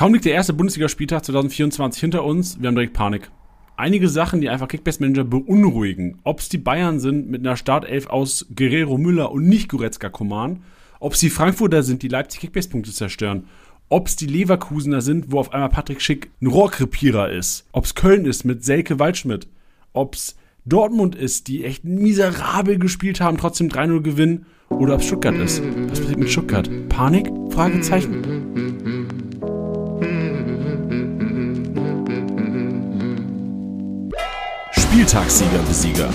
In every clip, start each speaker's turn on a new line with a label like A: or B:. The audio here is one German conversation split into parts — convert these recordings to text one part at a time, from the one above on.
A: Kaum liegt der erste Bundesligaspieltag 2024 hinter uns, wir haben direkt Panik. Einige Sachen, die einfach Kickbase-Manager beunruhigen. Ob es die Bayern sind mit einer Startelf aus Guerrero Müller und nicht Goretzka Koman. Ob es die Frankfurter sind, die Leipzig Kickbase-Punkte zerstören. Ob es die Leverkusener sind, wo auf einmal Patrick Schick ein Rohrkrepierer ist. Ob es Köln ist mit Selke Waldschmidt. Ob es Dortmund ist, die echt miserabel gespielt haben, trotzdem 3-0 gewinnen. Oder ob es Stuttgart ist. Was passiert mit Stuttgart? Panik? Fragezeichen? Spieltagssieger Besieger.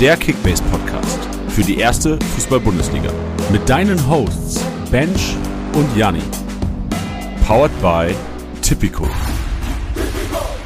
A: Der Kickbase Podcast für die erste Fußball-Bundesliga. Mit deinen Hosts Bench und Janni. Powered by Tipico.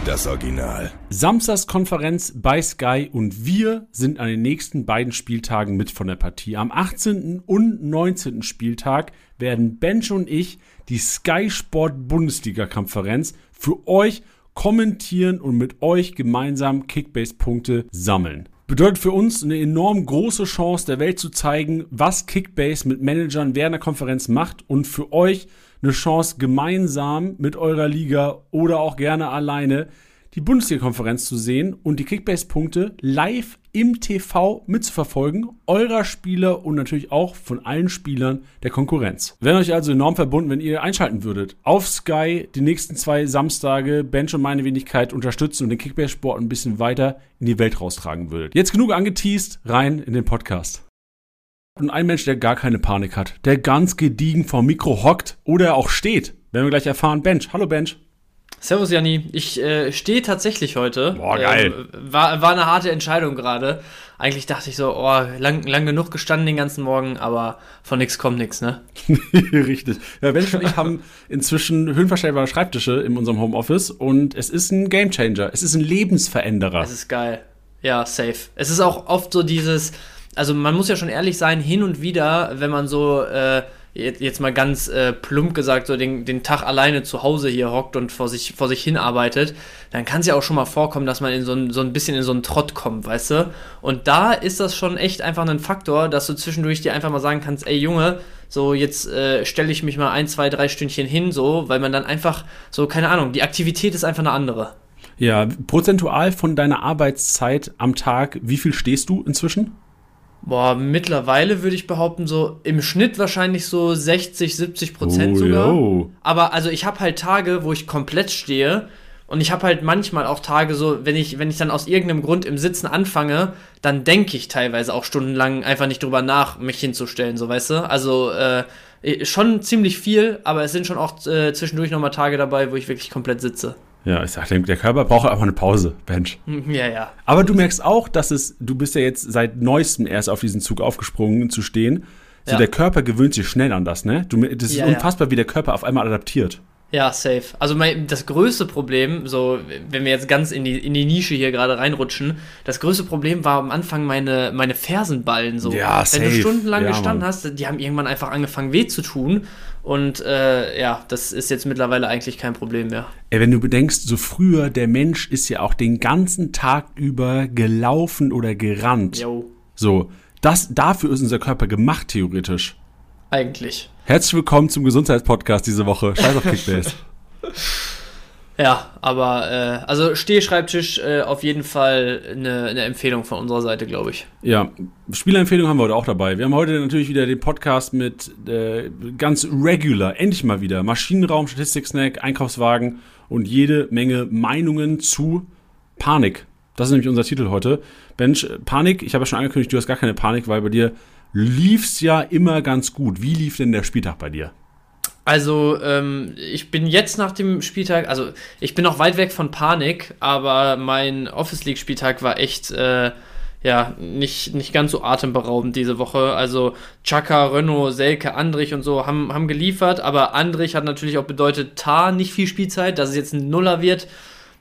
A: Das Original. Samstagskonferenz bei Sky und wir sind an den nächsten beiden Spieltagen mit von der Partie. Am 18. und 19. Spieltag werden Bench und ich die Sky Sport Bundesliga Konferenz für euch kommentieren und mit euch gemeinsam Kickbase-Punkte sammeln. Bedeutet für uns eine enorm große Chance, der Welt zu zeigen, was Kickbase mit Managern während der Konferenz macht und für euch eine Chance, gemeinsam mit eurer Liga oder auch gerne alleine die Bundesliga-Konferenz zu sehen und die Kickbase-Punkte live im TV mitzuverfolgen, eurer Spieler und natürlich auch von allen Spielern der Konkurrenz. Wären euch also enorm verbunden, wenn ihr einschalten würdet. Auf Sky die nächsten zwei Samstage Bench und meine Wenigkeit unterstützen und den Kickbase-Sport ein bisschen weiter in die Welt raustragen würdet. Jetzt genug angeteased, rein in den Podcast. Und ein Mensch, der gar keine Panik hat, der ganz gediegen vom Mikro hockt oder auch steht, werden wir gleich erfahren. Bench, hallo Bench.
B: Servus Janni, ich äh, stehe tatsächlich heute.
A: Boah, geil.
B: Ähm, war, war eine harte Entscheidung gerade. Eigentlich dachte ich so, oh, lang, lang genug gestanden den ganzen Morgen, aber von nichts kommt nichts, ne?
A: Richtig. Ja, Bench und ich haben inzwischen höhenverstellbare Schreibtische in unserem Homeoffice und es ist ein Gamechanger. Es ist ein Lebensveränderer.
B: Es ist geil. Ja, safe. Es ist auch oft so dieses, also man muss ja schon ehrlich sein, hin und wieder, wenn man so äh, jetzt mal ganz äh, plump gesagt, so den, den Tag alleine zu Hause hier hockt und vor sich, vor sich hin arbeitet, dann kann es ja auch schon mal vorkommen, dass man in so ein, so ein bisschen in so einen Trott kommt, weißt du? Und da ist das schon echt einfach ein Faktor, dass du zwischendurch dir einfach mal sagen kannst, ey Junge, so jetzt äh, stelle ich mich mal ein, zwei, drei Stündchen hin, so, weil man dann einfach, so, keine Ahnung, die Aktivität ist einfach eine andere.
A: Ja, prozentual von deiner Arbeitszeit am Tag, wie viel stehst du inzwischen?
B: Boah, mittlerweile würde ich behaupten, so im Schnitt wahrscheinlich so 60, 70 Prozent oh, sogar. Yo. Aber also ich habe halt Tage, wo ich komplett stehe und ich habe halt manchmal auch Tage so, wenn ich, wenn ich dann aus irgendeinem Grund im Sitzen anfange, dann denke ich teilweise auch stundenlang einfach nicht drüber nach, mich hinzustellen, so weißt du. Also äh, schon ziemlich viel, aber es sind schon auch äh, zwischendurch nochmal Tage dabei, wo ich wirklich komplett sitze.
A: Ja, ich sag, der Körper braucht einfach eine Pause, Bench.
B: Ja, ja.
A: Aber du merkst auch, dass es, du bist ja jetzt seit neuestem erst auf diesen Zug aufgesprungen zu stehen. So, ja. der Körper gewöhnt sich schnell an das, ne? Du, das ist ja, unfassbar, ja. wie der Körper auf einmal adaptiert.
B: Ja, safe. Also mein, das größte Problem, so wenn wir jetzt ganz in die, in die Nische hier gerade reinrutschen, das größte Problem war am Anfang meine, meine Fersenballen so.
A: Ja, safe.
B: Wenn du stundenlang ja, gestanden Mann. hast, die haben irgendwann einfach angefangen weh zu tun. Und äh, ja, das ist jetzt mittlerweile eigentlich kein Problem mehr.
A: Ey, wenn du bedenkst, so früher, der Mensch ist ja auch den ganzen Tag über gelaufen oder gerannt.
B: Jo.
A: So, das, dafür ist unser Körper gemacht, theoretisch.
B: Eigentlich.
A: Herzlich willkommen zum Gesundheitspodcast diese Woche. Scheiß auf Kickbase.
B: ja, aber äh, also Stehschreibtisch äh, auf jeden Fall eine, eine Empfehlung von unserer Seite, glaube ich.
A: Ja, Spielerempfehlung haben wir heute auch dabei. Wir haben heute natürlich wieder den Podcast mit äh, ganz regular, endlich mal wieder Maschinenraum, Statistik-Snack, Einkaufswagen und jede Menge Meinungen zu Panik. Das ist nämlich unser Titel heute. Bench, Panik, ich habe ja schon angekündigt, du hast gar keine Panik, weil bei dir lief's ja immer ganz gut. Wie lief denn der Spieltag bei dir?
B: Also, ähm, ich bin jetzt nach dem Spieltag, also ich bin noch weit weg von Panik, aber mein Office League-Spieltag war echt, äh, ja, nicht, nicht ganz so atemberaubend diese Woche. Also Chaka, Renault, Selke, Andrich und so haben, haben geliefert, aber Andrich hat natürlich auch bedeutet, Tar nicht viel Spielzeit, dass es jetzt ein Nuller wird.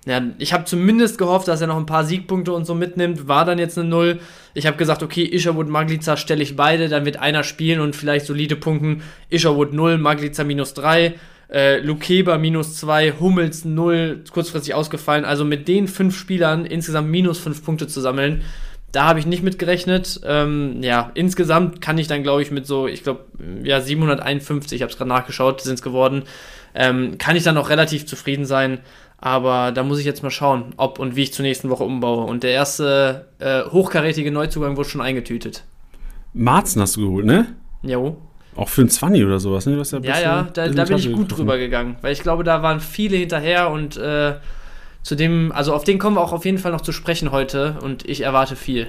B: Ja, ich habe zumindest gehofft, dass er noch ein paar Siegpunkte und so mitnimmt. War dann jetzt eine Null. Ich habe gesagt, okay, Isherwood, Maglica stelle ich beide, dann wird einer spielen und vielleicht solide punkten. Isherwood 0, Maglica minus 3, äh, Lukeba minus 2, Hummels 0, kurzfristig ausgefallen. Also mit den fünf Spielern insgesamt minus 5 Punkte zu sammeln, da habe ich nicht mit gerechnet. Ähm, ja, insgesamt kann ich dann, glaube ich, mit so, ich glaube, ja, 751, ich habe es gerade nachgeschaut, sind es geworden ähm, kann ich dann auch relativ zufrieden sein. Aber da muss ich jetzt mal schauen, ob und wie ich zur nächsten Woche umbaue. Und der erste äh, hochkarätige Neuzugang wurde schon eingetütet.
A: Marzen hast du geholt, ne?
B: Jo.
A: Auch für ein 20 oder sowas, ne?
B: ja, ja, ja, da, da bin ich gut drüber gegangen. Weil ich glaube, da waren viele hinterher und äh, zu dem, also auf den kommen wir auch auf jeden Fall noch zu sprechen heute und ich erwarte viel.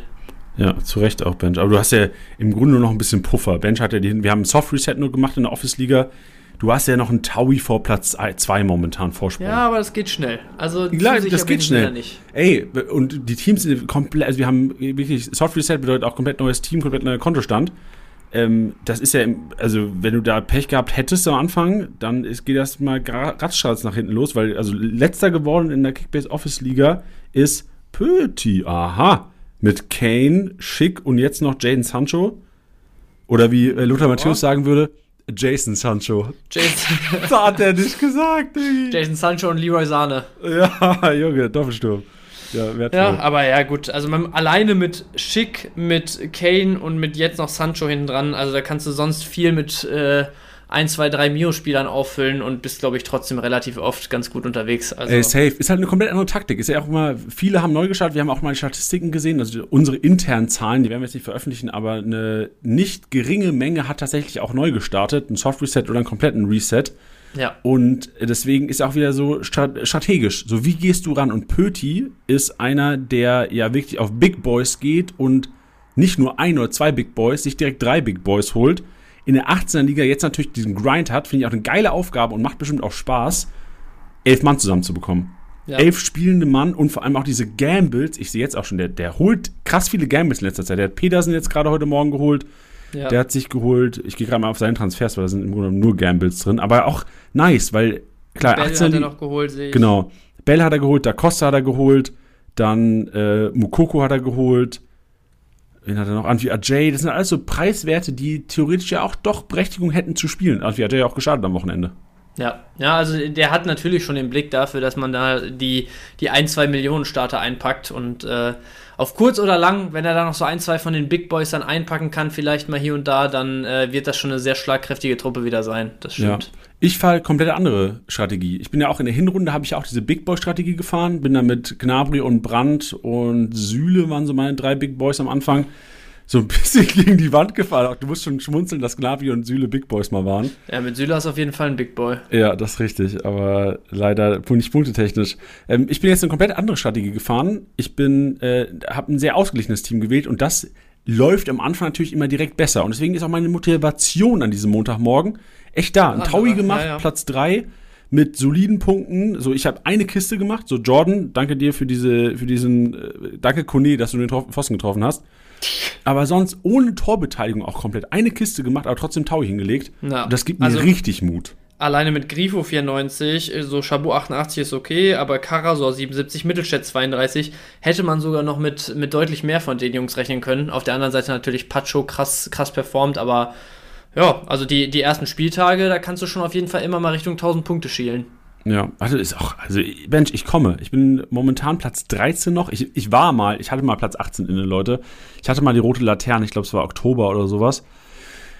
A: Ja, zu Recht auch, Bench. Aber du hast ja im Grunde nur noch ein bisschen Puffer. Bench hat ja die, wir haben ein Soft Reset nur gemacht in der Office-Liga. Du hast ja noch einen Taui vor Platz 2 momentan Vorsprung.
B: Ja, aber das geht schnell. Also,
A: Klar, das geht schnell. Ey, und die Teams sind komplett, also wir haben wirklich, Soft Reset bedeutet auch komplett neues Team, komplett neuer Kontostand. Ähm, das ist ja, also wenn du da Pech gehabt hättest am Anfang, dann ist, geht das mal ratzschatz nach hinten los, weil also letzter geworden in der Kickbase Office Liga ist Pöti. Aha mit Kane, Schick und jetzt noch Jaden Sancho. Oder wie äh, Lothar Matthäus sagen würde, Jason Sancho. Jason. das hat er nicht gesagt,
B: Diggi. Jason Sancho und Leroy Sahne.
A: Ja, Junge, Doppelsturm.
B: Ja, wertvoll. ja, aber ja, gut. Also man, alleine mit Schick, mit Kane und mit jetzt noch Sancho hinten dran, also da kannst du sonst viel mit äh, ein, zwei, drei Mio-Spielern auffüllen und bist, glaube ich, trotzdem relativ oft ganz gut unterwegs.
A: Also Ey, safe. Ist halt eine komplett andere Taktik. Ist ja auch immer, viele haben neu gestartet, wir haben auch mal die Statistiken gesehen, also unsere internen Zahlen, die werden wir jetzt nicht veröffentlichen, aber eine nicht geringe Menge hat tatsächlich auch neu gestartet, ein Soft Reset oder einen kompletten Reset.
B: Ja.
A: Und deswegen ist auch wieder so strategisch. So, wie gehst du ran? Und Pöti ist einer, der ja wirklich auf Big Boys geht und nicht nur ein oder zwei Big Boys, sich direkt drei Big Boys holt in der 18er Liga jetzt natürlich diesen Grind hat, finde ich auch eine geile Aufgabe und macht bestimmt auch Spaß, elf Mann zusammenzubekommen. Ja. Elf spielende Mann und vor allem auch diese Gambles. Ich sehe jetzt auch schon, der, der holt krass viele Gambles in letzter Zeit. Der hat Petersen jetzt gerade heute Morgen geholt. Ja. Der hat sich geholt, ich gehe gerade mal auf seinen Transfers, weil da sind im Grunde nur Gambles drin. Aber auch nice, weil klar,
B: Bell 18 hat er noch geholt, sehe
A: ich. Genau. Bell hat er geholt, Da Costa hat er geholt, dann äh, Mukoko hat er geholt, Wen hat er noch? Anfi Ajay. Das sind alles so Preiswerte, die theoretisch ja auch doch Berechtigung hätten zu spielen. Anfi Ajay auch gestartet am Wochenende.
B: Ja, ja, also der hat natürlich schon den Blick dafür, dass man da die, die ein, zwei Millionen Starter einpackt und äh, auf kurz oder lang, wenn er da noch so ein, zwei von den Big Boys dann einpacken kann, vielleicht mal hier und da, dann äh, wird das schon eine sehr schlagkräftige Truppe wieder sein. Das stimmt.
A: Ja. Ich fahre komplett andere Strategie. Ich bin ja auch in der Hinrunde, habe ich auch diese Big Boy-Strategie gefahren. Bin da mit Gnabry und Brandt und Sühle waren so meine drei Big Boys am Anfang so ein bisschen gegen die Wand gefahren. Du musst schon schmunzeln, dass Gnabry und Süle Big Boys mal waren.
B: Ja, mit Süle ist auf jeden Fall ein Big Boy.
A: Ja, das ist richtig, aber leider nicht punktetechnisch. Ähm, ich bin jetzt eine komplett andere Strategie gefahren. Ich bin, äh, habe ein sehr ausgeglichenes Team gewählt und das läuft am Anfang natürlich immer direkt besser. Und deswegen ist auch meine Motivation an diesem Montagmorgen echt da. Ein Taui gemacht, ja, ja. Platz 3 mit soliden Punkten. So, ich habe eine Kiste gemacht. So, Jordan, danke dir für diese, für diesen, äh, danke Kone, dass du den Pfosten getroffen hast. Aber sonst ohne Torbeteiligung auch komplett eine Kiste gemacht, aber trotzdem Taui hingelegt. Ja. Das gibt mir also, richtig Mut.
B: Alleine mit Grifo 94, so Chabot 88 ist okay, aber Karasor 77, Mittelstädt 32, hätte man sogar noch mit, mit deutlich mehr von den Jungs rechnen können. Auf der anderen Seite natürlich Pacho krass, krass performt, aber ja, also die, die ersten Spieltage, da kannst du schon auf jeden Fall immer mal Richtung 1000 Punkte schielen.
A: Ja, also ist auch, also Bench, ich komme. Ich bin momentan Platz 13 noch. Ich, ich war mal, ich hatte mal Platz 18 inne, Leute. Ich hatte mal die rote Laterne, ich glaube, es war Oktober oder sowas.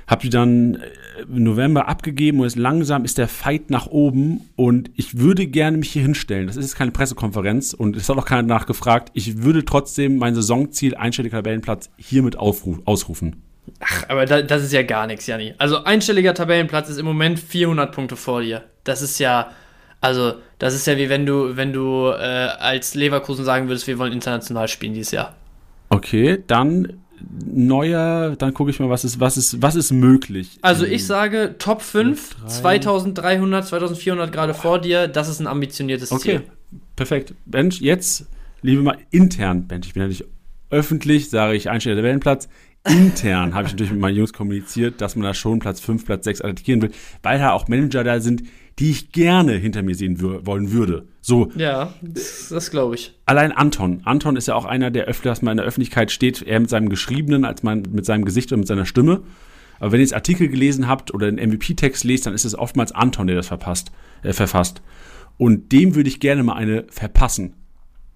A: Hab die dann äh, im November abgegeben und jetzt langsam ist der Fight nach oben und ich würde gerne mich hier hinstellen. Das ist jetzt keine Pressekonferenz und es hat auch keiner nachgefragt. Ich würde trotzdem mein Saisonziel, einstelliger Tabellenplatz, hiermit aufruf, ausrufen.
B: Ach, aber da, das ist ja gar nichts, Janni. Also einstelliger Tabellenplatz ist im Moment 400 Punkte vor dir. Das ist ja, also, das ist ja wie wenn du, wenn du äh, als Leverkusen sagen würdest, wir wollen international spielen dieses Jahr.
A: Okay, dann neuer, dann gucke ich mal, was ist, was ist, was ist möglich.
B: Also ich sage Top 5, 2300, 2400 gerade vor dir, das ist ein ambitioniertes okay. Ziel.
A: Perfekt. Bench, jetzt, liebe mal, intern, Bench, ich bin natürlich öffentlich, sage ich, einstelle der Wellenplatz. Intern habe ich natürlich mit meinen Jungs kommuniziert, dass man da schon Platz 5, Platz 6 attackieren will, weil da auch Manager da sind, die ich gerne hinter mir sehen wollen würde. So.
B: Ja, das, das glaube ich.
A: Allein Anton. Anton ist ja auch einer, der öfters mal in der Öffentlichkeit steht, eher mit seinem Geschriebenen als man mit seinem Gesicht und mit seiner Stimme. Aber wenn ihr jetzt Artikel gelesen habt oder einen MVP-Text lest, dann ist es oftmals Anton, der das verpasst, äh, verfasst. Und dem würde ich gerne mal eine verpassen.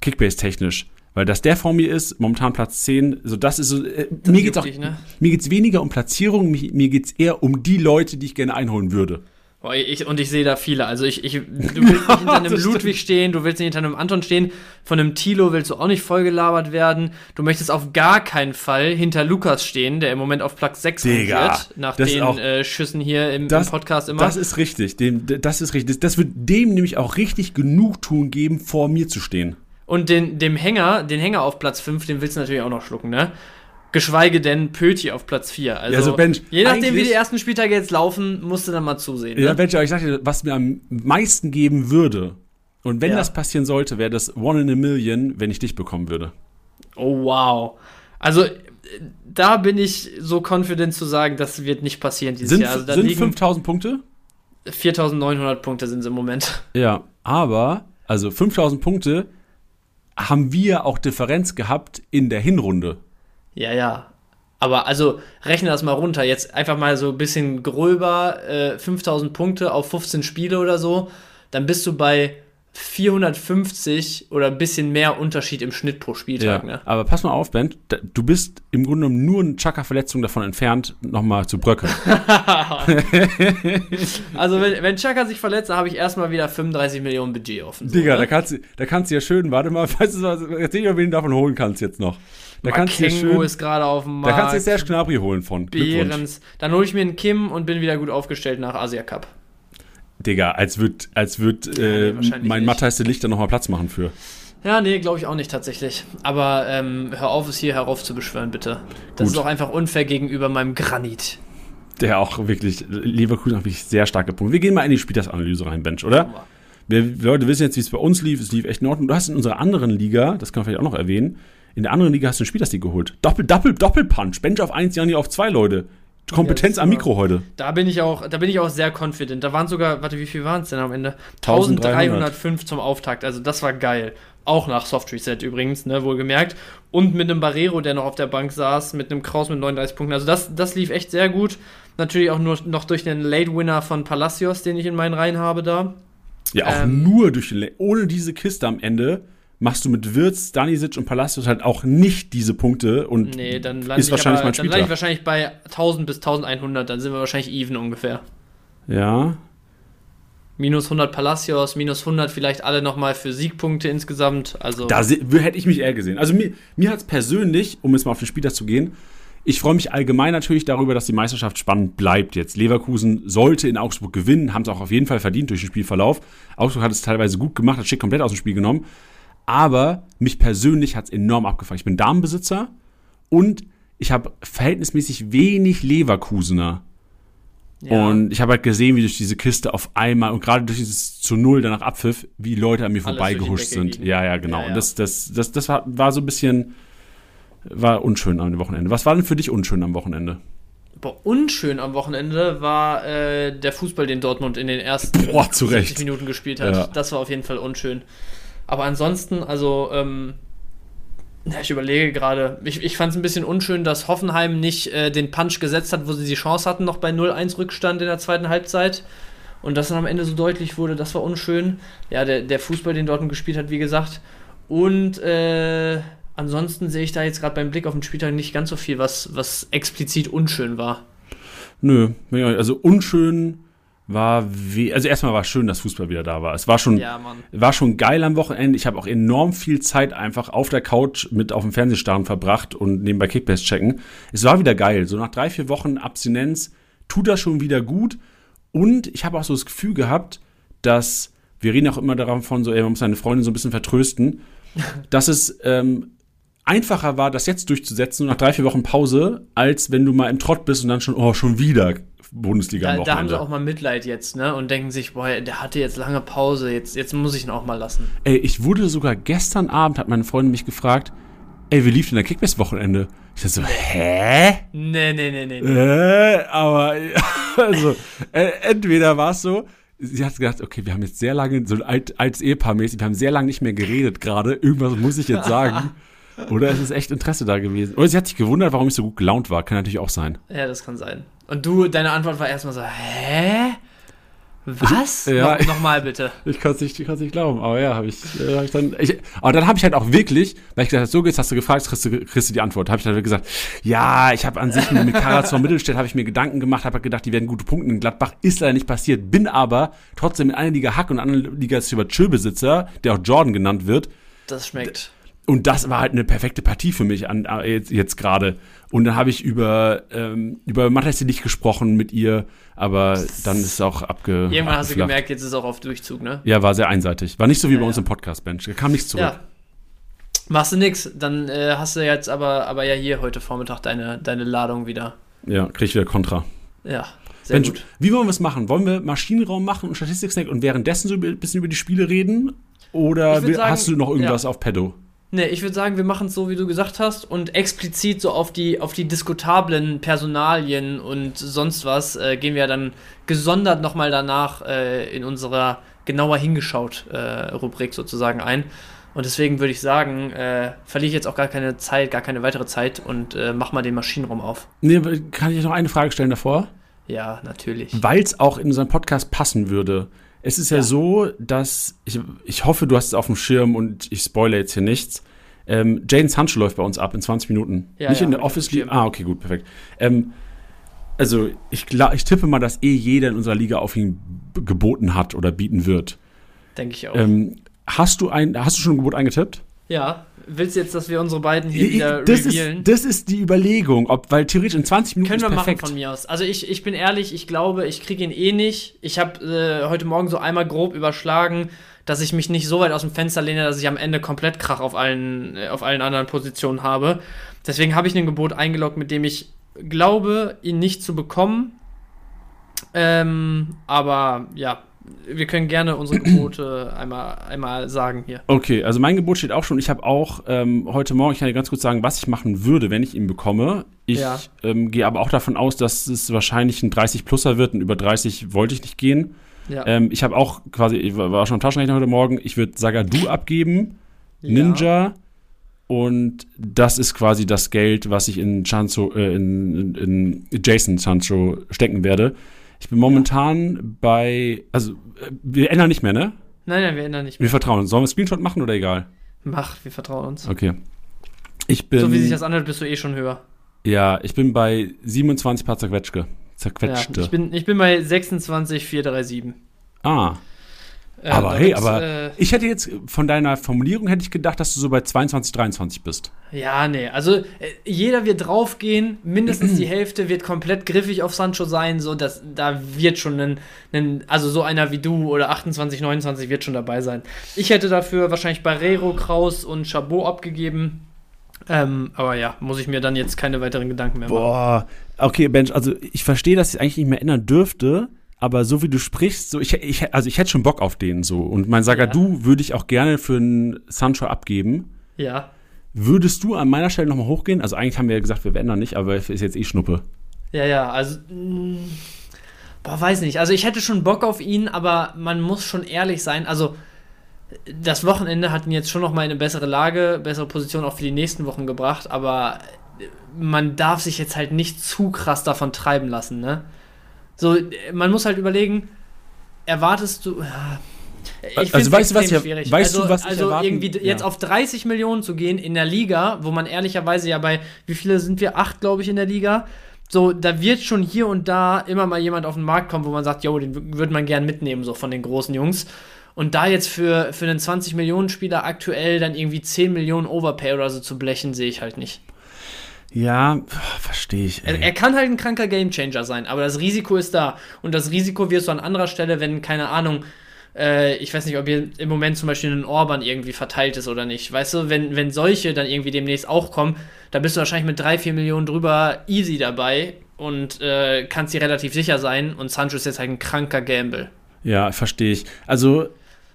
A: Kickbase-technisch. Weil dass der vor mir ist, momentan Platz 10, so das ist so. Äh, das mir geht's auch, dich, ne? mir geht's weniger um Platzierung, mir, mir geht's eher um die Leute, die ich gerne einholen würde.
B: Oh, ich, und ich sehe da viele. Also ich, ich, du willst nicht hinter einem Ludwig stehen, du willst nicht hinter einem Anton stehen, von einem Tilo willst du auch nicht vollgelabert werden. Du möchtest auf gar keinen Fall hinter Lukas stehen, der im Moment auf Platz 6
A: Digga,
B: nach den
A: auch-
B: äh, Schüssen hier im,
A: Das,
B: im Podcast immer.
A: das ist richtig. Dem, das ist richtig. Das wird dem nämlich auch richtig Genugtuung geben, vor mir zu stehen.
B: Und den, dem Hänger, den Hänger auf Platz 5, den willst du natürlich auch noch schlucken, ne? Geschweige denn Pöti auf Platz 4. Also,
A: Ja, also Bench,
B: je nachdem, wie die ersten Spieltage jetzt laufen, musst du dann mal zusehen.
A: Ja,
B: Ne?
A: Benji, aber ich sag dir, was mir am meisten geben würde, und wenn
B: Ja.
A: das passieren sollte, wäre das One in a Million, wenn ich dich bekommen würde.
B: Oh, wow. Also, da bin ich so confident zu sagen, das wird nicht passieren dieses
A: Sind,
B: Jahr. Also, da
A: sind
B: liegen
A: 5000 Punkte?
B: 4900 Punkte sind es im Moment.
A: Ja, aber, also 5000 Punkte haben wir auch Differenz gehabt in der Hinrunde.
B: Ja, ja. Aber also rechne das mal runter. Jetzt einfach mal so ein bisschen gröber, äh, 5000 Punkte auf 15 Spiele oder so. Dann bist du bei 450 oder ein bisschen mehr Unterschied im Schnitt pro Spieltag. Ne?
A: Aber pass mal auf, Ben, da- du bist im Grunde genommen nur eine Chaka-Verletzung davon entfernt, nochmal zu bröckeln.
B: Also wenn, wenn Chaka sich verletzt, dann habe ich erstmal wieder 35 Millionen Budget offen. So,
A: Digga,
B: ne?
A: da kannst, du, da kannst du ja schön, warte mal, weißt du was, erzähl dir, wen du davon holen kannst jetzt noch. Da kannst du schön,
B: ist gerade auf dem
A: da
B: Markt.
A: kannst du dir Serge Gnabry holen von.
B: Behrens. Dann hole ich mir einen Kim und bin wieder gut aufgestellt nach Asia Cup.
A: Digga, als wird, als wird
B: nee,
A: äh,
B: wahrscheinlich
A: mein
B: nicht.
A: Matthijs de Licht da nochmal Platz machen für.
B: Ja, nee, glaube ich auch nicht tatsächlich. Aber ähm, hör auf, es hier herauf zu beschwören, bitte. Das
A: Gut.
B: ist auch einfach unfair gegenüber meinem Granit.
A: Der auch wirklich, Leverkusen hat wirklich sehr starke Punkte. Wir gehen mal in die Spielersanalyse rein, Bench, oder? Wir, wir Leute wissen jetzt, wie es bei uns lief. Es lief echt in Ordnung. Du hast in unserer anderen Liga, das kann man vielleicht auch noch erwähnen, in der anderen Liga hast du einen Spielersieg geholt. Doppel, Doppel, Doppelpunch. Bench auf 1, Jani auf 2, Leute. Kompetenz am Mikro heute.
B: Da bin ich auch, da bin ich auch sehr confident. Da waren sogar, warte, wie viel waren es denn am Ende?
A: 1300.
B: 1305 zum Auftakt. Also das war geil. Auch nach Soft Reset übrigens, ne, wohlgemerkt. Und mit einem Barrero, der noch auf der Bank saß, mit einem Kraus mit 39 Punkten. Also das, das lief echt sehr gut. Natürlich auch nur noch durch den Late Winner von Palacios, den ich in meinen Reihen habe da.
A: Ja, auch
B: Ähm.
A: nur durch den, Le- ohne diese Kiste am Ende machst du mit Wirtz, Danisic und Palacios halt auch nicht diese Punkte und
B: Nee, dann
A: ist
B: ich,
A: wahrscheinlich
B: aber,
A: mein
B: dann lande ich wahrscheinlich bei 1000 bis 1100. Dann sind wir wahrscheinlich even ungefähr.
A: Ja,
B: Minus 100 Palacios, minus 100 vielleicht alle nochmal für Siegpunkte insgesamt. Also
A: Da hätte ich mich eher gesehen. Also mir, mir hat es persönlich, um jetzt mal auf den Spieler zu gehen, ich freue mich allgemein natürlich darüber, dass die Meisterschaft spannend bleibt jetzt. Leverkusen sollte in Augsburg gewinnen, haben es auch auf jeden Fall verdient durch den Spielverlauf. Augsburg hat es teilweise gut gemacht, hat Schick komplett aus dem Spiel genommen. Aber mich persönlich hat es enorm abgefangen. Ich bin Damenbesitzer und ich habe verhältnismäßig wenig Leverkusener.
B: ja.
A: Und ich habe halt gesehen, wie durch diese Kiste auf einmal und gerade durch dieses zu Null danach Abpfiff, wie Leute an mir vorbeigehuscht sind.
B: ging.
A: Ja, ja, genau.
B: Ja, ja.
A: Und das, das, das, das war, war so ein bisschen, war unschön am Wochenende. Was war denn für dich unschön am Wochenende?
B: Boah, unschön am Wochenende war äh, der Fußball, den Dortmund in den ersten
A: Boah, zu
B: 60
A: Recht.
B: Minuten gespielt hat. Das war auf jeden Fall unschön. Aber ansonsten, also, ähm, ich überlege gerade, ich, ich fand es ein bisschen unschön, dass Hoffenheim nicht äh, den Punch gesetzt hat, wo sie die Chance hatten, noch bei 0-1 Rückstand in der zweiten Halbzeit. Und das dann am Ende so deutlich wurde, das war unschön. Ja, der, der Fußball, den Dortmund gespielt hat, wie gesagt. Und äh, ansonsten sehe ich da jetzt gerade beim Blick auf den Spieltag nicht ganz so viel, was, was explizit unschön war.
A: Nö, also unschön war, we also erstmal war es schön, dass Fußball wieder da war. Es war schon,
B: Ja,
A: war schon geil am Wochenende. Ich habe auch enorm viel Zeit einfach auf der Couch mit auf dem Fernsehstarren verbracht und nebenbei Kickbase checken. Es war wieder geil. So nach drei, vier Wochen Abstinenz tut das schon wieder gut. Und ich habe auch so das Gefühl gehabt, dass, wir reden auch immer davon, so, ey, man muss seine Freundin so ein bisschen vertrösten, dass es ähm, einfacher war, das jetzt durchzusetzen, nach drei, vier Wochen Pause, als wenn du mal im Trott bist und dann schon, oh, schon wieder Bundesliga
B: Da, da haben sie auch mal Mitleid jetzt, ne? Und denken sich, boah, der hatte jetzt lange Pause, jetzt, jetzt muss ich ihn auch mal lassen.
A: Ey, ich wurde sogar gestern Abend, hat meine Freundin mich gefragt, ey, wie lief denn der Kickbase-Wochenende? Ich dachte so, hä?
B: Nee, nee, nee, nee.
A: Äh, aber, also, äh, entweder war es so, sie hat gedacht, okay, wir haben jetzt sehr lange, so alt, altes Ehepaar mäßig, wir haben sehr lange nicht mehr geredet gerade, irgendwas muss ich jetzt sagen. Oder es ist echt Interesse da gewesen. Oder sie hat sich gewundert, warum ich so gut gelaunt war. Kann natürlich auch sein.
B: Ja, das kann sein. Und du, deine Antwort war erstmal so, hä? Was?
A: Ich, ja,
B: no, Nochmal bitte.
A: Ich kann es nicht, nicht glauben, aber ja, habe ich, äh, hab ich dann. Ich, aber dann habe ich halt auch wirklich, weil ich gesagt habe, so geht's, hast du gefragt, kriegst du, kriegst du die Antwort. Habe ich dann gesagt, ja, ich habe an sich mit Karlsruhe Mittelstädt habe ich mir Gedanken gemacht, habe halt gedacht, die werden gute Punkte in Gladbach, ist leider nicht passiert, bin aber trotzdem in einer Liga Hack und in einer Liga über Chill-Besitzer, der auch Jordan genannt wird.
B: Das schmeckt.
A: Und das war halt eine perfekte Partie für mich an, äh, jetzt, jetzt gerade. Und dann habe ich über, ähm, über Matthias nicht gesprochen mit ihr, aber dann ist es auch abge.
B: Irgendwann hast du gemerkt, jetzt ist es auch auf Durchzug, ne?
A: Ja, war sehr einseitig. War nicht so wie ja, bei uns im Podcast, Bench. Da kam nichts zurück. Ja.
B: Machst du nix. Dann äh, hast du jetzt aber, aber ja hier heute Vormittag deine, deine Ladung wieder.
A: Ja, krieg ich wieder Kontra.
B: Ja. Sehr Bench, gut.
A: Wie wollen wir es machen? Wollen wir Maschinenraum machen und Statistik und währenddessen so ein bisschen über die Spiele reden? Oder sagen, hast du noch irgendwas auf Pedo?
B: Nee, ich würde sagen, wir machen es so, wie du gesagt hast, und explizit so auf die, auf die diskutablen Personalien und sonst was äh, gehen wir dann gesondert nochmal danach äh, in unserer genauer hingeschaut äh, Rubrik sozusagen ein. Und deswegen würde ich sagen, äh, verliere ich jetzt auch gar keine Zeit, gar keine weitere Zeit und äh, mach mal den Maschinenraum auf.
A: Nee, kann ich noch eine Frage stellen davor?
B: Ja, natürlich.
A: Weil es auch in unseren Podcast passen würde. Es ist ja, ja so, dass ich, ich hoffe, du hast es auf dem Schirm und ich spoilere jetzt hier nichts. Ähm, Jaden Sancho läuft bei uns ab in 20 Minuten. Ja, Nicht ja, in der Office League. Ah, okay, gut, perfekt. Ähm, also ich, ich tippe mal, dass eh jeder in unserer Liga auf ihn geboten hat oder bieten wird.
B: Denke ich auch.
A: Ähm, hast, du ein, hast du schon ein Gebot eingetippt?
B: Ja. Willst du jetzt, dass wir unsere beiden hier wieder
A: das revealen? Ist, das ist die Überlegung, ob, weil theoretisch in 20 Minuten
B: Können wir machen von mir aus. Also ich, ich bin ehrlich, ich glaube, ich kriege ihn eh nicht. Ich habe äh, heute Morgen so einmal grob überschlagen, dass ich mich nicht so weit aus dem Fenster lehne, dass ich am Ende komplett Krach auf allen, äh, auf allen anderen Positionen habe. Deswegen habe ich ein Gebot eingeloggt, mit dem ich glaube, ihn nicht zu bekommen. Ähm, aber ja, wir können gerne unsere Gebote einmal, einmal sagen hier.
A: Okay, also mein Gebot steht auch schon. Ich habe auch ähm, heute Morgen, ich kann dir ganz kurz sagen, was ich machen würde, wenn ich ihn bekomme. Ich ja. ähm, gehe aber auch davon aus, dass es wahrscheinlich ein 30-Pluser wird und über 30 wollte ich nicht gehen. Ja. Ähm, ich habe auch quasi, ich war schon im Taschenrechner heute Morgen, ich würde Sagadu abgeben, ja. Ninja und das ist quasi das Geld, was ich in, Chancho, äh, in, in, in Jason Chancho stecken werde. Ich bin momentan ja. bei, also wir ändern nicht mehr, ne?
B: Nein, nein, wir ändern nicht
A: mehr. Wir vertrauen uns. Sollen wir Screenshot machen oder egal?
B: Mach, wir vertrauen uns.
A: Okay. Ich bin,
B: so wie sich das anhört, bist du eh schon höher.
A: Ja, ich bin bei 27 paar zerquetschte.
B: Zerquetschte. Ja, ich, bin, ich bin bei 26, 437.
A: Ah. Äh, aber hey, aber äh, ich hätte jetzt von deiner Formulierung hätte ich gedacht, dass du so bei 22, 23 bist.
B: Ja, nee, also äh, jeder wird draufgehen, mindestens die Hälfte wird komplett griffig auf Sancho sein, so dass da wird schon ein, ein, also so einer wie du oder 28, 29 wird schon dabei sein. Ich hätte dafür wahrscheinlich Barrero, Kraus und Chabot abgegeben. Ähm, aber ja, muss ich mir dann jetzt keine weiteren Gedanken mehr machen.
A: Boah, okay, Bench, also ich verstehe, dass ich eigentlich nicht mehr ändern dürfte aber so wie du sprichst, so ich, ich also ich hätte schon Bock auf den so und mein Sagadu ja. würde ich auch gerne für einen Sancho abgeben.
B: Ja.
A: Würdest du an meiner Stelle nochmal hochgehen? Also eigentlich haben wir ja gesagt, wir ändern nicht, aber ist jetzt eh Schnuppe.
B: Ja, ja, also mh, mm, boah, weiß nicht. Also ich hätte schon Bock auf ihn, aber man muss schon ehrlich sein, also das Wochenende hat ihn jetzt schon nochmal in eine bessere Lage, bessere Position auch für die nächsten Wochen gebracht, aber man darf sich jetzt halt nicht zu krass davon treiben lassen, ne? So, man muss halt überlegen, erwartest du.
A: Ich also weißt du was, ich, weißt
B: also,
A: du, was
B: ich Also erwarten, irgendwie ja. jetzt auf 30 Millionen zu gehen in der Liga, wo man ehrlicherweise ja bei, wie viele sind wir? Acht, glaube ich, in der Liga. So, da wird schon hier und da immer mal jemand auf den Markt kommen, wo man sagt, jo, den würde man gern mitnehmen, so von den großen Jungs. Und da jetzt für, für einen 20 Millionen Spieler aktuell dann irgendwie 10 Millionen Overpay oder so zu blechen, sehe ich halt nicht.
A: Ja, verstehe ich.
B: Er, er, kann halt ein kranker Gamechanger sein, aber das Risiko ist da. Und das Risiko wirst du an anderer Stelle, wenn, keine Ahnung, äh, ich weiß nicht, ob hier im Moment zum Beispiel ein Orban irgendwie verteilt ist oder nicht. Weißt du, wenn, wenn solche dann irgendwie demnächst auch kommen, da bist du wahrscheinlich mit 3, 4 Millionen drüber easy dabei und äh, kannst dir relativ sicher sein. Und Sancho ist jetzt halt ein kranker Gamble.
A: Ja, verstehe ich. Also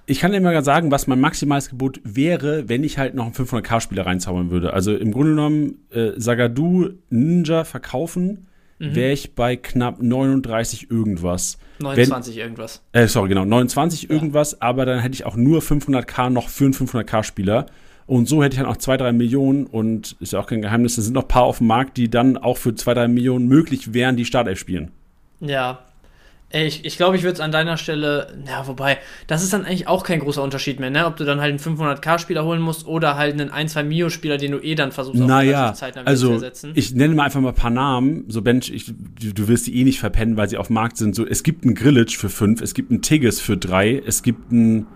A: ich kann dir mal sagen, was mein maximales Gebot wäre, wenn ich halt noch einen 500k-Spieler reinzaubern würde. Also im Grunde genommen, äh, Sagadu Ninja verkaufen, mhm. wäre ich bei knapp 39 irgendwas.
B: 29 wenn, irgendwas.
A: Äh, sorry, genau, 29 ja. irgendwas, aber dann hätte ich auch nur 500k noch für einen 500k-Spieler. Und so hätte ich dann auch 2, 3 Millionen und ist ja auch kein Geheimnis, es sind noch ein paar auf dem Markt, die dann auch für 2, 3 Millionen möglich wären, die Startelf spielen.
B: Ja, Ich, ich glaube, ich würde es an deiner Stelle, ja, wobei, das ist dann eigentlich auch kein großer Unterschied mehr, ne? Ob du dann halt einen 500k-Spieler holen musst oder halt einen 1-2 Mio-Spieler, den du eh dann versuchst,
A: auf naja, Zeit also, zu ersetzen. Ich nenne mal einfach mal ein paar Namen, so Bench, ich, du, du wirst die eh nicht verpennen, weil sie auf dem Markt sind. So, es gibt einen Grillage für 5, es gibt einen Tigges für 3, es gibt einen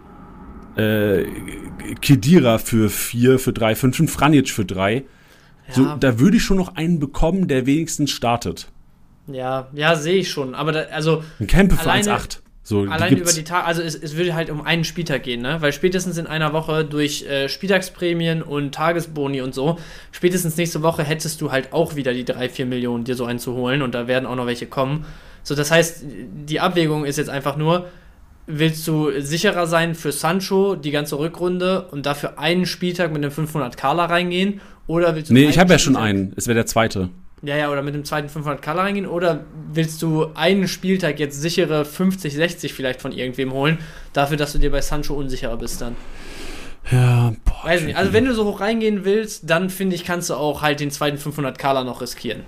A: äh, Kedira für 4, für 3, 5, einen Franic für 3. Ja. So, da würde ich schon noch einen bekommen, der wenigstens startet.
B: Ja, ja, sehe ich schon. Aber da, also.
A: Ein Campe für 1,8.
B: So, allein über die Tage, also es, es würde halt um einen Spieltag gehen, ne? Weil spätestens in einer Woche durch äh, Spieltagsprämien und Tagesboni und so, spätestens nächste Woche hättest du halt auch wieder die 3, 4 Millionen, dir so einen zu holen und da werden auch noch welche kommen. So, das heißt, die Abwägung ist jetzt einfach nur, willst du sicherer sein für Sancho die ganze Rückrunde und dafür einen Spieltag mit einem 500 Kala reingehen? Oder willst du.
A: Nee, ich habe ja schon einen. Es wäre der zweite.
B: Ja, ja, oder mit dem zweiten 500 Color reingehen. Oder willst du einen Spieltag jetzt sichere 50, 60 vielleicht von irgendwem holen, dafür, dass du dir bei Sancho unsicherer bist dann?
A: Ja,
B: boah. Weiß nicht. Also, wenn du so hoch reingehen willst, dann finde ich, kannst du auch halt den zweiten 500 Color noch riskieren.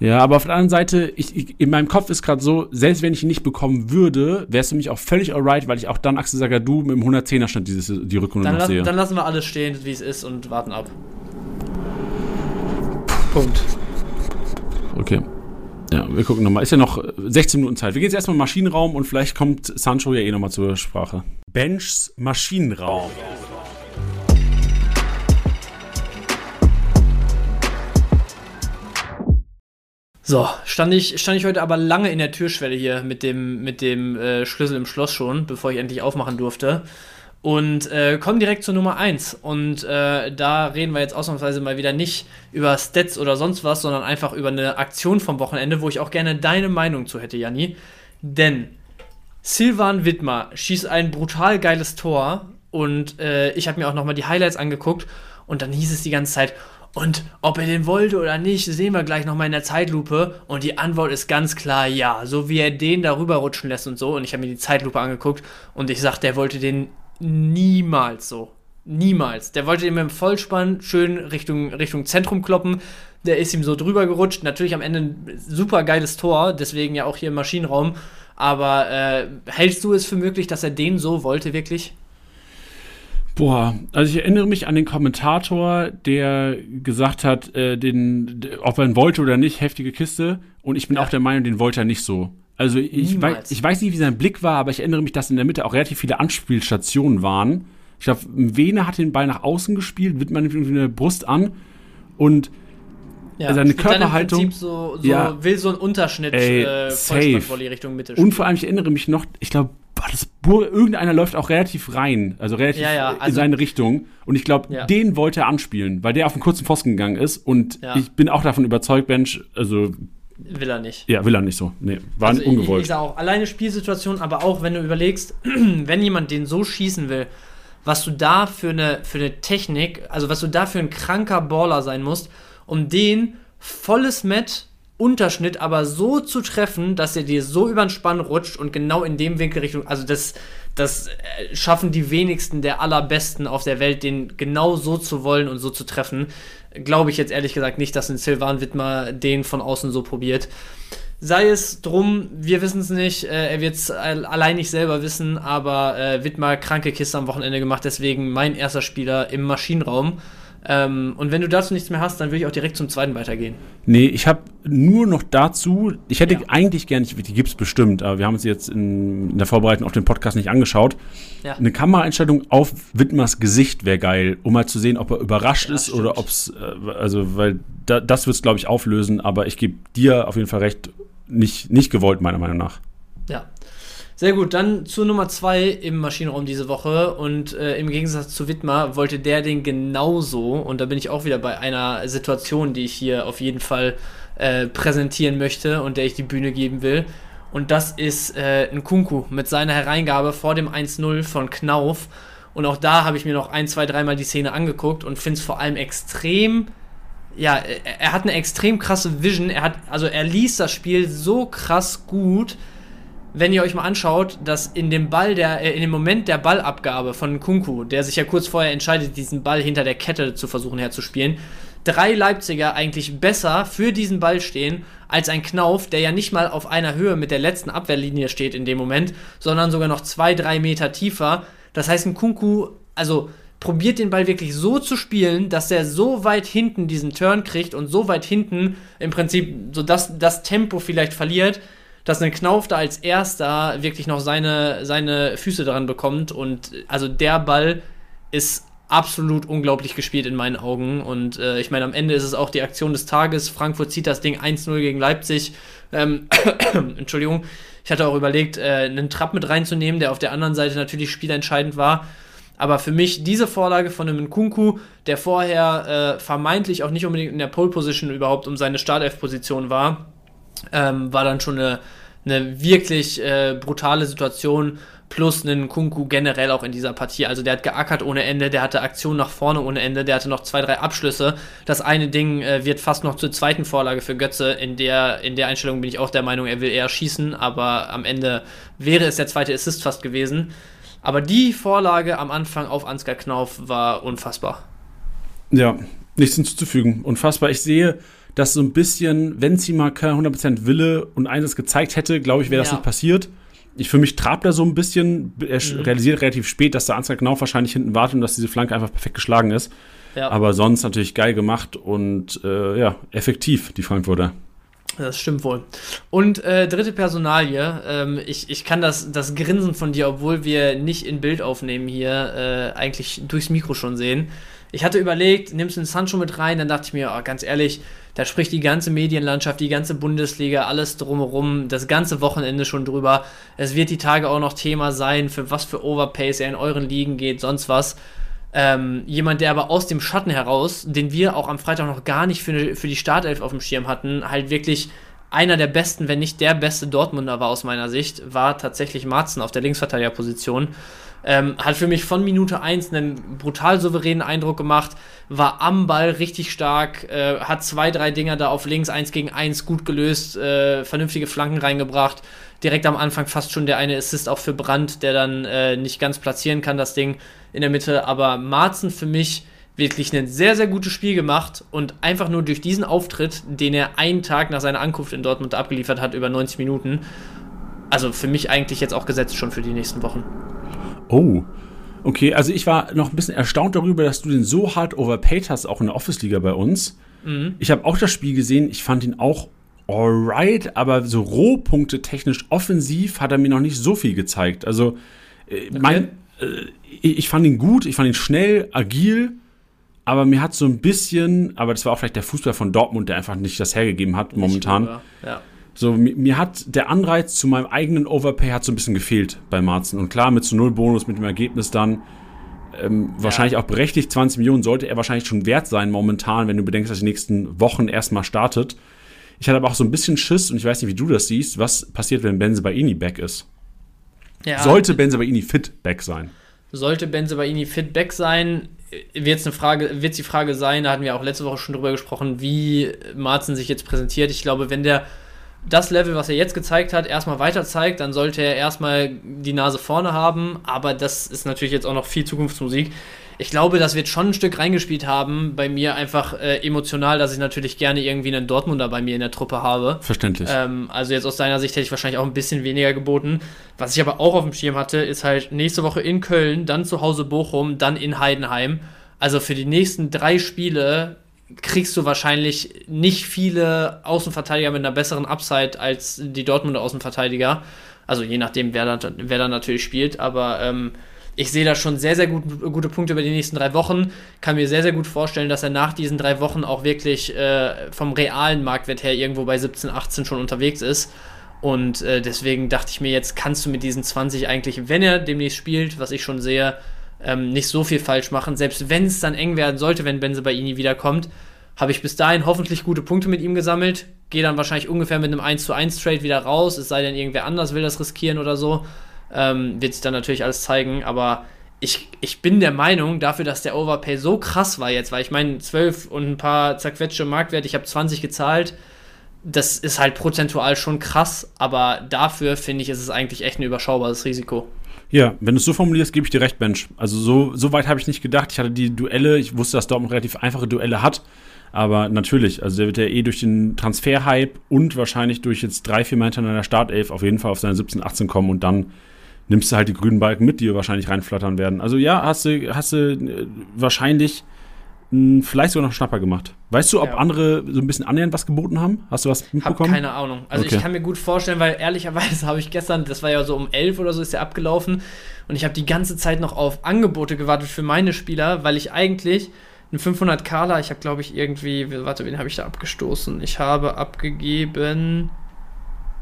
A: Ja, aber auf der anderen Seite, ich, ich, in meinem Kopf ist gerade so, selbst wenn ich ihn nicht bekommen würde, wäre es für mich auch völlig alright, weil ich auch dann Axel Sagadou mit dem 110er Stand dieses, die Rückrunde
B: dann
A: noch sehe.
B: Dann lassen wir alles stehen, wie es ist und warten ab. Punkt.
A: Okay. Ja, wir gucken nochmal. Ist ja noch 16 Minuten Zeit. Wir gehen jetzt erstmal in den Maschinenraum und vielleicht kommt Sancho ja eh nochmal zur Sprache. Benchs Maschinenraum.
B: So, stand ich, stand ich heute aber lange in der Türschwelle hier mit dem, mit dem äh, Schlüssel im Schloss schon, bevor ich endlich aufmachen durfte. Und äh, kommen direkt zur Nummer 1. Und äh, da reden wir jetzt ausnahmsweise mal wieder nicht über Stats oder sonst was, sondern einfach über eine Aktion vom Wochenende, wo ich auch gerne deine Meinung zu hätte, Janni. Denn Silvan Wittmer schießt ein brutal geiles Tor und äh, ich habe mir auch nochmal die Highlights angeguckt und dann hieß es die ganze Zeit, und ob er den wollte oder nicht, sehen wir gleich nochmal in der Zeitlupe. Und die Antwort ist ganz klar ja. So wie er den darüber rutschen lässt und so. Und ich habe mir die Zeitlupe angeguckt und ich sagte, der wollte den niemals so. Niemals. Der wollte ihn mit dem Vollspann schön Richtung, Richtung Zentrum kloppen. Der ist ihm so drüber gerutscht. Natürlich am Ende ein super geiles Tor, deswegen ja auch hier im Maschinenraum. Aber äh, hältst du es für möglich, dass er den so wollte, wirklich?
A: Boah, also ich erinnere mich an den Kommentator, der gesagt hat, äh, den, ob er ihn wollte oder nicht, heftige Kiste. Und ich bin ja. auch der Meinung, den wollte er nicht so. Also ich weiß, ich weiß nicht, wie sein Blick war, aber ich erinnere mich, dass in der Mitte auch relativ viele Anspielstationen waren. Ich glaube, Vene hat den Ball nach außen gespielt, wird man irgendwie eine Brust an und
B: ja, seine Körperhaltung. So, so ja, will so einen Unterschnitt ey,
A: äh, safe.
B: Richtung Mitte spielen.
A: Und vor allem, ich erinnere mich noch, ich glaube, irgendeiner läuft auch relativ rein, also relativ ja, ja, also, in seine Richtung. Und ich glaube, ja. den wollte er anspielen, weil der auf einen kurzen Pfosten gegangen ist. Und ich bin auch davon überzeugt, Bench, also
B: Will er nicht.
A: Ja, will er nicht so. Nee, war also ungewollt.
B: Ich, ich sag auch, alleine Spielsituation, aber auch wenn du überlegst, wenn jemand den so schießen will, was du da für eine, für eine Technik, also was du da für ein kranker Baller sein musst, um den volles Met Unterschnitt aber so zu treffen, dass er dir so über den Spann rutscht und genau in dem Winkel Richtung, also das, das äh, schaffen die wenigsten der allerbesten auf der Welt, den genau so zu wollen und so zu treffen glaube ich jetzt ehrlich gesagt nicht, dass ein Silvan Wittmer den von außen so probiert. Sei es drum, wir wissen es nicht, äh, er wird es allein nicht selber wissen, aber äh, Wittmer kranke Kiste am Wochenende gemacht, deswegen mein erster Spieler im Maschinenraum. Ähm, und wenn du dazu nichts mehr hast, dann würde ich auch direkt zum zweiten weitergehen.
A: Nee, ich habe nur noch dazu, ich hätte ja. eigentlich gerne, die gibt es bestimmt, aber wir haben uns jetzt in, in, der Vorbereitung auf den Podcast nicht angeschaut. Ja. Eine Kameraeinstellung auf Wittmers Gesicht wäre geil, um mal zu sehen, ob er überrascht ja, ist stimmt. oder ob es, äh, also, weil da, das wird es, glaube ich, auflösen, aber ich gebe dir auf jeden Fall recht, nicht, nicht gewollt, meiner Meinung nach.
B: Sehr gut, dann zur Nummer 2 im Maschinenraum diese Woche. Und äh, im Gegensatz zu Wittmer wollte der den genauso. Und da bin ich auch wieder bei einer Situation, die ich hier auf jeden Fall äh, präsentieren möchte und der ich die Bühne geben will. Und das ist äh, ein Kunku mit seiner Hereingabe vor dem 1-0 von Knauf. Und auch da habe ich mir noch ein, zwei, dreimal die Szene angeguckt und finde es vor allem extrem ja, er, er, hat eine extrem krasse Vision. Er hat, also er liest das Spiel so krass gut wenn ihr euch mal anschaut, dass in dem Ball der, äh, in dem Moment der Ballabgabe von Kunku, der sich ja kurz vorher entscheidet, diesen Ball hinter der Kette zu versuchen herzuspielen, drei Leipziger eigentlich besser für diesen Ball stehen als ein Knauf, der ja nicht mal auf einer Höhe mit der letzten Abwehrlinie steht in dem Moment, sondern sogar noch zwei, drei Meter tiefer. Das heißt, ein Kunku, also probiert den Ball wirklich so zu spielen, dass er so weit hinten diesen Turn kriegt und so weit hinten im Prinzip so das, das Tempo vielleicht verliert, dass ein Knauf da als erster wirklich noch seine, seine Füße dran bekommt. Und also der Ball ist absolut unglaublich gespielt in meinen Augen. Und äh, ich meine, am Ende ist es auch die Aktion des Tages. Frankfurt zieht das Ding 1-0 gegen Leipzig. Ähm, Entschuldigung. Ich hatte auch überlegt, äh, einen Trapp mit reinzunehmen, der auf der anderen Seite natürlich spielentscheidend war. Aber für mich diese Vorlage von einem Kunku, der vorher äh, vermeintlich auch nicht unbedingt in der Pole Position überhaupt um seine Startelf-Position war, ähm, war dann schon eine, eine wirklich äh, brutale Situation plus einen Kunku generell auch in dieser Partie. Also der hat geackert ohne Ende, der hatte Aktionen nach vorne ohne Ende, der hatte noch zwei, drei Abschlüsse. Das eine Ding äh, wird fast noch zur zweiten Vorlage für Götze. In der, in der Einstellung bin ich auch der Meinung, er will eher schießen, aber am Ende wäre es der zweite Assist fast gewesen. Aber die Vorlage am Anfang auf Ansgar Knauf war unfassbar.
A: Ja, nichts hinzuzufügen. Unfassbar. Ich sehe, dass so ein bisschen, wenn sie mal kein 100% Wille und eines gezeigt hätte, glaube ich, wäre das ja. nicht passiert. Ich für mich trabt er so ein bisschen. Er mhm. realisiert relativ spät, dass der Ansgar Knauf wahrscheinlich hinten wartet und dass diese Flanke einfach perfekt geschlagen ist. Ja. Aber sonst natürlich geil gemacht und äh, ja, effektiv, die Frankfurter.
B: Das stimmt wohl. Und äh, dritte Personalie, ähm, ich, ich kann das, das Grinsen von dir, obwohl wir nicht in Bild aufnehmen hier, äh, eigentlich durchs Mikro schon sehen. Ich hatte überlegt, nimmst du den Sancho mit rein, dann dachte ich mir, oh, ganz ehrlich, da spricht die ganze Medienlandschaft, die ganze Bundesliga, alles drumherum, das ganze Wochenende schon drüber. Es wird die Tage auch noch Thema sein, für was für Overpays er in euren Ligen geht, sonst was. Ähm, jemand, der aber aus dem Schatten heraus, den wir auch am Freitag noch gar nicht für, für die Startelf auf dem Schirm hatten, halt wirklich einer der besten, wenn nicht der beste Dortmunder war aus meiner Sicht, war tatsächlich Marzen auf der Linksverteidigerposition. Ähm, hat für mich von Minute 1 einen brutal souveränen Eindruck gemacht, war am Ball richtig stark, äh, hat zwei, drei Dinger da auf links, eins gegen eins gut gelöst, äh, vernünftige Flanken reingebracht. Direkt am Anfang fast schon der eine Assist auch für Brandt, der dann äh, nicht ganz platzieren kann, das Ding in der Mitte. Aber Marzen für mich wirklich ein sehr, sehr gutes Spiel gemacht und einfach nur durch diesen Auftritt, den er einen Tag nach seiner Ankunft in Dortmund abgeliefert hat, über 90 Minuten, also für mich eigentlich jetzt auch gesetzt schon für die nächsten Wochen.
A: Oh, okay. Also ich war noch ein bisschen erstaunt darüber, dass du den so hart overpaid hast, auch in der Office-Liga bei uns. Mhm. Ich habe auch das Spiel gesehen. Ich fand ihn auch alright, aber so Rohpunkte technisch offensiv hat er mir noch nicht so viel gezeigt. Also äh, okay. mein, äh, ich fand ihn gut, ich fand ihn schnell, agil, aber mir hat so ein bisschen, aber das war auch vielleicht der Fußball von Dortmund, der einfach nicht das hergegeben hat momentan. Ja. So, mir, mir, hat der Anreiz zu meinem eigenen Overpay hat so ein bisschen gefehlt bei Marzen. Und klar, mit zu Null Bonus, mit dem Ergebnis dann, ähm, ja. wahrscheinlich auch berechtigt, 20 Millionen sollte er wahrscheinlich schon wert sein momentan, wenn du bedenkst, dass die nächsten Wochen erstmal startet. Ich hatte aber auch so ein bisschen Schiss und ich weiß nicht, wie du das siehst, was passiert, wenn Benze Baini back ist. Ja. Sollte Benze Baini fit back sein?
B: Sollte Benze Baini fit back sein, wird eine Frage, wird die Frage sein, da hatten wir auch letzte Woche schon drüber gesprochen, wie Marzen sich jetzt präsentiert. Ich glaube, wenn der das Level, was er jetzt gezeigt hat, erstmal weiter zeigt, dann sollte er erstmal die Nase vorne haben. Aber das ist natürlich jetzt auch noch viel Zukunftsmusik. Ich glaube, das wird schon ein Stück reingespielt haben bei mir, einfach äh, emotional, dass ich natürlich gerne irgendwie einen Dortmunder bei mir in der Truppe habe.
A: Verständlich.
B: Ähm, also jetzt aus deiner Sicht hätte ich wahrscheinlich auch ein bisschen weniger geboten. Was ich aber auch auf dem Schirm hatte, ist halt nächste Woche in Köln, dann zu Hause Bochum, dann in Heidenheim. Also für die nächsten drei Spiele kriegst du wahrscheinlich nicht viele Außenverteidiger mit einer besseren Upside als die Dortmunder Außenverteidiger. Also je nachdem, wer da, wer da natürlich spielt. Aber ähm, ich sehe da schon sehr, sehr gut, gute Punkte über die nächsten drei Wochen. Kann mir sehr, sehr gut vorstellen, dass er nach diesen drei Wochen auch wirklich äh, vom realen Marktwert her irgendwo bei 17, 18 schon unterwegs ist. Und äh, deswegen dachte ich mir, jetzt kannst du mit diesen 20 eigentlich, wenn er demnächst spielt, was ich schon sehe, ähm, nicht so viel falsch machen. Selbst wenn es dann eng werden sollte, wenn Benze bei Ini wiederkommt, habe ich bis dahin hoffentlich gute Punkte mit ihm gesammelt. Gehe dann wahrscheinlich ungefähr mit einem 1 zu 1 Trade wieder raus, es sei denn, irgendwer anders will das riskieren oder so. Ähm, wird sich dann natürlich alles zeigen, aber ich, ich bin der Meinung, dafür, dass der Overpay so krass war jetzt, weil ich meine, 12 und ein paar zerquetschte Marktwerte, ich habe 20 gezahlt, das ist halt prozentual schon krass, aber dafür finde ich, ist es eigentlich echt ein überschaubares Risiko.
A: Ja, wenn du es so formulierst, gebe ich dir recht, Mensch. Also so, so weit habe ich nicht gedacht. Ich hatte die Duelle, ich wusste, dass Dortmund relativ einfache Duelle hat. Aber natürlich, also der wird ja eh durch den Transfer-Hype und wahrscheinlich durch jetzt drei, vier Mal hintereinander Startelf auf jeden Fall auf seine 17, 18 kommen und dann nimmst du halt die grünen Balken mit, die wahrscheinlich reinflattern werden. Also ja, hast du, hast du äh, wahrscheinlich vielleicht sogar noch Schnapper gemacht. Weißt du, ob ja. andere so ein bisschen annähernd was geboten haben? Hast du was mitbekommen?
B: Hab keine Ahnung. Also okay. ich kann mir gut vorstellen, weil ehrlicherweise habe ich gestern, das war ja so um elf oder so ist der abgelaufen und ich habe die ganze Zeit noch auf Angebote gewartet für meine Spieler, weil ich eigentlich ein 500 Kala, ich habe glaube ich irgendwie, warte, wen habe ich da abgestoßen? Ich habe abgegeben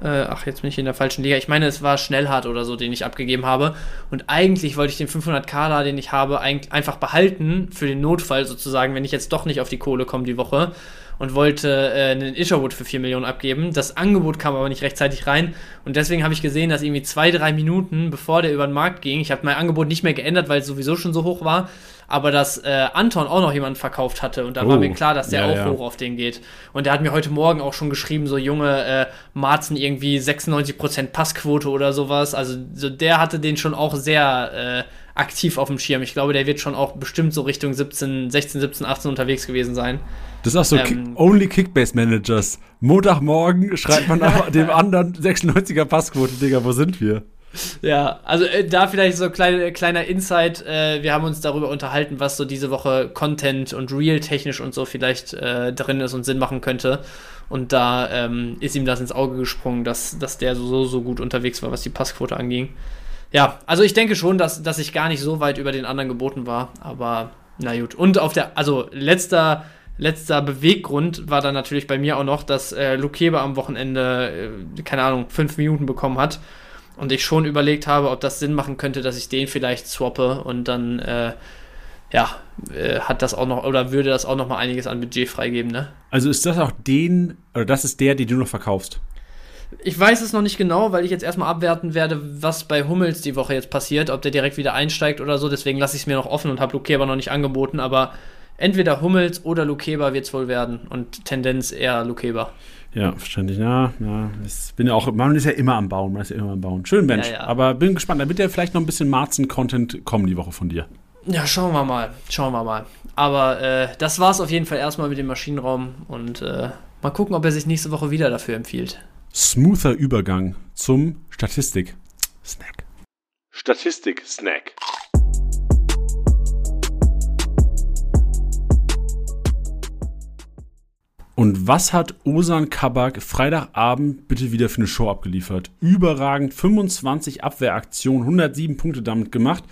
B: äh, ach, jetzt bin ich in der falschen Liga. Ich meine, es war Schnellhart oder so, den ich abgegeben habe. Und eigentlich wollte ich den 500k da, den ich habe, einfach behalten für den Notfall sozusagen, wenn ich jetzt doch nicht auf die Kohle komme die Woche und wollte äh, einen Isherwood für 4 Millionen abgeben. Das Angebot kam aber nicht rechtzeitig rein und deswegen habe ich gesehen, dass irgendwie zwei, drei Minuten bevor der über den Markt ging, ich habe mein Angebot nicht mehr geändert, weil es sowieso schon so hoch war, aber dass äh, Anton auch noch jemanden verkauft hatte und da oh, war mir klar, dass der ja, auch ja. hoch auf den geht. Und der hat mir heute Morgen auch schon geschrieben, so junge äh, Marzen irgendwie 96% Passquote oder sowas. Also so, der hatte den schon auch sehr äh, aktiv auf dem Schirm. Ich glaube, der wird schon auch bestimmt so Richtung 17, 16, 17, 18 unterwegs gewesen sein.
A: Das ist auch so ähm, Only Kickbase Managers. Montagmorgen schreibt man dem anderen 96er Passquote, Digga, wo sind wir?
B: Ja, also äh, da vielleicht so kleine, kleiner Insight. Äh, wir haben uns darüber unterhalten, was so diese Woche Content und Real-technisch und so vielleicht äh, drin ist und Sinn machen könnte. Und da ähm, ist ihm das ins Auge gesprungen, dass, dass der so, so gut unterwegs war, was die Passquote anging. Ja, also ich denke schon, dass, dass ich gar nicht so weit über den anderen geboten war, aber na gut. Und auf der, also letzter, letzter Beweggrund war dann natürlich bei mir auch noch, dass äh, Lukebe am Wochenende, äh, keine Ahnung, fünf Minuten bekommen hat und ich schon überlegt habe, ob das Sinn machen könnte, dass ich den vielleicht swappe und dann, äh, ja, äh, hat das auch noch, oder würde das auch noch mal einiges an Budget freigeben, ne?
A: Also ist das auch den, oder das ist der, den du noch verkaufst?
B: Ich weiß es noch nicht genau, weil ich jetzt erstmal abwerten werde, was bei Hummels die Woche jetzt passiert, ob der direkt wieder einsteigt oder so. Deswegen lasse ich es mir noch offen und habe Lukeba noch nicht angeboten. Aber entweder Hummels oder Lukeba wird es wohl werden und Tendenz eher Lukeba.
A: Ja, verständlich. Ja, ja. Ich bin ja auch, man ist ja immer am Bauen, man ist ja immer am Bauen. Schön, Mensch. Ja, ja. Aber bin gespannt, da wird ja vielleicht noch ein bisschen Marzen-Content kommen die Woche von dir.
B: Ja, schauen wir mal. Schauen wir mal. Aber äh, das war es auf jeden Fall erstmal mit dem Maschinenraum und äh, mal gucken, ob er sich nächste Woche wieder dafür empfiehlt.
A: Smoother Übergang zum Statistik-Snack.
C: Statistik-Snack.
A: Und was hat Osan Kabak Freitagabend bitte wieder für eine Show abgeliefert? Überragend, 25 Abwehraktionen, 107 Punkte damit gemacht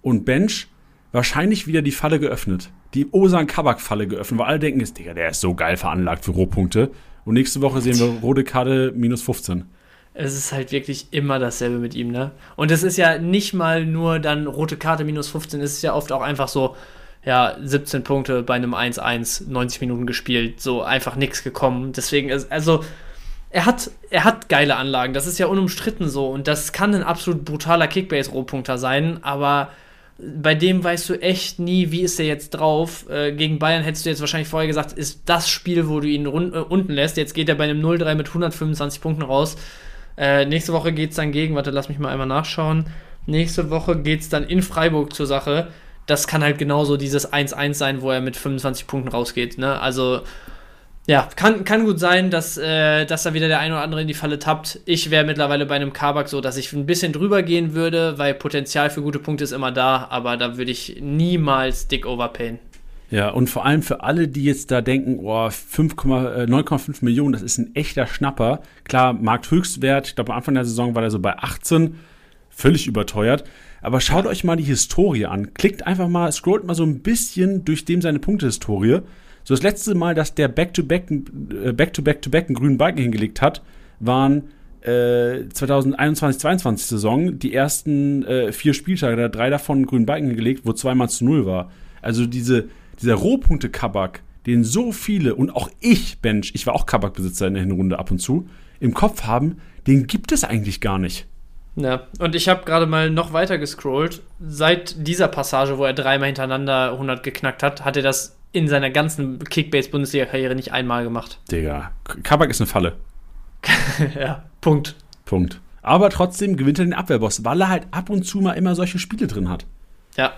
A: und Bench wahrscheinlich wieder die Falle geöffnet. Die Osan Kabak Falle geöffnet, weil alle denken, Digga, der ist so geil veranlagt für Rohpunkte. Und nächste Woche sehen wir rote Karte minus 15.
B: Es ist halt wirklich immer dasselbe mit ihm, ne? Und es ist ja nicht mal nur dann rote Karte minus 15, es ist ja oft auch einfach so, ja, 17 Punkte bei einem 1-1, 90 Minuten gespielt, so einfach nichts gekommen. Deswegen ist, also, er hat, er hat geile Anlagen, das ist ja unumstritten so und das kann ein absolut brutaler Kickbase-Rohpunkter sein, aber bei dem weißt du echt nie, wie ist er jetzt drauf. Äh, gegen Bayern hättest du jetzt wahrscheinlich vorher gesagt, ist das Spiel, wo du ihn äh, unten lässt. Jetzt geht er bei einem 0-3 mit 125 Punkten raus. Äh, nächste Woche geht es dann gegen, warte, lass mich mal einmal nachschauen. Nächste Woche geht es dann in Freiburg zur Sache das kann halt genauso dieses 1-1 sein, wo er mit 25 Punkten rausgeht. Ne? Also, ja, kann, kann gut sein, dass, äh, dass da wieder der ein oder andere in die Falle tappt. Ich wäre mittlerweile bei einem Kabak so, dass ich ein bisschen drüber gehen würde, weil Potenzial für gute Punkte ist immer da, aber da würde ich niemals dick overpayen.
A: Ja, und vor allem für alle, die jetzt da denken, oh, 9,5 äh, Millionen, das ist ein echter Schnapper. Klar, Markthöchstwert, ich glaube, am Anfang der Saison war der so bei 18, völlig überteuert. Aber schaut euch mal die Historie an. Klickt einfach mal, scrollt mal so ein bisschen durch dem seine Punktehistorie. So das letzte Mal, dass der Back-to-Back äh, Back-to-Back-to-Back einen grünen Balken hingelegt hat, waren äh, 2021-22 Saison die ersten äh, vier Spieltage, da drei davon einen grünen Balken hingelegt, wo zweimal zu null war. Also diese, dieser Rohpunkte-Kabak, den so viele und auch ich, Bench, ich war auch Kabak-Besitzer in der Hinrunde ab und zu, im Kopf haben, den gibt es eigentlich gar nicht.
B: Ja, und ich habe gerade mal noch weiter gescrollt. Seit dieser Passage, wo er dreimal hintereinander 100 geknackt hat, hat er das in seiner ganzen Kickbase-Bundesliga-Karriere nicht einmal gemacht.
A: Digga, Kabak ist eine Falle.
B: ja, Punkt.
A: Punkt. Aber trotzdem gewinnt er den Abwehrboss, weil er halt ab und zu mal immer solche Spiele drin hat.
B: Ja.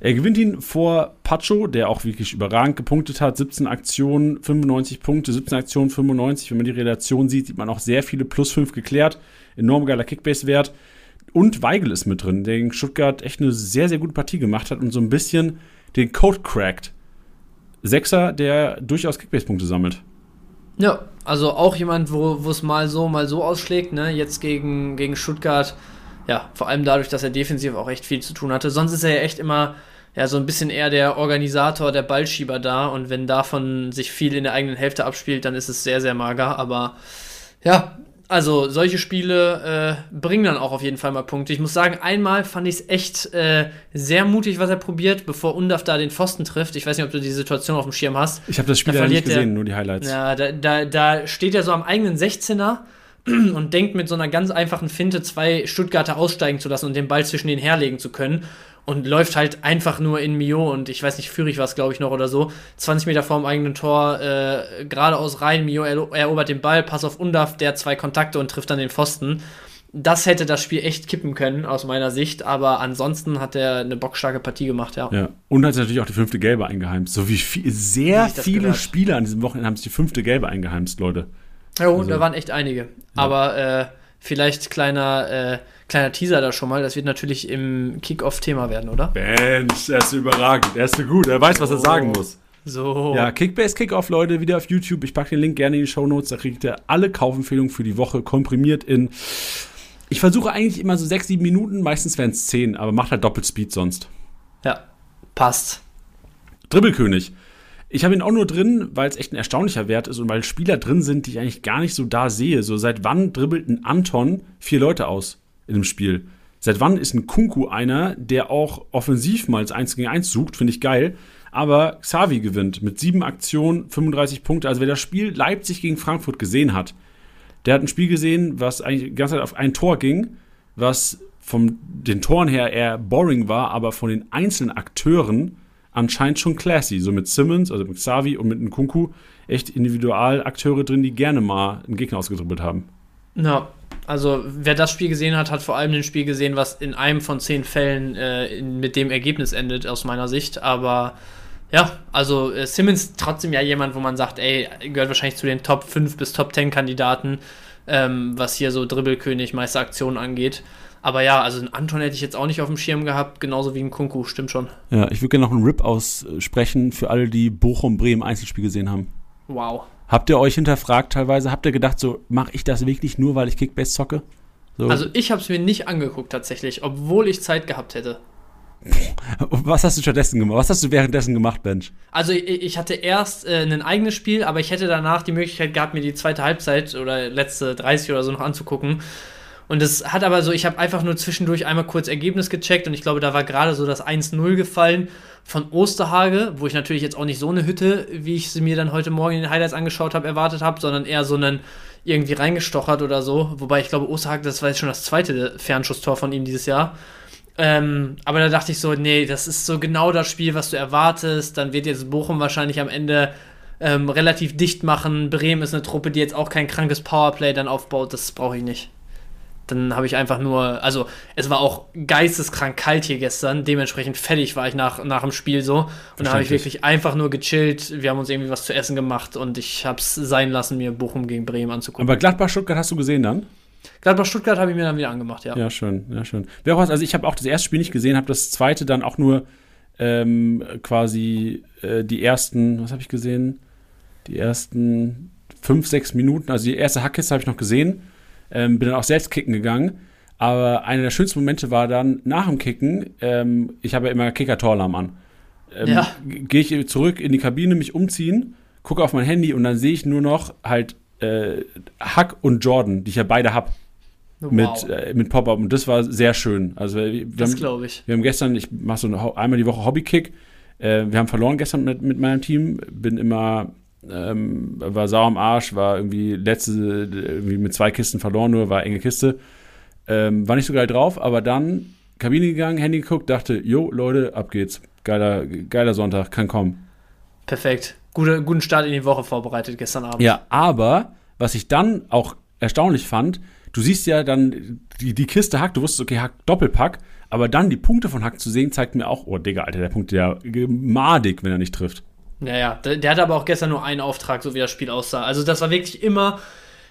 A: Er gewinnt ihn vor Pacho, der auch wirklich überragend gepunktet hat. 17 Aktionen, 95 Punkte, 17 Aktionen, 95. Wenn man die Relation sieht, sieht man auch sehr viele plus 5 geklärt. Enorm geiler Kickbase-Wert. Und Weigel ist mit drin, der gegen Stuttgart echt eine sehr, sehr gute Partie gemacht hat und so ein bisschen den Code crackt. Sechser, der durchaus Kickbase-Punkte sammelt.
B: Ja, also auch jemand, wo es mal so, mal so ausschlägt, ne? Jetzt gegen, gegen Stuttgart, ja, vor allem dadurch, dass er defensiv auch echt viel zu tun hatte. Sonst ist er ja echt immer ja, so ein bisschen eher der Organisator, der Ballschieber da und wenn davon sich viel in der eigenen Hälfte abspielt, dann ist es sehr, sehr mager, aber ja, also solche Spiele äh, bringen dann auch auf jeden Fall mal Punkte. Ich muss sagen, einmal fand ich es echt äh, sehr mutig, was er probiert, bevor Undaf da den Pfosten trifft. Ich weiß nicht, ob du die Situation auf dem Schirm hast.
A: Ich habe das Spiel ja nicht gesehen, der, nur die Highlights.
B: Ja, da, da, da steht er so am eigenen 16er und denkt mit so einer ganz einfachen Finte zwei Stuttgarter aussteigen zu lassen und den Ball zwischen den herlegen zu können und läuft halt einfach nur in Mio und ich weiß nicht, Führig war es, glaube ich, noch oder so. 20 Meter vorm eigenen Tor, äh, geradeaus rein, Mio erobert den Ball, Pass auf Undaf, der zwei Kontakte und trifft dann den Pfosten. Das hätte das Spiel echt kippen können, aus meiner Sicht, aber ansonsten hat er eine bockstarke Partie gemacht, ja.
A: Ja, und hat natürlich auch die fünfte Gelbe eingeheimst. So wie viel, sehr viele gehört. Spieler an diesem Wochenende haben sich die fünfte Gelbe eingeheimst, Leute.
B: Ja, und also, da waren echt einige. Ja. Aber äh, vielleicht kleiner, äh, kleiner Teaser da schon mal. Das wird natürlich im Kickoff-Thema werden, oder?
A: Mensch, er ist überragend. Er ist so gut. Er weiß, was er sagen muss.
B: So.
A: Ja, Kickbase Kickoff, Leute, wieder auf YouTube. Ich packe den Link gerne in die Show Notes. Da kriegt ihr alle Kaufempfehlungen für die Woche komprimiert in. Ich versuche eigentlich immer so sechs, sieben Minuten. Meistens wären es zehn, aber macht halt Doppelspeed sonst.
B: Ja, passt.
A: Dribbelkönig. Ich habe ihn auch nur drin, weil es echt ein erstaunlicher Wert ist und weil Spieler drin sind, die ich eigentlich gar nicht so da sehe. So, seit wann dribbelt ein Anton vier Leute aus in dem Spiel? Seit wann ist ein Kunku einer, der auch offensiv mal als 1 gegen 1 sucht? Finde ich geil. Aber Xavi gewinnt mit sieben Aktionen, 35 Punkte. Also wer das Spiel Leipzig gegen Frankfurt gesehen hat, der hat ein Spiel gesehen, was eigentlich die ganze Zeit auf ein Tor ging, was von den Toren her eher boring war, aber von den einzelnen Akteuren anscheinend schon classy. So mit Simmons, also mit Xavi und mit Nkunku echt Individualakteure drin, die gerne mal einen Gegner ausgedribbelt haben.
B: Ja, also wer das Spiel gesehen hat, hat vor allem ein Spiel gesehen, was in einem von zehn Fällen äh, in, mit dem Ergebnis endet, aus meiner Sicht. Aber ja, also äh, Simmons trotzdem ja jemand, wo man sagt, ey, gehört wahrscheinlich zu den Top 5 bis Top 10 Kandidaten, ähm, was hier so Dribbelkönig, Meisteraktionen angeht. Aber ja, also einen Anton hätte ich jetzt auch nicht auf dem Schirm gehabt, genauso wie einen Kunku, stimmt schon.
A: Ja, ich würde gerne noch einen Rip aussprechen für alle, die Bochum-Bremen Einzelspiel gesehen haben.
B: Wow.
A: Habt ihr euch hinterfragt teilweise? Habt ihr gedacht, so mache ich das wirklich nur, weil ich Kickbase zocke?
B: So. Also ich habe es mir nicht angeguckt tatsächlich, obwohl ich Zeit gehabt hätte.
A: Was hast du stattdessen gemacht? Was hast du währenddessen gemacht, Bench?
B: Also ich hatte erst äh, ein eigenes Spiel, aber ich hätte danach die Möglichkeit gehabt, mir die zweite Halbzeit oder letzte 30 oder so noch anzugucken. Und es hat aber so, ich habe einfach nur zwischendurch einmal kurz Ergebnis gecheckt und ich glaube, da war gerade so das 1-0 gefallen von Osterhage, wo ich natürlich jetzt auch nicht so eine Hütte, wie ich sie mir dann heute Morgen in den Highlights angeschaut habe, erwartet habe, sondern eher so einen irgendwie reingestochert oder so. Wobei ich glaube, Osterhage, das war jetzt schon das zweite Fernschusstor von ihm dieses Jahr. Ähm, aber da dachte ich so, nee, das ist so genau das Spiel, was du erwartest. Dann wird jetzt Bochum wahrscheinlich am Ende ähm, relativ dicht machen. Bremen ist eine Truppe, die jetzt auch kein krankes Powerplay dann aufbaut. Das brauche ich nicht dann habe ich einfach nur, also es war auch geisteskrank kalt hier gestern, dementsprechend fertig war ich nach, nach dem Spiel so. Und da habe ich wirklich einfach nur gechillt, wir haben uns irgendwie was zu essen gemacht und ich habe es sein lassen, mir Bochum gegen Bremen anzugucken.
A: Aber Gladbach-Stuttgart hast du gesehen dann?
B: Gladbach-Stuttgart habe ich mir dann wieder angemacht, ja.
A: Ja, schön, ja, schön. Wer auch was, also ich habe auch das erste Spiel nicht gesehen, habe das zweite dann auch nur ähm, quasi äh, die ersten, was habe ich gesehen? Die ersten fünf, sechs Minuten, also die erste Hackkiste habe ich noch gesehen ähm, bin dann auch selbst kicken gegangen. Aber einer der schönsten Momente war dann nach dem Kicken, ähm, ich habe ja immer Kicker-Torlam an. Ähm, ja. Gehe ich zurück in die Kabine, mich umziehen, gucke auf mein Handy und dann sehe ich nur noch halt äh, Huck und Jordan, die ich ja beide habe. Wow. Mit, äh, mit Pop-Up. Und das war sehr schön. Also, wir,
B: das glaube ich.
A: Wir haben gestern, ich mache so eine, einmal die Woche Hobby-Kick. Äh, wir haben verloren gestern mit, mit meinem Team. Bin immer ähm, war sauer am Arsch, war irgendwie letzte, irgendwie mit zwei Kisten verloren, nur war enge Kiste. Ähm, war nicht so geil drauf, aber dann Kabine gegangen, Handy geguckt, dachte, jo, Leute, ab geht's. Geiler, geiler Sonntag, kann kommen.
B: Perfekt. Gute, guten Start in die Woche vorbereitet gestern Abend.
A: Ja, aber was ich dann auch erstaunlich fand, du siehst ja dann die, die Kiste Hack, du wusstest, okay, Hack Doppelpack, Aber dann die Punkte von Hack zu sehen, zeigt mir auch, oh Digga, Alter, der Punkt ja madig, wenn er nicht trifft.
B: Naja, der, der hatte aber auch gestern nur einen Auftrag, so wie das Spiel aussah. Also das war wirklich immer,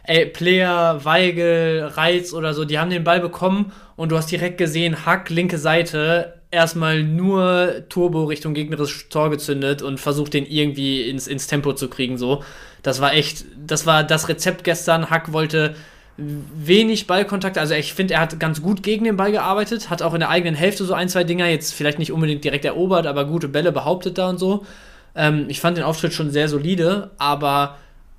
B: ey, Player, Weigel, Reiz oder so, die haben den Ball bekommen und du hast direkt gesehen, Hack, linke Seite, erstmal nur Turbo Richtung gegnerisches Tor gezündet und versucht den irgendwie ins, ins Tempo zu kriegen, so. Das war echt, das war das Rezept gestern. Hack wollte wenig Ballkontakt. Also ich finde, er hat ganz gut gegen den Ball gearbeitet, hat auch in der eigenen Hälfte so ein, zwei Dinger, jetzt vielleicht nicht unbedingt direkt erobert, aber gute Bälle behauptet da und so. Ähm, ich fand den Auftritt schon sehr solide, aber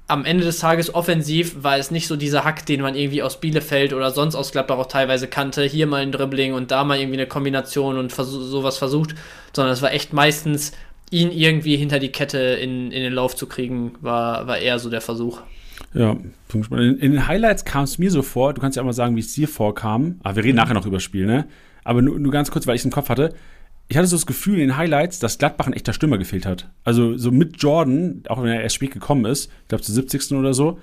B: am Ende des Tages offensiv war es nicht so dieser Hack, den man irgendwie aus Bielefeld oder sonst aus Gladbach auch teilweise kannte. Hier mal ein Dribbling und da mal irgendwie eine Kombination und vers sowas versucht, sondern es war echt meistens, ihn irgendwie hinter die Kette in, in den Lauf zu kriegen, war, war eher so der Versuch.
A: Ja, in, in den Highlights kam es mir so vor, du kannst ja auch mal sagen, wie es dir vorkam. Aber wir reden mhm. nachher noch über das Spiel, ne? Aber nur, nur ganz kurz, weil ich es im Kopf hatte ich hatte so das Gefühl in den Highlights, dass Gladbach ein echter Stürmer gefehlt hat. Also so mit Jordan, auch wenn er erst spät gekommen ist, ich glaube zu 70. oder so,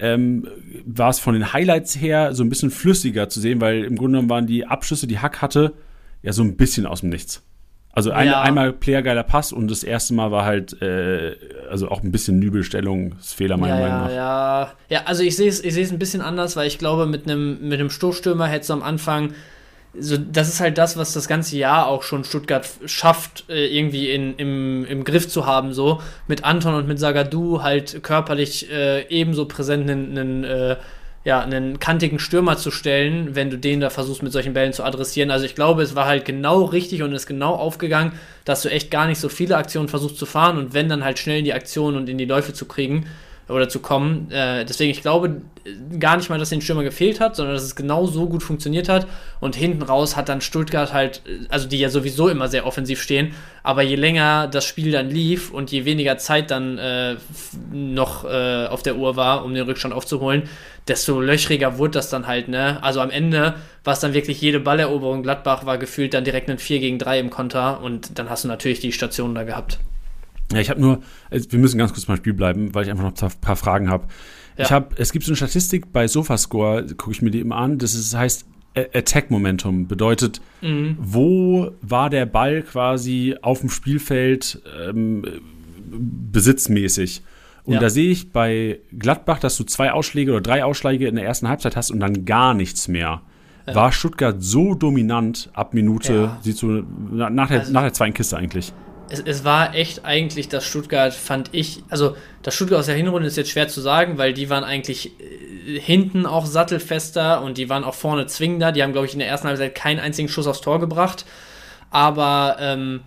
A: ähm, war es von den Highlights her so ein bisschen flüssiger zu sehen, weil im Grunde genommen waren die Abschlüsse, die Hack hatte, ja so ein bisschen aus dem Nichts. Also ein, ja. einmal playergeiler Pass und das erste Mal war halt äh, also auch ein bisschen Nübelstellungsfehler meiner
B: ja,
A: Meinung nach.
B: Ja, ja, also ich sehe es ich ein bisschen anders, weil ich glaube, mit einem mit einem Stoßstürmer hättest du am Anfang so, das ist halt das, was das ganze Jahr auch schon Stuttgart schafft, äh, irgendwie in, im, im Griff zu haben, so mit Anton und mit Sagadu halt körperlich äh, ebenso präsent einen, einen, äh, ja, einen kantigen Stürmer zu stellen, wenn du den da versuchst mit solchen Bällen zu adressieren. Also ich glaube, es war halt genau richtig und ist genau aufgegangen, dass du echt gar nicht so viele Aktionen versuchst zu fahren und wenn dann halt schnell in die Aktionen und in die Läufe zu kriegen oder zu kommen. Äh, deswegen, ich glaube gar nicht mal, dass den Stürmer gefehlt hat, sondern dass es genau so gut funktioniert hat. Und hinten raus hat dann Stuttgart halt, also die ja sowieso immer sehr offensiv stehen, aber je länger das Spiel dann lief und je weniger Zeit dann äh, noch äh, auf der Uhr war, um den Rückstand aufzuholen, desto löchriger wurde das dann halt, ne? Also am Ende war es dann wirklich jede Balleroberung. Gladbach war gefühlt dann direkt ein 4 gegen 3 im Konter und dann hast du natürlich die Stationen da gehabt.
A: Ja, ich habe nur, wir müssen ganz kurz beim Spiel bleiben, weil ich einfach noch ein paar Fragen habe. Ja. Ich habe, es gibt so eine Statistik bei Sofascore, gucke ich mir die immer an, das ist, heißt Attack Momentum, bedeutet, mhm. wo war der Ball quasi auf dem Spielfeld ähm, besitzmäßig? Und ja. da sehe ich bei Gladbach, dass du zwei Ausschläge oder drei Ausschläge in der ersten Halbzeit hast und dann gar nichts mehr. Ja. War Stuttgart so dominant ab Minute, ja. siehst du, nach der, also, nach der zweiten Kiste eigentlich?
B: Es, es war echt eigentlich das Stuttgart, fand ich, also das Stuttgart aus der Hinrunde ist jetzt schwer zu sagen, weil die waren eigentlich äh, hinten auch sattelfester und die waren auch vorne zwingender. Die haben, glaube ich, in der ersten Halbzeit keinen einzigen Schuss aufs Tor gebracht. Aber ähm,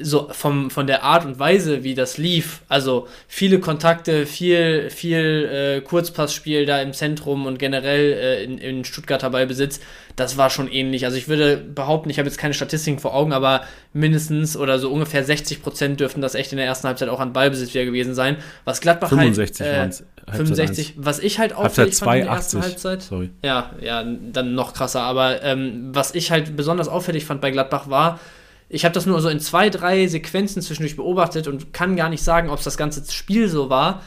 B: so vom, von der Art und Weise, wie das lief, also viele Kontakte, viel, viel äh, Kurzpassspiel da im Zentrum und generell äh, in, in Stuttgarter Ballbesitz, das war schon ähnlich. Also ich würde behaupten, ich habe jetzt keine Statistiken vor Augen, aber mindestens oder so ungefähr 60 Prozent dürften das echt in der ersten Halbzeit auch an Ballbesitz wieder gewesen sein. Was Gladbach
A: 65
B: halt, äh, 65, was ich halt
A: auffällig fand in der ersten Halbzeit.
B: Sorry. Ja, ja, dann noch krasser. Aber ähm, was ich halt besonders auffällig fand bei Gladbach war, ich habe das nur so in zwei, drei Sequenzen zwischendurch beobachtet und kann gar nicht sagen, ob es das ganze Spiel so war.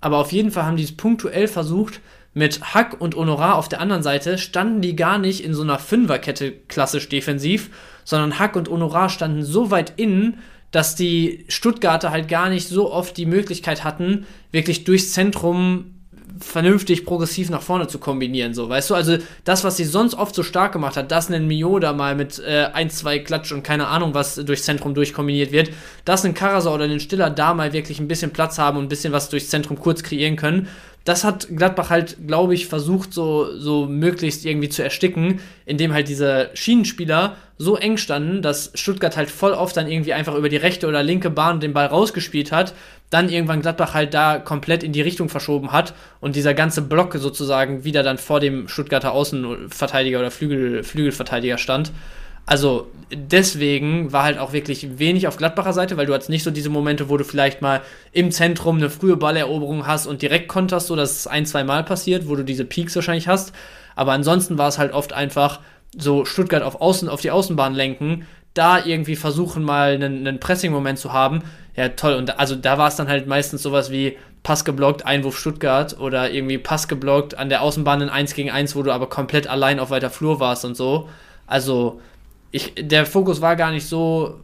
B: Aber auf jeden Fall haben die es punktuell versucht. Mit Hack und Honorar auf der anderen Seite standen die gar nicht in so einer Fünferkette klassisch defensiv, sondern Hack und Honorar standen so weit innen, dass die Stuttgarter halt gar nicht so oft die Möglichkeit hatten, wirklich durchs Zentrum vernünftig progressiv nach vorne zu kombinieren, so, weißt du? Also das, was sie sonst oft so stark gemacht hat, dass ein Mio da mal mit äh, ein, zwei Klatsch und keine Ahnung, was durchs Zentrum durchkombiniert wird, dass ein Karasor oder ein Stiller da mal wirklich ein bisschen Platz haben und ein bisschen was durchs Zentrum kurz kreieren können. Das hat Gladbach halt, glaube ich, versucht, so, so möglichst irgendwie zu ersticken, indem halt diese Schienenspieler so eng standen, dass Stuttgart halt voll oft dann irgendwie einfach über die rechte oder linke Bahn den Ball rausgespielt hat, dann irgendwann Gladbach halt da komplett in die Richtung verschoben hat und dieser ganze Block sozusagen wieder dann vor dem Stuttgarter Außenverteidiger oder Flügel, Flügelverteidiger stand. Also deswegen war halt auch wirklich wenig auf Gladbacher Seite, weil du hattest nicht so diese Momente, wo du vielleicht mal im Zentrum eine frühe Balleroberung hast und direkt konterst, so dass es ein, zwei Mal passiert, wo du diese Peaks wahrscheinlich hast. Aber ansonsten war es halt oft einfach so Stuttgart auf Außen, auf die Außenbahn lenken, da irgendwie versuchen mal einen, einen Pressing-Moment zu haben, ja toll. Und also da war es dann halt meistens sowas wie Pass geblockt, Einwurf Stuttgart oder irgendwie Pass geblockt an der Außenbahn in 1 gegen 1, wo du aber komplett allein auf weiter Flur warst und so. Also ich, der Fokus war gar nicht so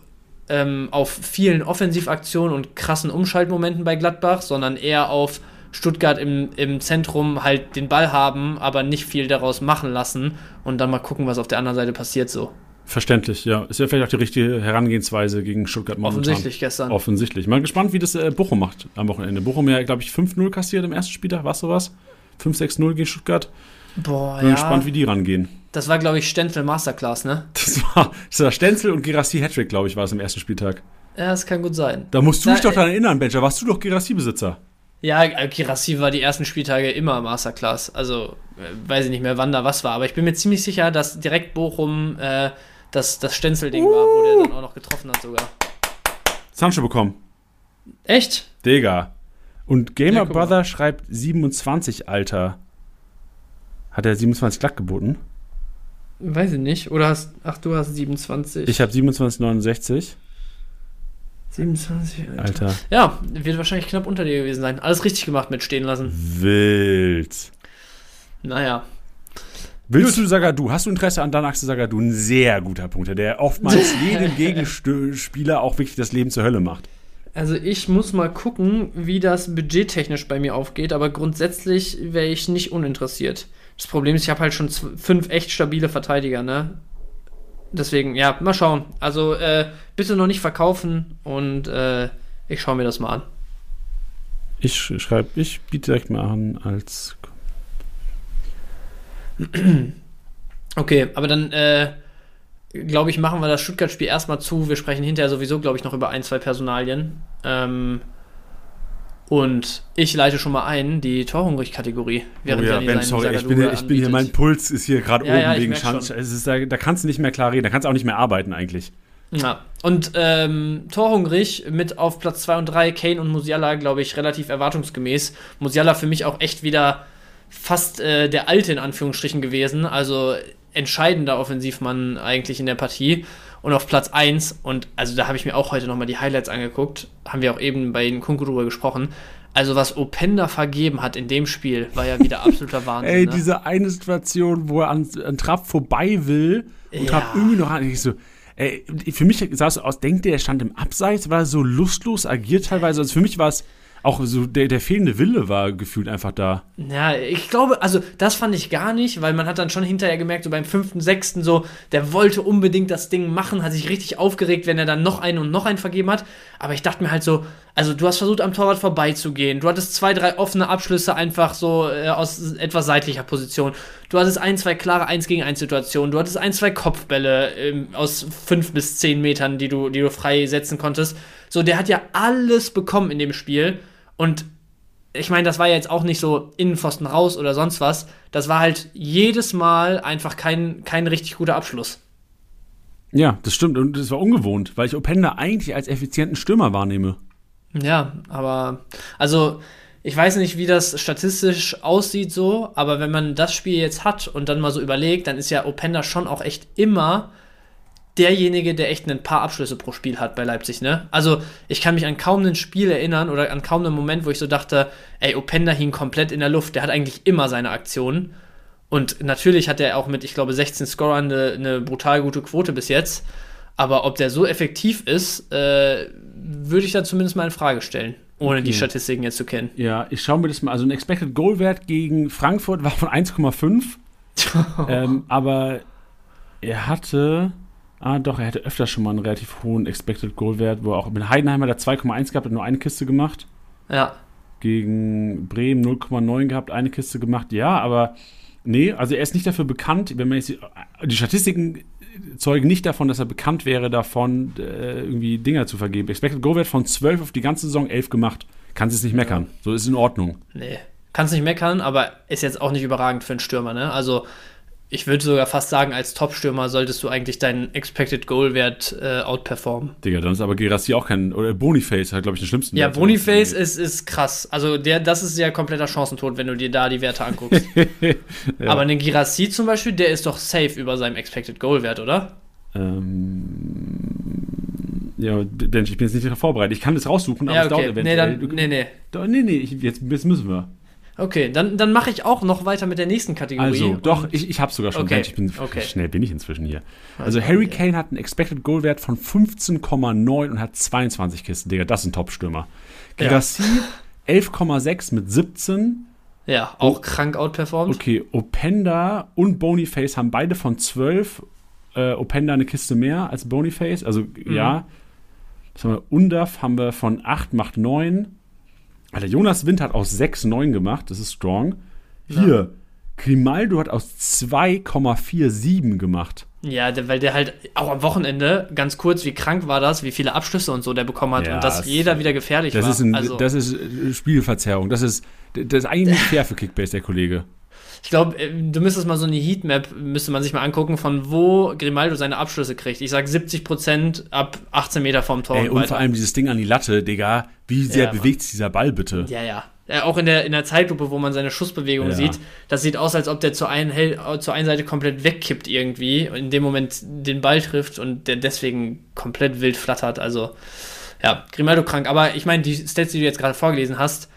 B: ähm, auf vielen Offensivaktionen und krassen Umschaltmomenten bei Gladbach, sondern eher auf Stuttgart im, im Zentrum halt den Ball haben, aber nicht viel daraus machen lassen und dann mal gucken, was auf der anderen Seite passiert so.
A: Verständlich, ja. Ist ja vielleicht auch die richtige Herangehensweise gegen Stuttgart
B: momentan. Offensichtlich gestern.
A: Offensichtlich. Mal gespannt, wie das äh, Bochum macht am Wochenende. Bochum ja, glaube ich, 5-0 kassiert im ersten Spieltag. Was sowas? 5-6-0 gegen Stuttgart.
B: Boah,
A: Bin
B: ja.
A: gespannt, wie die rangehen.
B: Das war, glaube ich, Stenzel Masterclass, ne?
A: Das war, das war Stenzel und Gerassi Hattrick, glaube ich, war es im ersten Spieltag.
B: Ja, das kann gut sein.
A: Da musst du
B: Da-
A: dich doch daran erinnern, Bencher. Warst du doch Gerassi-Besitzer?
B: Ja, äh, Girassi war die ersten Spieltage immer Masterclass. Also, äh, weiß ich nicht mehr, wann da was war. Aber ich bin mir ziemlich sicher, dass direkt Bochum äh, das, das Stenzel-Ding war, wo der dann auch noch getroffen hat sogar.
A: Sancho bekommen.
B: Echt?
A: Digga. Und Gamer
B: Ja.
A: Brother schreibt 27, Alter. Hat er 27 glatt geboten?
B: Weiß ich nicht. Oder hast. Ach, du hast 27.
A: Ich habe 27,69.
B: 27, Alter.
A: Alter.
B: Ja, wird wahrscheinlich knapp unter dir gewesen sein. Alles richtig gemacht mit stehen lassen.
A: Wild.
B: Naja.
A: Willst du Sagadu? Hast du Interesse an Dan Axel Sagadu? Ein sehr guter Punkt, der oftmals jedem Gegenspieler auch wirklich das Leben zur Hölle macht.
B: Also ich muss mal gucken, wie das budgettechnisch bei mir aufgeht, aber grundsätzlich wäre ich nicht uninteressiert. Das Problem ist, ich habe halt schon fünf echt stabile Verteidiger, ne? Deswegen, ja, mal schauen. Also äh, bitte noch nicht verkaufen und äh, ich schaue mir das mal an.
A: Ich schreibe, ich biete direkt mal an als.
B: Okay, aber dann äh, glaube ich, machen wir das Stuttgart-Spiel erstmal zu. Wir sprechen hinterher sowieso, glaube ich, noch über ein, zwei Personalien. Ähm, und ich leite schon mal ein, die Torhungrig-Kategorie. während
A: oh ja, Ben, sorry, ich bin, hier, ich bin hier, mein. Puls ist hier gerade
B: Ja,
A: oben
B: ja,
A: wegen Schanz. da, da kannst du nicht mehr klar reden, da kannst du auch nicht mehr arbeiten eigentlich.
B: Ja, und ähm, torhungrig mit auf Platz 2 und 3 Kane und Musiala, glaube ich, relativ erwartungsgemäß. Musiala für mich auch echt wieder fast äh, der Alte in Anführungsstrichen gewesen, also entscheidender Offensivmann eigentlich in der Partie. Und auf Platz 1, und also da habe ich mir auch heute nochmal die Highlights angeguckt, haben wir auch eben bei den Kunku drüber gesprochen. Also was Openda vergeben hat in dem Spiel, war ja wieder absoluter Wahnsinn.
A: Ey,
B: ne?
A: diese eine Situation, wo er an, an Trapp vorbei will und
B: Ja.
A: Trapp irgendwie noch an. Ich so, ey, für mich sah es so aus, denkt der, er stand im Abseits, war so lustlos, agiert teilweise. Also für mich war es auch so, der, der fehlende Wille war gefühlt einfach da.
B: Ja, ich glaube, also das fand ich gar nicht, weil man hat dann schon hinterher gemerkt, so beim fünften, sechsten, so, der wollte unbedingt das Ding machen, hat sich richtig aufgeregt, wenn er dann noch einen und noch einen vergeben hat. Aber ich dachte mir halt so, also du hast versucht, am Torwart vorbeizugehen. Du hattest zwei, drei offene Abschlüsse einfach so äh, aus etwas seitlicher Position. Du hattest ein, zwei klare 1 gegen 1 Situationen. Du hattest ein, zwei Kopfbälle ähm, aus fünf bis zehn Metern, die du, die du frei setzen konntest. So, der hat ja alles bekommen in dem Spiel. Und ich meine, das war ja jetzt auch nicht so Innenpfosten raus oder sonst was. Das war halt jedes Mal einfach kein, kein richtig guter Abschluss.
A: Ja, das stimmt. Und das war ungewohnt, weil ich Openda eigentlich als effizienten Stürmer wahrnehme.
B: Ja, aber also ich weiß nicht, wie das statistisch aussieht so, aber wenn man das Spiel jetzt hat und dann mal so überlegt, dann ist ja Openda schon auch echt immer derjenige, der echt ein paar Abschlüsse pro Spiel hat bei Leipzig, ne? Also, ich kann mich an kaum ein Spiel erinnern oder an kaum einen Moment, wo ich so dachte, ey, Openda hing komplett in der Luft. Der hat eigentlich immer seine Aktionen. Und natürlich hat er auch mit, ich glaube, 16 Scorern eine, eine brutal gute Quote bis jetzt. Aber ob der so effektiv ist, äh, würde ich dann zumindest mal in Frage stellen, ohne die
A: Okay.
B: Statistiken jetzt zu kennen.
A: Ja, ich schaue mir das mal. Also ein Expected Goal Wert gegen Frankfurt war von 1,5. ähm, aber er hatte. Ah, doch, er hatte öfter schon mal einen relativ hohen Expected Goal Wert, wo er auch mit Heidenheimer der 2,1 gehabt hat, nur eine Kiste gemacht.
B: Ja,
A: Gegen Bremen 0,9 gehabt, eine Kiste gemacht. Ja, aber nee, also er ist nicht dafür bekannt, wenn man jetzt die, Statistiken zeugen nicht davon, dass er bekannt wäre davon, äh, irgendwie Dinger zu vergeben. Expected Goal Wert von 12 auf die ganze Saison 11 gemacht. Kannst es nicht meckern. So ist in Ordnung.
B: nee. Kannst nicht meckern, aber ist jetzt auch nicht überragend für einen Stürmer, ne? Also, ich würde sogar fast sagen, als Top-Stürmer solltest du eigentlich deinen Expected Goal-Wert äh, outperformen.
A: Digga, dann ist aber Gerassi auch kein. Oder Boniface hat, glaube ich, den schlimmsten.
B: Ja,
A: Wert.
B: Boniface ist, ist krass. Also, der, das ist ja kompletter Chancentod, wenn du dir da die Werte anguckst.
A: Ja.
B: Aber einen Girassi zum Beispiel, der ist doch safe über seinem Expected Goal-Wert, oder?
A: Ähm, ja, Bench, ich bin jetzt nicht vorbereitet. Ich kann das raussuchen, aber
B: ja,
A: es dauert
B: okay. Nee,
A: eventuell.
B: dann, nee, nee.
A: Nee, nee, ich, jetzt, jetzt müssen wir.
B: Okay, dann, dann mache ich auch noch weiter mit der nächsten Kategorie.
A: Also, doch, ich, ich habe sogar schon.
B: Okay,
A: Mensch, ich bin,
B: okay.
A: Schnell bin ich inzwischen hier. Also,
B: Also,
A: Harry
B: ja.
A: Kane hat einen Expected Goal Wert von 15,9 und hat 22 Kisten. Digga, das ist ein Top-Stürmer.
B: Ja.
A: Girassi 11,6 mit 17.
B: Ja, auch
A: Oh.
B: krank outperformed.
A: Okay, Openda und Boniface haben beide von 12. Äh, Openda eine Kiste mehr als Boniface. Also,
B: Mhm.
A: ja. Was haben wir? Undaf haben wir von 8, macht 9. Alter, Jonas Wind hat aus 6 9 gemacht. Das ist strong. Hier, Grimaldo hat aus 2,47 gemacht.
B: Ja, weil der halt auch am Wochenende, ganz kurz, wie krank war das, wie viele Abschlüsse und so der bekommen hat
A: Ja,
B: und dass jeder wieder gefährlich
A: Das
B: war.
A: ist, ein,
B: also,
A: das ist äh, Spielverzerrung. Das ist, das ist eigentlich nicht fair für Kickbase, der Kollege.
B: Ich glaube, du müsstest mal so eine Heatmap, müsste man sich mal angucken, von wo Grimaldo seine Abschlüsse kriegt. Ich sag 70% ab 18 Meter vom Tor
A: Ey,
B: und
A: und vor allem dieses Ding an die Latte, Digga. Wie sehr
B: Ja,
A: bewegt sich dieser Ball bitte?
B: Ja, ja. Äh, auch in der, in der Zeitlupe, wo man seine Schussbewegung
A: Ja.
B: sieht, das sieht aus, als ob der zur einen, Hel äh, zur einen Seite komplett wegkippt irgendwie und in dem Moment den Ball trifft und der deswegen komplett wild flattert. Also, ja, Grimaldo krank. Aber ich meine, die Stats, die du jetzt gerade vorgelesen hast,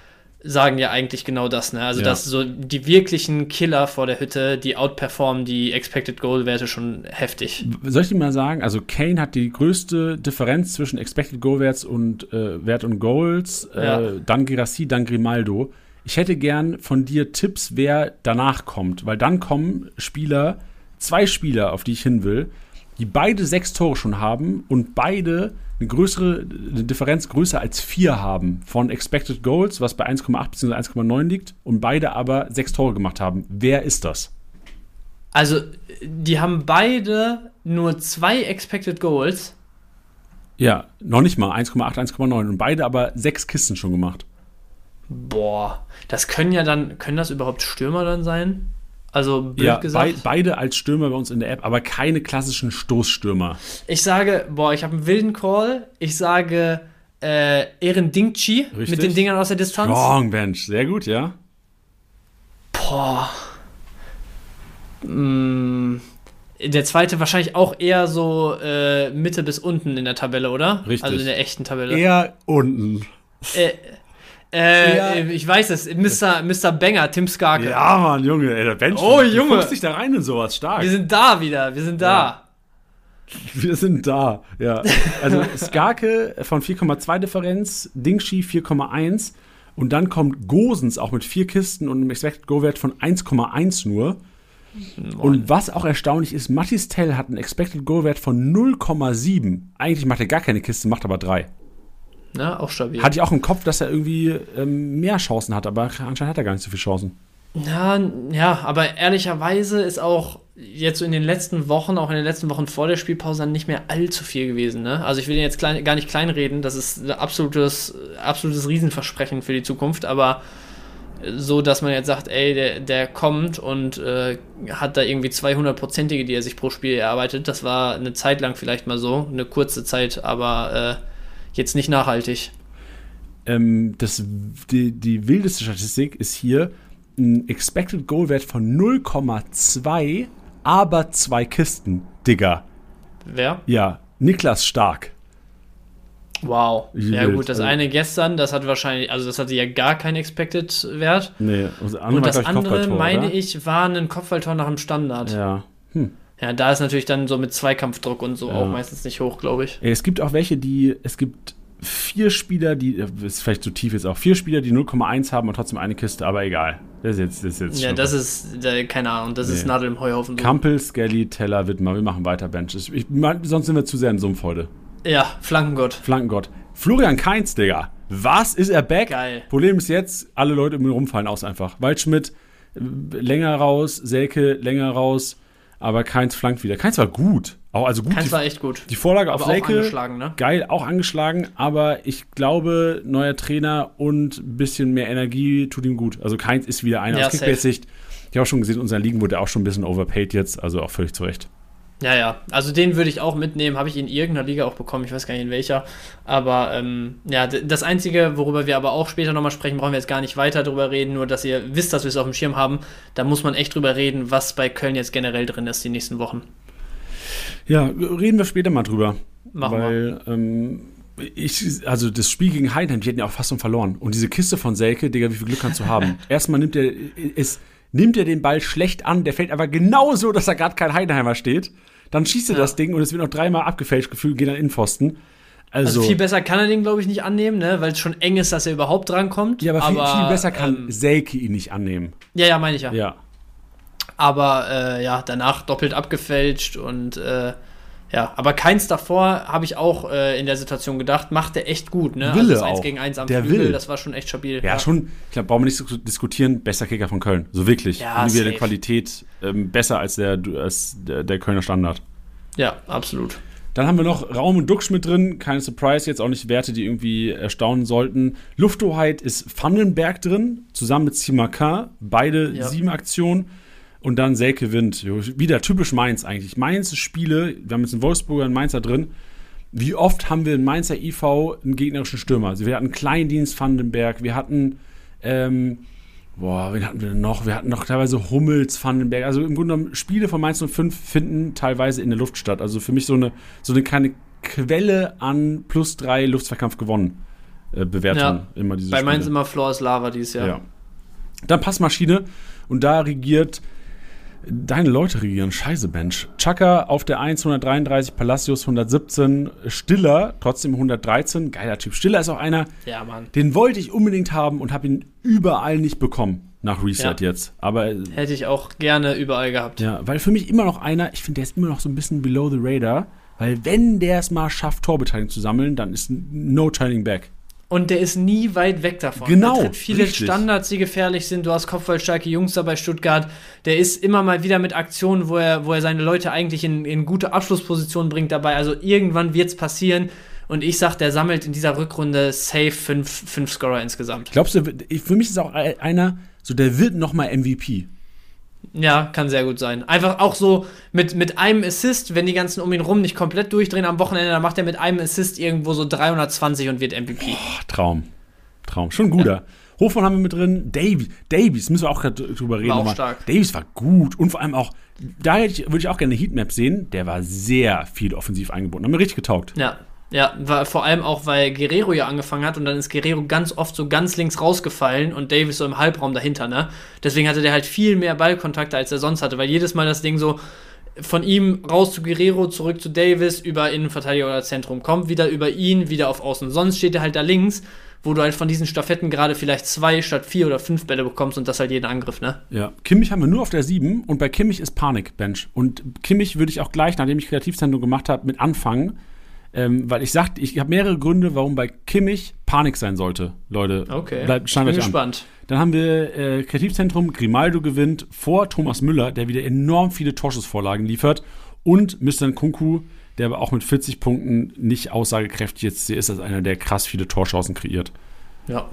B: sagen ja eigentlich genau das, ne? Also,
A: Ja.
B: dass so die wirklichen Killer vor der Hütte, die outperformen die Expected Goal-Werte schon heftig.
A: Soll ich dir mal sagen, also Kane hat die größte Differenz zwischen Expected Goal Werts und äh, Wert und Goals,
B: Ja.
A: äh, dann Girassi, dann Grimaldo. Ich hätte gern von dir Tipps, wer danach kommt, weil dann kommen Spieler, zwei Spieler, auf die ich hin will, die beide sechs Tore schon haben und beide eine größere eine Differenz größer als vier haben von Expected Goals, was bei 1,8 bzw. 1,9 liegt, und beide aber sechs Tore gemacht haben. Wer ist das?
B: Also, die haben beide nur zwei Expected Goals.
A: Ja, noch nicht mal 1,8, 1,9 und beide aber sechs Kisten schon gemacht.
B: Boah, das können ja dann, können das überhaupt Stürmer dann sein? Also, blöd
A: Ja,
B: gesagt.
A: beide als Stürmer bei uns in der App, aber keine klassischen Stoßstürmer.
B: Ich sage, boah, ich habe einen wilden Call. Ich sage, äh, Ehren Dingchi mit den Dingern aus der Distanz.
A: Strong Bench, sehr gut, ja.
B: Boah. Mm, der zweite wahrscheinlich auch eher so äh, Mitte bis unten in der Tabelle, oder?
A: Richtig.
B: Also in der echten Tabelle.
A: Eher unten.
B: Äh, äh,
A: Eher-
B: ich weiß es, Mr. Mr. Banger, Tim Skarke.
A: Ja, Mann, Junge, ey, der Bench.
B: Oh,
A: du
B: Junge.
A: fuchst dich da rein in sowas, stark.
B: Wir sind da wieder, wir sind da.
A: Wir sind da, ja. Also Skarke von 4,2 Differenz, Dingshi 4,1 und dann kommt Gosens auch mit vier Kisten und einem Expected Go-Wert von 1,1 nur. Und was auch erstaunlich ist, Mattis Tell hat einen Expected Go-Wert von 0,7. Eigentlich macht er gar keine Kiste, macht aber drei.
B: Na, auch stabil.
A: Hatte ich auch im Kopf, dass er irgendwie ähm, mehr Chancen hat, aber anscheinend hat er gar nicht so viele Chancen.
B: Ja, ja, aber ehrlicherweise ist auch jetzt so in den letzten Wochen, auch in den letzten Wochen vor der Spielpause, dann nicht mehr allzu viel gewesen. Ne? Also ich will den jetzt klein, gar nicht kleinreden, das ist ein absolutes, absolutes Riesenversprechen für die Zukunft, aber so, dass man jetzt sagt, ey, der, der kommt und äh, hat da irgendwie 200-prozentige, die er sich pro Spiel erarbeitet. Das war eine Zeit lang vielleicht mal so, eine kurze Zeit, aber äh, jetzt nicht nachhaltig.
A: Ähm, das, die, die wildeste Statistik ist hier ein Expected Goal-Wert von 0,2, aber zwei Kisten, Digga.
B: Wer?
A: Ja, Niklas Stark.
B: Wow. Ja gut, das
A: Also-
B: eine gestern, das hat wahrscheinlich, also das hatte ja gar keinen Expected Wert.
A: Nee, das andere
B: Und das andere, meine
A: oder?
B: ich, war ein Kopfballtor nach dem Standard. Ja.
A: Ja.
B: da ist natürlich dann so mit Zweikampfdruck und so
A: Ja.
B: auch meistens nicht hoch, glaube ich.
A: Es gibt auch welche, die, es gibt vier Spieler, die, ist vielleicht zu tief jetzt auch, vier Spieler, die 0,1 haben und trotzdem eine Kiste, aber egal. Das ist jetzt, das ist jetzt
B: Ja, das ist, äh, keine Ahnung, das ist
A: Nee.
B: Nadel im Heuhaufen.
A: Kampel, Skelly, Teller, Wittmer, wir machen weiter Benches. Ich, sonst sind wir zu sehr im Sumpf heute.
B: Ja, Flankengott.
A: Flankengott. Florian Kainz, Digga. Was? Ist er back?
B: Geil.
A: Problem ist jetzt, alle Leute um ihn rumfallen aus einfach. Waldschmidt äh, länger raus, Selke länger raus, aber Kainz flankt wieder. Kainz war gut. Auch, also gut.
B: Keins
A: die,
B: war echt gut.
A: die Vorlage
B: aber
A: auf
B: auch
A: Selke.
B: angeschlagen, ne?
A: Geil, auch angeschlagen, aber ich glaube, neuer Trainer und ein bisschen mehr Energie tut ihm gut. Also Keins ist wieder einer
B: Ja,
A: aus Kickbase-Sicht. Ich habe auch schon gesehen, in unseren Ligen wurde er auch schon ein bisschen overpaid jetzt, also auch völlig zu Recht.
B: Ja, ja. Also den würde ich auch mitnehmen. Habe ich in irgendeiner Liga auch bekommen. Ich weiß gar nicht in welcher. Aber ähm, ja, das Einzige, worüber wir aber auch später nochmal sprechen, brauchen wir jetzt gar nicht weiter drüber reden. Nur, dass ihr wisst, dass wir es auf dem Schirm haben. Da muss man echt drüber reden, was bei Köln jetzt generell drin ist, die nächsten Wochen.
A: Ja, reden wir später mal drüber.
B: Machen
A: weil, Ähm, Ich, also das Spiel gegen Heidenheim, die hätten ja auch fast schon verloren. Und diese Kiste von Selke, Digga, wie viel Glück kannst du haben? Erstmal nimmt er, es, nimmt er den Ball schlecht an, der fällt aber genau so, dass da gerade kein Heidenheimer steht. Dann schießt er
B: Ja.
A: das Ding und es wird noch dreimal abgefälscht, gefühlt geht dann in den Pfosten. Also,
B: Also viel besser kann er den, glaube ich, nicht annehmen, ne? weil es schon eng ist, dass er überhaupt drankommt.
A: ja, aber viel, viel besser kann
B: Ähm,
A: Selke ihn nicht annehmen.
B: ja, ja, meine ich ja.
A: Ja.
B: Aber äh, ja, danach doppelt abgefälscht und äh, ja, aber keins davor habe ich auch äh, in der Situation gedacht, macht er echt gut, ne?
A: Wille
B: das 1
A: auch.
B: gegen 1 am
A: Der
B: Flügel,
A: will.
B: das war schon echt stabil.
A: Ja, schon, ich glaube, brauchen wir nicht zu diskutieren, bester Kicker von Köln. So wirklich.
B: Ja,
A: Individuelle. Qualität ähm, besser als der, als der, der Kölner Standard.
B: Ja, absolut.
A: Dann haben wir noch Raum und Duxch mit drin. Keine Surprise, jetzt auch nicht Werte, die irgendwie erstaunen sollten. Lufthoheit ist Vandenberg drin, zusammen mit Simakin. Beide
B: Ja.
A: sieben Aktionen. Und dann Selke Wind. Wieder typisch Mainz eigentlich. Mainz Spiele, wir haben jetzt einen Wolfsburger, einen Mainzer drin. Wie oft haben wir in Mainzer IV einen gegnerischen Stürmer? Also wir hatten Kleindienst Vandenberg, wir hatten, ähm, boah, wen hatten wir denn noch? Wir hatten noch teilweise Hummels, Vandenberg. Also im Grunde genommen, Spiele von Mainz 05 finden teilweise in der Luft statt. Also für mich so eine, so eine kleine Quelle an plus drei Luftzweikampf gewonnen. Äh, Bewertung
B: Ja.
A: immer diese
B: Bei Mainz
A: Spiele.
B: immer Floor is Lava dieses Jahr.
A: Ja. Dann Passmaschine und da regiert deine Leute regieren. Scheiße, Bench. Chaka auf der 1 133, Palacios 117, Stiller trotzdem 113. Geiler Typ. Stiller ist auch einer,
B: Ja, Mann.
A: den wollte ich unbedingt haben und habe ihn überall nicht bekommen nach Reset
B: Ja.
A: jetzt. Aber äh,
B: Hätte ich auch gerne überall gehabt.
A: ja, weil für mich immer noch einer, ich finde, der ist immer noch so ein bisschen below the radar. Weil wenn der es mal schafft, Torbeteiligung zu sammeln, dann ist no turning back.
B: Und der ist nie weit weg davon.
A: Genau,
B: Er tritt viele
A: richtig.
B: Standards, die gefährlich sind. Du hast kopfballstarke Jungs da bei Stuttgart. Der ist immer mal wieder mit Aktionen, wo er, wo er seine Leute eigentlich in, in gute Abschlusspositionen bringt dabei. Also irgendwann wird es passieren. Und ich sag, der sammelt in dieser Rückrunde safe fünf, fünf Scorer insgesamt.
A: Glaubst du, für mich ist auch einer, so der wird noch mal MVP.
B: Ja, kann sehr gut sein. Einfach auch so mit, mit einem Assist, wenn die ganzen um ihn rum nicht komplett durchdrehen am Wochenende, dann macht er mit einem Assist irgendwo so 320 und wird MVP.
A: Ach, Traum. Traum. Schon guter. Hofmann haben wir mit drin. Davies, Davies müssen wir auch gerade drüber reden.
B: War auch stark.
A: Davies war gut und vor allem auch, da würde ich auch gerne eine Heatmap sehen. Der war sehr viel offensiv eingebunden. Hat mir richtig getaugt.
B: Ja, ja, war vor allem auch, weil Guerrero ja angefangen hat und dann ist Guerrero ganz oft so ganz links rausgefallen und Davis so im Halbraum dahinter, ne? Deswegen hatte der halt viel mehr Ballkontakte, als er sonst hatte, weil jedes Mal das Ding so von ihm raus zu Guerrero, zurück zu Davis, über Innenverteidiger oder Zentrum kommt, wieder über ihn, wieder auf Außen. Sonst steht er halt da links, wo du halt von diesen Staffetten gerade vielleicht zwei statt vier oder fünf Bälle bekommst und das halt jeden Angriff, ne?
A: Ja. Kimmich haben wir nur auf der 7 und bei Kimmich ist Panik, Bench. Und Kimmich würde ich auch gleich, nachdem ich Kreativzentrum gemacht habe, mit anfangen. Ähm, weil ich sagte, ich habe mehrere Gründe, warum bei Kimmich Panik sein sollte, Leute.
B: Okay.
A: Bleibt,
B: ich bin
A: euch an.
B: gespannt.
A: Dann haben wir äh, Kreativzentrum, Grimaldo gewinnt vor Thomas Müller, der wieder enorm viele Torschussvorlagen liefert. Und Mr. Nkunku, der aber auch mit 40 Punkten nicht aussagekräftig jetzt hier ist, als einer, der krass viele Torchancen kreiert.
B: Ja.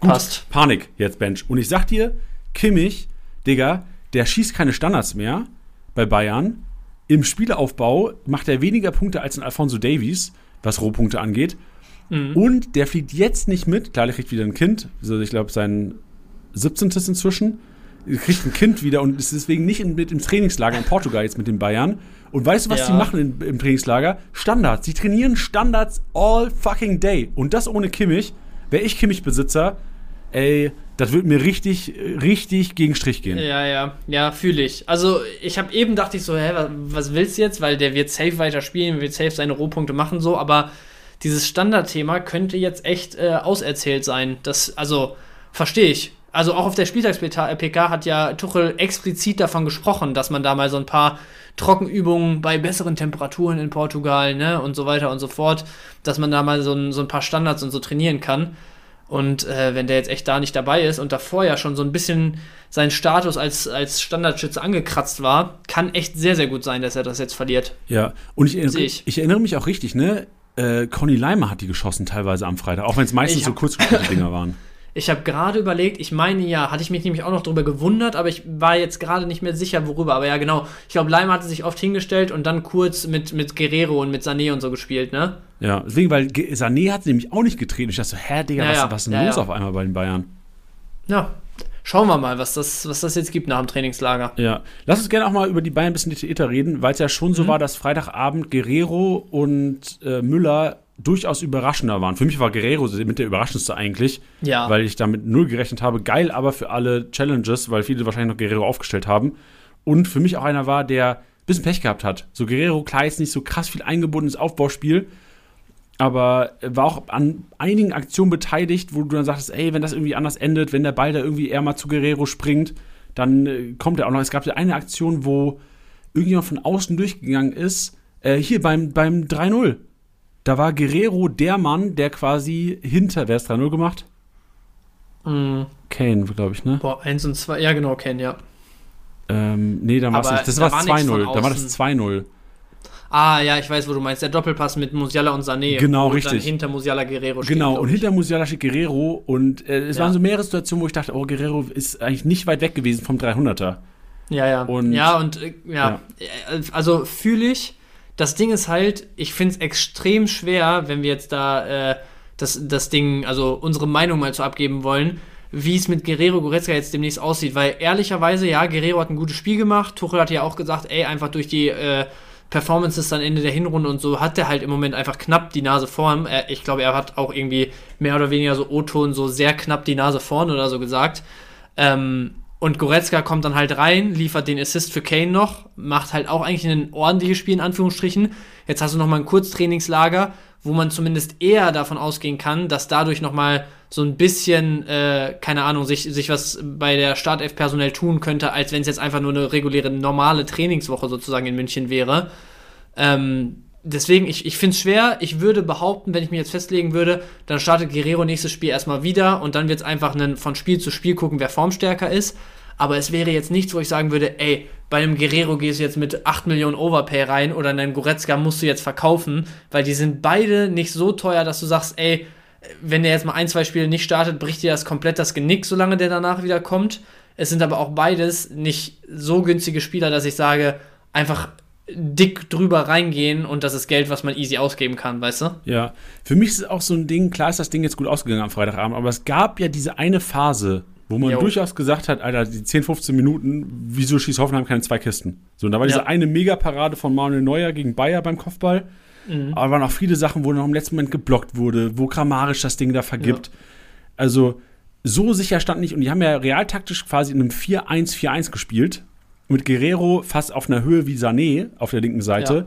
A: Gut,
B: Passt.
A: Panik jetzt, Bench. Und ich sag dir, Kimmich, Digga, der schießt keine Standards mehr bei Bayern. Im Spielaufbau macht er weniger Punkte als ein Alfonso Davies, was Rohpunkte angeht.
B: Mhm.
A: Und der fliegt jetzt nicht mit. Klar, der kriegt wieder ein Kind. Also ich glaube, sein 17. inzwischen. Er kriegt ein Kind wieder und ist deswegen nicht in, mit im Trainingslager in Portugal jetzt mit den Bayern. Und weißt du, was
B: Ja.
A: die machen in, im Trainingslager? Standards. Sie trainieren Standards all fucking day. Und das ohne Kimmich. Wäre ich Kimmich-Besitzer, ey, das würde mir richtig, richtig gegen Strich gehen.
B: Ja, ja, ja, fühle ich. Also, ich habe eben dachte ich so, hä, was, was willst du jetzt? Weil der wird safe weiter spielen, wird safe seine Rohpunkte machen, so, aber dieses Standardthema könnte jetzt echt äh, auserzählt sein. Das, also, verstehe ich. Also auch auf der Spieltags-PK hat ja Tuchel explizit davon gesprochen, dass man da mal so ein paar Trockenübungen bei besseren Temperaturen in Portugal, ne, und so weiter und so fort, dass man da mal so ein, so ein paar Standards und so trainieren kann. Und äh, wenn der jetzt echt da nicht dabei ist und davor ja schon so ein bisschen sein Status als, als Standardschütze angekratzt war, kann echt sehr, sehr gut sein, dass er das jetzt verliert.
A: Ja, und ich, erinnere-
B: ich.
A: ich erinnere mich auch richtig, ne? Äh, Conny Leimer hat die geschossen teilweise am Freitag, auch wenn es meistens so kurzgespielte Dinger waren.
B: Ich habe gerade überlegt, ich meine ja, hatte ich mich nämlich auch noch drüber gewundert, aber ich war jetzt gerade nicht mehr sicher, worüber. Aber ja, genau. Ich glaube, Leimer hatte sich oft hingestellt und dann kurz mit, mit Guerrero und mit Sané und so gespielt, ne?
A: Ja, deswegen, weil Sané hat nämlich auch nicht getreten. Ich dachte so, hä, Digga,
B: Ja,
A: was,
B: ja.
A: was ist denn
B: Ja,
A: los auf einmal bei den Bayern?
B: Ja. Schauen wir mal, was das, was das jetzt gibt nach dem Trainingslager.
A: Ja, lass uns gerne auch mal über die Bayern ein bisschen detaillierter reden, weil es ja schon so
B: Mhm.
A: war, dass Freitagabend Guerrero und äh, Müller durchaus überraschender waren. Für mich war Guerrero mit der überraschendste eigentlich,
B: Ja.
A: weil ich damit null gerechnet habe. Geil aber für alle Challenges, weil viele wahrscheinlich noch Guerrero aufgestellt haben. Und für mich auch einer war, der ein bisschen Pech gehabt hat. So Guerrero, klar, ist nicht so krass viel eingebundenes Aufbauspiel, aber war auch an einigen Aktionen beteiligt, wo du dann sagtest, ey, wenn das irgendwie anders endet, wenn der Ball da irgendwie eher mal zu Guerrero springt, dann äh, kommt er auch noch. Es gab ja eine Aktion, wo irgendjemand von außen durchgegangen ist, äh, hier beim, beim 3-0. Da war Guerrero der Mann, der quasi hinter, wer ist 3-0 gemacht?
B: Mhm.
A: Kane, glaube ich, ne?
B: Boah, 1 und 2, ja genau, Ken, ja.
A: Ähm, nee, dann war es nicht. Das
B: da
A: war
B: war nichts von
A: 2-0. Da war das
B: außen.
A: 2-0.
B: Ah, ja, ich weiß, wo du meinst. Der Doppelpass mit Musiala und Sané.
A: Genau,
B: wo
A: richtig.
B: Dann hinter Musiala Guerrero steht,
A: Genau, und hinter Musiala steht Guerrero und äh, es
B: Ja.
A: waren so mehrere Situationen, wo ich dachte, oh, Guerrero ist eigentlich nicht weit weg gewesen vom 300er.
B: Ja, ja.
A: Und-
B: ja, und äh, ja. Äh, Also fühle ich. Das Ding ist halt, ich finde es extrem schwer, wenn wir jetzt da äh, das, das Ding, also unsere Meinung mal zu abgeben wollen, wie es mit Guerrero Goretzka jetzt demnächst aussieht. Weil ehrlicherweise, ja, Guerrero hat ein gutes Spiel gemacht. Tuchel hat ja auch gesagt, ey, einfach durch die äh, Performances dann Ende der Hinrunde und so hat er halt im Moment einfach knapp die Nase vorn. Er, ich glaube, er hat auch irgendwie mehr oder weniger so O-Ton so sehr knapp die Nase vorn oder so gesagt. Ähm, und Goretzka kommt dann halt rein, liefert den Assist für Kane noch, macht halt auch eigentlich ein ordentliches Spiel in Anführungsstrichen. Jetzt hast du noch mal ein Kurztrainingslager, wo man zumindest eher davon ausgehen kann, dass dadurch noch mal so ein bisschen, äh, keine Ahnung, sich, sich was bei der Startelf personell tun könnte, als wenn es jetzt einfach nur eine reguläre, normale Trainingswoche sozusagen in München wäre. Ähm, deswegen, ich, ich finde es schwer. Ich würde behaupten, wenn ich mich jetzt festlegen würde, dann startet Guerrero nächstes Spiel erstmal wieder und dann wird es einfach ein, von Spiel zu Spiel gucken, wer formstärker ist. Aber es wäre jetzt nichts, wo ich sagen würde, ey, bei einem Guerrero gehst du jetzt mit 8 Millionen Overpay rein oder einen Goretzka musst du jetzt verkaufen, weil die sind beide nicht so teuer, dass du sagst, ey, wenn der jetzt mal ein, zwei Spiele nicht startet, bricht dir das komplett das Genick, solange der danach wieder kommt. Es sind aber auch beides nicht so günstige Spieler, dass ich sage, einfach dick drüber reingehen und das ist Geld, was man easy ausgeben kann, weißt du?
A: Ja, für mich ist es auch so ein Ding, klar ist das Ding jetzt gut ausgegangen am Freitagabend, aber es gab ja diese eine Phase, wo man
B: Jo.
A: durchaus gesagt hat, Alter, die 10, 15 Minuten, wieso schießt Hoffenheim keine zwei Kisten? So, und da war
B: Ja.
A: diese eine Megaparade von Manuel Neuer gegen Bayer beim Kopfball.
B: Mhm.
A: Aber waren auch viele Sachen, wo noch im letzten Moment geblockt wurde, wo grammarisch das Ding da vergibt. Also, so sicher stand nicht. Und die haben ja realtaktisch quasi in einem 4-1-4-1 gespielt. Mit Guerrero fast auf einer Höhe wie Sané auf der linken Seite.
B: Ja.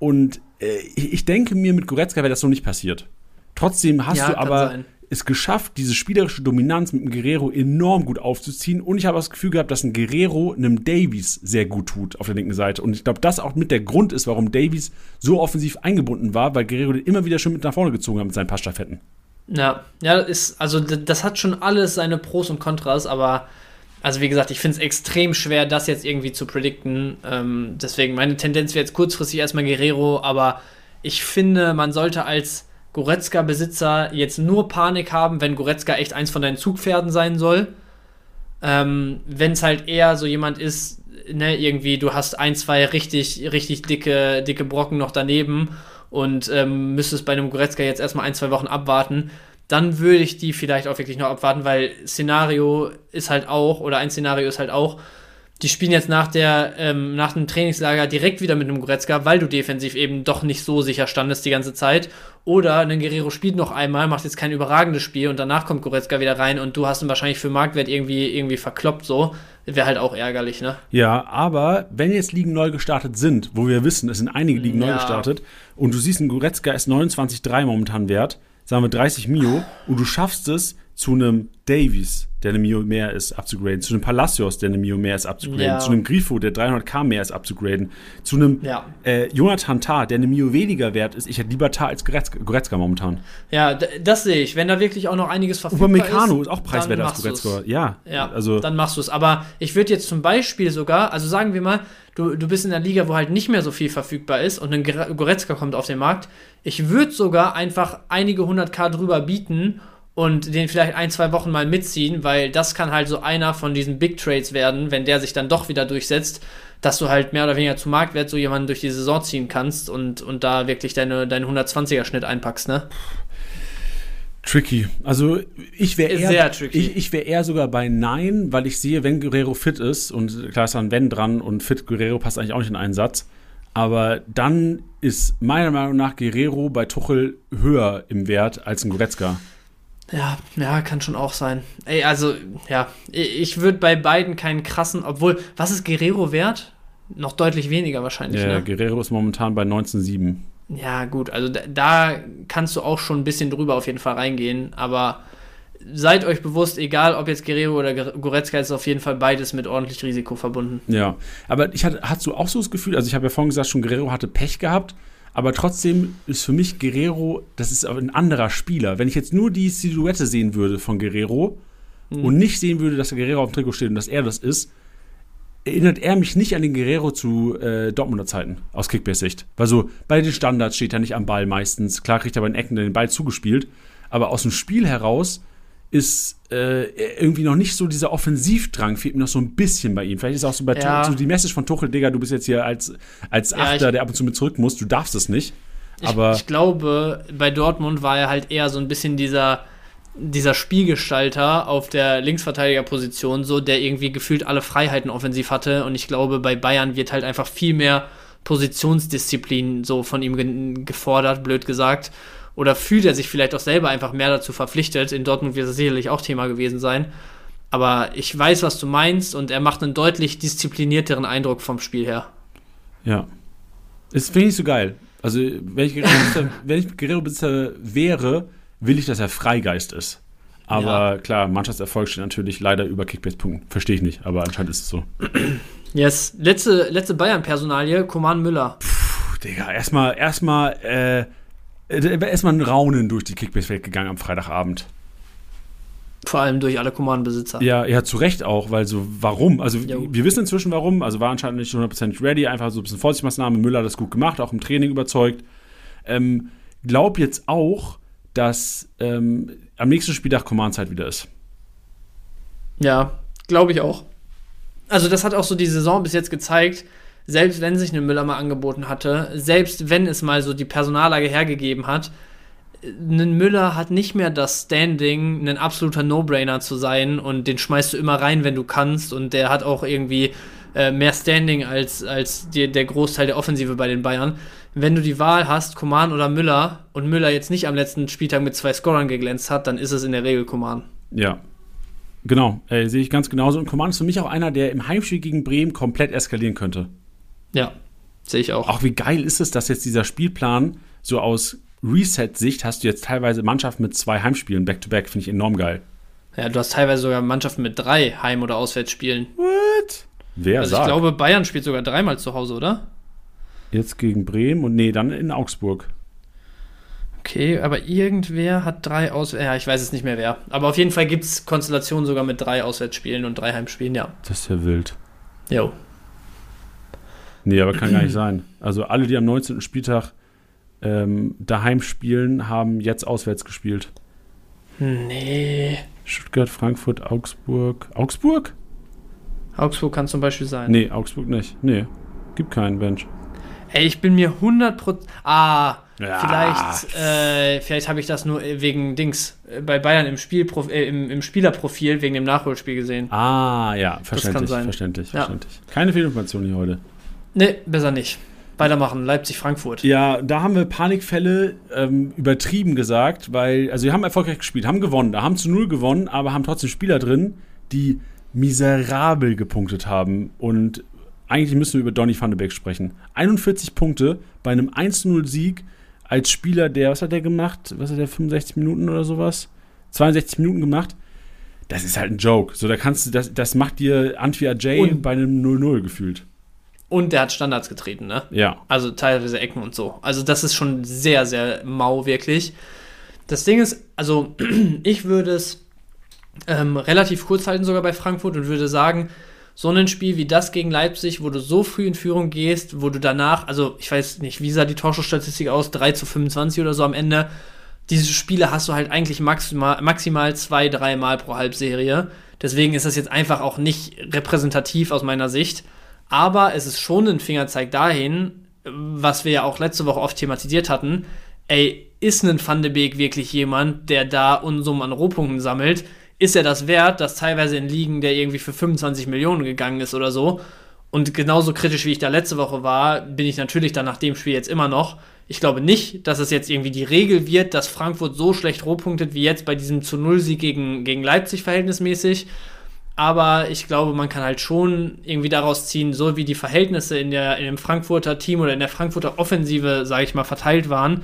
A: Und äh, ich denke mir, mit Goretzka wäre das so nicht passiert. Trotzdem hast
B: Ja,
A: du aber
B: sein.
A: es geschafft, diese spielerische Dominanz mit dem Guerrero enorm gut aufzuziehen. Und ich habe das Gefühl gehabt, dass ein Guerrero einem Davies sehr gut tut auf der linken Seite. Und ich glaube, das auch mit der Grund ist, warum Davies so offensiv eingebunden war, weil Guerrero den immer wieder schön mit nach vorne gezogen hat mit seinen Passstaffetten.
B: Ja, ja, ist, also das hat schon alles seine Pros und Kontras, aber also wie gesagt, ich finde es extrem schwer, das jetzt irgendwie zu predikten. Ähm, deswegen, meine Tendenz wäre jetzt kurzfristig erstmal Guerrero, aber ich finde, man sollte als Goretzka-Besitzer jetzt nur Panik haben, wenn Goretzka echt eins von deinen Zugpferden sein soll. Ähm, wenn es halt eher so jemand ist, ne, irgendwie, du hast ein, zwei richtig, richtig dicke, dicke Brocken noch daneben und ähm, müsstest bei einem Goretzka jetzt erstmal ein, zwei Wochen abwarten, dann würde ich die vielleicht auch wirklich noch abwarten, weil Szenario ist halt auch, oder ein Szenario ist halt auch, die spielen jetzt nach der, ähm, nach dem Trainingslager direkt wieder mit einem Goretzka, weil du defensiv eben doch nicht so sicher standest die ganze Zeit. Oder ein Guerrero spielt noch einmal, macht jetzt kein überragendes Spiel und danach kommt Goretzka wieder rein und du hast ihn wahrscheinlich für Marktwert irgendwie, irgendwie verkloppt so. Wäre halt auch ärgerlich, ne?
A: Ja, aber wenn jetzt Ligen neu gestartet sind, wo wir wissen, es sind einige Ligen neu
B: Ja.
A: gestartet, und du siehst, ein Goretzka ist 29,3 momentan wert, sagen wir 30 Mio, und du schaffst es, zu einem Davies, der eine Mio mehr ist, abzugraden, zu einem Palacios, der eine Mio mehr ist, abzugraden,
B: Ja.
A: zu einem Grifo, der 300k mehr ist, abzugraden, zu einem
B: Ja.
A: äh, Jonathan Tah, der eine Mio weniger wert ist. Ich hätte lieber Tah als Goretzka, Goretzka momentan.
B: Ja, das sehe ich. Wenn da wirklich auch noch einiges verfügbar
A: Upamecano
B: ist,
A: ist auch preiswerter als. Goretzka. Ja,
B: Ja,
A: also
B: dann machst du es. Aber ich würde jetzt zum Beispiel sogar, also sagen wir mal, du, du bist in einer Liga, wo halt nicht mehr so viel verfügbar ist und ein Goretzka kommt auf den Markt. Ich würde sogar einfach einige hundert K drüber bieten und den vielleicht ein, zwei Wochen mal mitziehen, weil das kann halt so einer von diesen Big Trades werden, wenn der sich dann doch wieder durchsetzt, dass du halt mehr oder weniger zu Marktwert so jemanden durch die Saison ziehen kannst und, und da wirklich deine, deinen 120er-Schnitt einpackst, ne?
A: Tricky. Also ich wäre eher. Ich, ich wäre eher sogar bei Nein, weil ich sehe, wenn Guerrero fit ist, und klar ist da ein Wenn dran und fit Guerrero passt eigentlich auch nicht in einen Satz, Aber dann ist meiner Meinung nach Guerrero bei Tuchel höher im Wert als ein Goretzka.
B: Ja, ja, kann schon auch sein. Ey, also, ja, ich würde bei beiden keinen krassen, obwohl, was ist Guerrero wert? Noch deutlich weniger wahrscheinlich,
A: Ja,
B: ne?
A: Guerrero ist momentan bei 19,7.
B: Ja, gut, also da, da kannst du auch schon ein bisschen drüber auf jeden Fall reingehen, aber seid euch bewusst, egal ob jetzt Guerrero oder Goretzka, ist auf jeden Fall beides mit ordentlich Risiko verbunden.
A: Ja, aber ich hatte, hast du auch so das Gefühl, also ich habe ja vorhin gesagt, schon Guerrero hatte Pech gehabt, aber trotzdem ist für mich Guerrero, das ist ein anderer Spieler. Wenn ich jetzt nur die Silhouette sehen würde von Guerrero und nicht sehen würde, dass der Guerrero auf dem Trikot steht und dass er das ist, erinnert er mich nicht an den Guerrero zu äh, Dortmunder Zeiten aus Kickbase-Sicht. Weil so bei den Standards steht er nicht am Ball meistens. Klar kriegt er bei den Ecken den Ball zugespielt, aber aus dem Spiel heraus ist äh, irgendwie noch nicht so dieser Offensivdrang, fehlt mir noch so ein bisschen bei ihm. Vielleicht ist auch so bei
B: Ja.
A: so die Message von Tuchel, Digga, du bist jetzt hier als, als
B: Ja,
A: Achter,
B: ich-
A: der ab und zu mit zurück muss, du darfst es nicht.
B: Ich,
A: Aber
B: ich glaube, bei Dortmund war er halt eher so ein bisschen dieser, dieser Spielgestalter auf der Linksverteidigerposition, so der irgendwie gefühlt alle Freiheiten offensiv hatte. Und ich glaube, bei Bayern wird halt einfach viel mehr Positionsdisziplin so von ihm ge gefordert, blöd gesagt. Oder fühlt er sich vielleicht auch selber einfach mehr dazu verpflichtet. In Dortmund wird das sicherlich auch Thema gewesen sein. Aber ich weiß, was du meinst und er macht einen deutlich disziplinierteren Eindruck vom Spiel her.
A: ja. Das finde ich so geil. Also, wenn ich Guerrero-Besitzer wäre, will ich, dass er Freigeist ist. Aber klar, Mannschaftserfolg steht natürlich leider über Kickbase-Punkten. Verstehe ich nicht, aber anscheinend ist es so.
B: Yes. Letzte, letzte Bayern-Personalie, Koman Müller.
A: Puh, Digga, erstmal, erstmal, äh, erstmal ein Raunen durch die Kickbase-Welt gegangen am Freitagabend.
B: Vor allem durch alle Command-Besitzer.
A: Ja, ja, zu Recht auch, weil so, warum? Also,
B: Jo.
A: wir wissen inzwischen warum. Also, war anscheinend nicht 100% ready, einfach so ein bisschen Vorsichtsmaßnahme. Müller hat das gut gemacht, auch im Training überzeugt. Ähm, glaub jetzt auch, dass ähm, am nächsten Spieltag Command-Zeit wieder ist.
B: Ja, glaube ich auch. Also das hat auch so die Saison bis jetzt gezeigt, selbst wenn sich eine Müller mal angeboten hatte, selbst wenn es mal so die Personallage hergegeben hat, ein Müller hat nicht mehr das Standing, ein absoluter No-Brainer zu sein und den schmeißt du immer rein, wenn du kannst und der hat auch irgendwie äh, mehr Standing als, als die, der Großteil der Offensive bei den Bayern. Wenn du die Wahl hast, Koman oder Müller und Müller jetzt nicht am letzten Spieltag mit zwei Scorern geglänzt hat, dann ist es in der Regel Koman.
A: Ja. Genau, äh, sehe ich ganz genauso. Und Command ist für mich auch einer, der im Heimspiel gegen Bremen komplett eskalieren könnte.
B: Ja, sehe ich auch.
A: Auch wie geil ist es, dass jetzt dieser Spielplan so aus Reset-Sicht hast du jetzt teilweise Mannschaften mit zwei Heimspielen back-to-back, finde ich enorm geil.
B: Ja, du hast teilweise sogar Mannschaften mit drei Heim- oder Auswärtsspielen.
A: What? Wer
B: Also ich
A: sagt?
B: glaube, Bayern spielt sogar dreimal zu Hause, oder?
A: jetzt gegen Bremen und nee, dann in Augsburg.
B: Okay, aber irgendwer hat drei Auswärts. Ja, ich weiß es nicht mehr wer. Aber auf jeden Fall gibt es Konstellationen sogar mit drei Auswärtsspielen und drei Heimspielen, ja.
A: Das ist ja wild.
B: Jo.
A: Nee, aber kann gar nicht sein. Also alle, die am 19. Spieltag ähm, daheim spielen, haben jetzt auswärts gespielt.
B: Nee.
A: Stuttgart, Frankfurt, Augsburg. Augsburg?
B: Augsburg kann zum Beispiel sein.
A: Nee, Augsburg nicht. Nee, gibt keinen Bench.
B: Ey, ich bin mir 100%. Ah,
A: Ja.
B: vielleicht, äh, vielleicht habe ich das nur wegen Dings äh, bei Bayern im, Spielprof äh, im, im Spielerprofil wegen dem Nachholspiel gesehen.
A: Ah, ja, verständlich,
B: kann sein.
A: verständlich,
B: Ja.
A: verständlich. Keine Fehlinformation hier heute.
B: Nee, besser nicht. Weitermachen. Leipzig-Frankfurt.
A: Ja, da haben wir Panikfälle ähm, übertrieben gesagt, weil, also wir haben erfolgreich gespielt, haben gewonnen, da haben zu null gewonnen, aber haben trotzdem Spieler drin, die miserabel gepunktet haben. Und eigentlich müssen wir über Donny van de Beek sprechen. 41 Punkte bei einem 1-0-Sieg als Spieler, der, was hat der gemacht? Was hat der, 65 Minuten oder sowas? 62 Minuten gemacht. Das ist halt ein Joke. So, da kannst du, das, das macht dir Antwi Ajay bei einem 0-0 gefühlt.
B: Und der hat Standards getreten, ne?
A: Ja.
B: Also teilweise Ecken und so. Also das ist schon sehr, sehr mau, wirklich. Das Ding ist, also ich würde es ähm, relativ kurz halten, sogar bei Frankfurt, und würde sagen, so ein Spiel wie das gegen Leipzig, wo du so früh in Führung gehst, wo du danach, also ich weiß nicht, wie sah die Torschussstatistik aus, 3 zu 25 oder so am Ende. Diese Spiele hast du halt eigentlich maximal, maximal zwei, dreimal pro Halbserie. Deswegen ist das jetzt einfach auch nicht repräsentativ aus meiner Sicht. Aber es ist schon ein Fingerzeig dahin, was wir ja auch letzte Woche oft thematisiert hatten. Ey, ist ein Van de Beek wirklich jemand, der da Unsummen an Rohpunkten sammelt? Ist er das wert, dass teilweise in Ligen der irgendwie für 25 Millionen gegangen ist oder so? Und genauso kritisch, wie ich da letzte Woche war, bin ich natürlich dann nach dem Spiel jetzt immer noch. Ich glaube nicht, dass es jetzt irgendwie die Regel wird, dass Frankfurt so schlecht rohpunktet wie jetzt bei diesem zu Null-Sieg gegen, gegen Leipzig verhältnismäßig. Aber ich glaube, man kann halt schon irgendwie daraus ziehen, so wie die Verhältnisse in, der, in dem Frankfurter Team oder in der Frankfurter Offensive, sage ich mal, verteilt waren,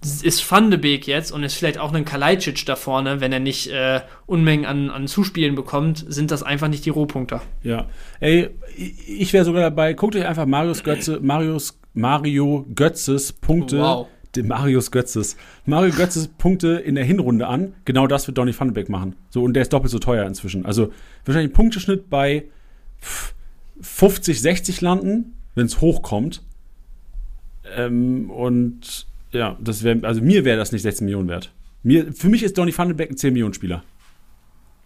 B: ist Van de Beek jetzt und ist vielleicht auch ein Kalajdzic da vorne, wenn er nicht äh, Unmengen an, an Zuspielen bekommt, sind das einfach nicht die Rohpunkter.
A: Ja, ey, ich wäre sogar dabei. Guckt euch einfach Marius Götze, Marius, Mario Götzes Punkte, wow. Den Marius Götzes, Mario Götzes Punkte in der Hinrunde an. Genau das wird Donny Beek machen. So, und der ist doppelt so teuer inzwischen. Also wahrscheinlich ein Punkteschnitt bei 50, 60 landen, wenn es hochkommt. Ähm, und ja, das wäre, also mir wäre das nicht 16 Millionen wert. Mir, für mich ist Donny Beek ein 10 Millionen Spieler.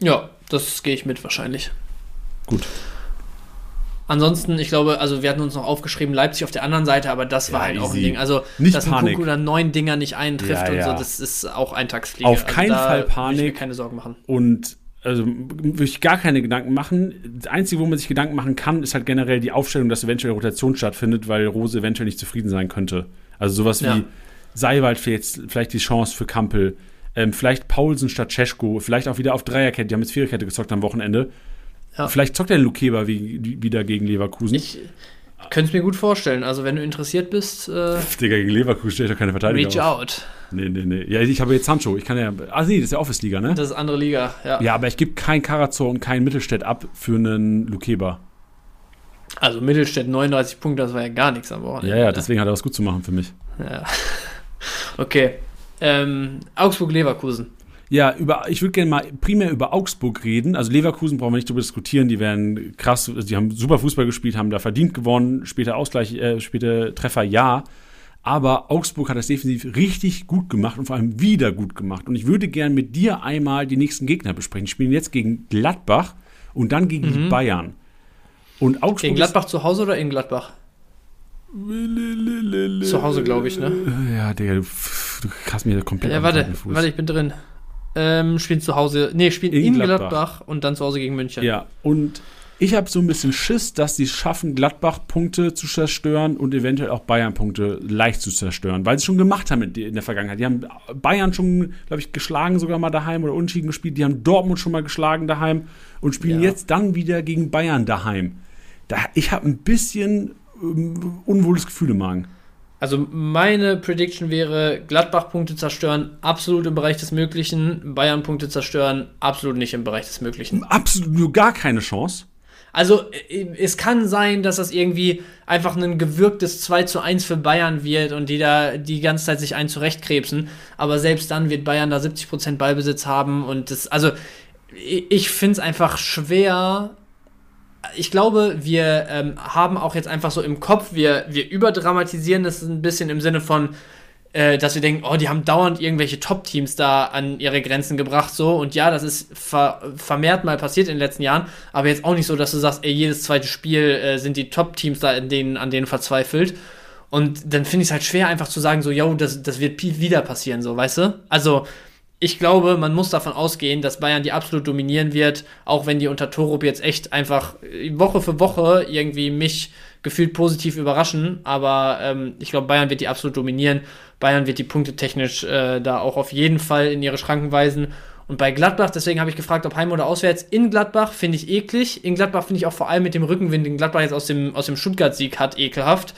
B: Ja, das gehe ich mit wahrscheinlich.
A: Gut.
B: Ansonsten, ich glaube, also wir hatten uns noch aufgeschrieben, Leipzig auf der anderen Seite, aber das war ja, halt easy. auch ein Ding. Also,
A: nicht
B: dass
A: Panik.
B: ein oder neun Dinger nicht eintrifft
A: ja, ja.
B: und so, das ist auch Eintagsfliege.
A: Auf keinen
B: also
A: Fall Panik.
B: Ich mir keine Sorgen machen.
A: Und also würde ich gar keine Gedanken machen. Das Einzige, wo man sich Gedanken machen kann, ist halt generell die Aufstellung, dass eventuell Rotation stattfindet, weil Rose eventuell nicht zufrieden sein könnte. Also sowas wie Seiwald jetzt vielleicht die Chance für Kampel. Ähm, vielleicht Paulsen statt Cesko. Vielleicht auch wieder auf Dreierkette. Die haben jetzt Viererkette gezockt am Wochenende. Ja. Vielleicht zockt er wie, wie, wieder gegen Leverkusen.
B: Ich könnte es mir gut vorstellen. Also, wenn du interessiert bist. Äh,
A: Digga, gegen Leverkusen steht doch keine Verteidigung.
B: Reach auf. out.
A: Nee, nee, nee. Ja, ich habe jetzt Sancho. Ich kann ja. Ah, nee, das ist ja Office-Liga, ne?
B: Das ist andere Liga, ja.
A: Ja, aber ich gebe kein Karazor und kein Mittelstädt ab für einen Lukeba.
B: Also, Mittelstädt 39 Punkte, das war ja gar nichts am Wochenende.
A: Ja, ja, deswegen hat er was gut zu machen für mich.
B: Ja. Okay. Ähm, Augsburg-Leverkusen.
A: Ja, über, ich würde gerne mal primär über Augsburg reden. Also Leverkusen brauchen wir nicht darüber diskutieren. Die werden krass, also die haben super Fußball gespielt, haben da verdient gewonnen, später Ausgleich, äh, später Treffer ja. Aber Augsburg hat das defensiv richtig gut gemacht und vor allem wieder gut gemacht. Und ich würde gerne mit dir einmal die nächsten Gegner besprechen. Die spielen jetzt gegen Gladbach und dann gegen mhm. die Bayern. Und Augsburg
B: gegen Gladbach zu Hause oder in Gladbach? Zu Hause, glaube ich, ne?
A: Ja, Digga, du, du hast mir komplett
B: Ja, warte, warte, ich bin drin. Ähm, spielen zu Hause, nee, spielen in, in Gladbach. Gladbach. und dann zu Hause gegen München.
A: Ja, und ich habe so ein bisschen Schiss, dass sie es schaffen, Gladbach Punkte zu zerstören und eventuell auch Bayern Punkte leicht zu zerstören, weil sie schon gemacht haben in der Vergangenheit. Die haben Bayern schon, glaube ich, geschlagen sogar mal daheim oder unentschieden gespielt. Die haben Dortmund schon mal geschlagen daheim und spielen ja. jetzt dann wieder gegen Bayern daheim. Da, ich habe ein bisschen ähm, unwohles Gefühl im Magen.
B: Also meine Prediction wäre, Gladbach Punkte zerstören, absolut im Bereich des Möglichen, Bayern Punkte zerstören, absolut nicht im Bereich des Möglichen.
A: Absolut nur gar keine Chance.
B: Also äh, es kann sein, dass das irgendwie einfach ein gewirktes 2 zu 1 für Bayern wird und die da die ganze Zeit sich ein zurechtkrebsen. Aber selbst dann wird Bayern da 70% Ballbesitz haben und das, also ich finde es einfach schwer, ich glaube, wir ähm, haben auch jetzt einfach so im Kopf, wir, wir überdramatisieren das ein bisschen im Sinne von, äh, dass wir denken, oh, die haben dauernd irgendwelche Top-Teams da an ihre Grenzen gebracht, so. Und ja, das ist ver vermehrt mal passiert in den letzten Jahren, aber jetzt auch nicht so, dass du sagst, ey, jedes zweite Spiel äh, sind die Top-Teams da in denen, an denen verzweifelt. Und dann finde ich es halt schwer, einfach zu sagen, so, yo, das, das wird wieder passieren, so, weißt du? Also, ich glaube, man muss davon ausgehen, dass Bayern die absolut dominieren wird, auch wenn die unter Torup jetzt echt einfach Woche für Woche irgendwie mich gefühlt positiv überraschen. Aber ähm, ich glaube, Bayern wird die absolut dominieren. Bayern wird die Punkte technisch äh, da auch auf jeden Fall in ihre Schranken weisen. Und bei Gladbach, deswegen habe ich gefragt, ob heim oder auswärts. In Gladbach finde ich eklig. In Gladbach finde ich auch vor allem mit dem Rückenwind, den Gladbach jetzt aus dem, aus dem Stuttgart-Sieg hat, ekelhaft.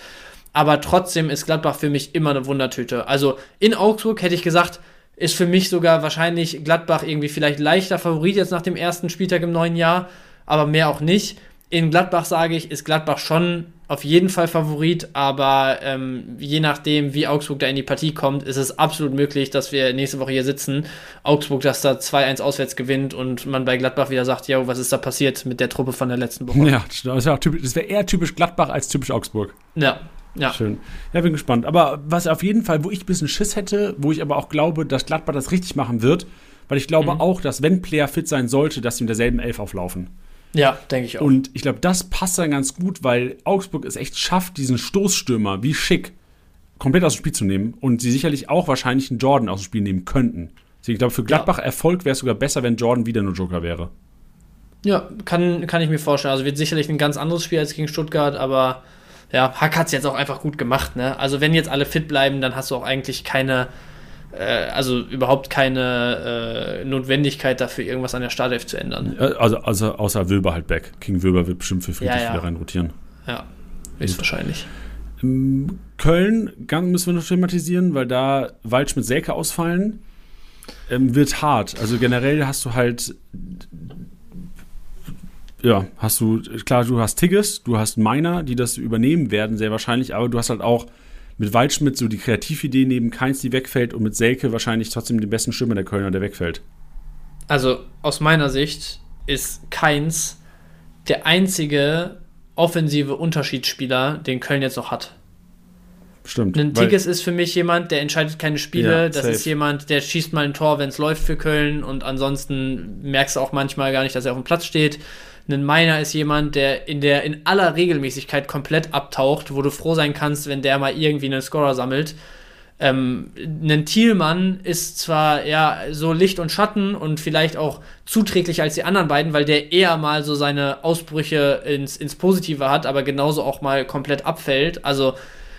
B: Aber trotzdem ist Gladbach für mich immer eine Wundertüte. Also in Augsburg hätte ich gesagt, ist für mich sogar wahrscheinlich Gladbach irgendwie vielleicht leichter Favorit jetzt nach dem ersten Spieltag im neuen Jahr, aber mehr auch nicht. In Gladbach sage ich, ist Gladbach schon auf jeden Fall Favorit, aber ähm, je nachdem, wie Augsburg da in die Partie kommt, ist es absolut möglich, dass wir nächste Woche hier sitzen. Augsburg, dass da 2-1 auswärts gewinnt und man bei Gladbach wieder sagt, ja, was ist da passiert mit der Truppe von der letzten Woche?
A: Ja, das wäre wär eher typisch Gladbach als typisch Augsburg.
B: Ja, ja.
A: Schön. Ja, bin gespannt. Aber was auf jeden Fall, wo ich ein bisschen Schiss hätte, wo ich aber auch glaube, dass Gladbach das richtig machen wird, weil ich glaube mhm. auch, dass wenn Player fit sein sollte, dass sie mit derselben Elf auflaufen.
B: Ja, denke ich auch.
A: Und ich glaube, das passt dann ganz gut, weil Augsburg es echt schafft, diesen Stoßstürmer wie Schick komplett aus dem Spiel zu nehmen und sie sicherlich auch wahrscheinlich einen Jordan aus dem Spiel nehmen könnten. Deswegen, ich glaube, für Gladbach ja. Erfolg wäre es sogar besser, wenn Jordan wieder nur Joker wäre.
B: Ja, kann, kann ich mir vorstellen. Also wird sicherlich ein ganz anderes Spiel als gegen Stuttgart, aber ja, Hack hat es jetzt auch einfach gut gemacht. Ne? Also wenn jetzt alle fit bleiben, dann hast du auch eigentlich keine, äh, also überhaupt keine äh, Notwendigkeit dafür, irgendwas an der Startelf zu ändern.
A: Also, also außer Wilber halt back. King Wilber wird bestimmt für Friedrich
B: Ja, ja.
A: wieder reinrotieren.
B: Ja, höchstwahrscheinlich.
A: Ähm, Köln ganz müssen wir noch thematisieren, weil da Waldschmidt Selke ausfallen. Ähm, wird hart. Also generell hast du halt ja, hast du, klar, du hast Tigges, du hast Miner, die das übernehmen werden, sehr wahrscheinlich, aber du hast halt auch mit Waldschmidt so die Kreatividee neben Keins, die wegfällt, und mit Selke wahrscheinlich trotzdem den besten Stürmer der Kölner, der wegfällt.
B: Also aus meiner Sicht ist Keins der einzige offensive Unterschiedsspieler, den Köln jetzt noch hat.
A: Stimmt.
B: Ein Tigges ist für mich jemand, der entscheidet keine Spiele.
A: Ja,
B: das
A: safe.
B: ist jemand, der schießt mal ein Tor, wenn es läuft für Köln und ansonsten merkst du auch manchmal gar nicht, dass er auf dem Platz steht. Ein Meiner ist jemand, der in der in aller Regelmäßigkeit komplett abtaucht, wo du froh sein kannst, wenn der mal irgendwie einen Scorer sammelt. Ähm, ein Thielmann ist zwar ja so Licht und Schatten und vielleicht auch zuträglicher als die anderen beiden, weil der eher mal so seine Ausbrüche ins, ins Positive hat, aber genauso auch mal komplett abfällt. Also,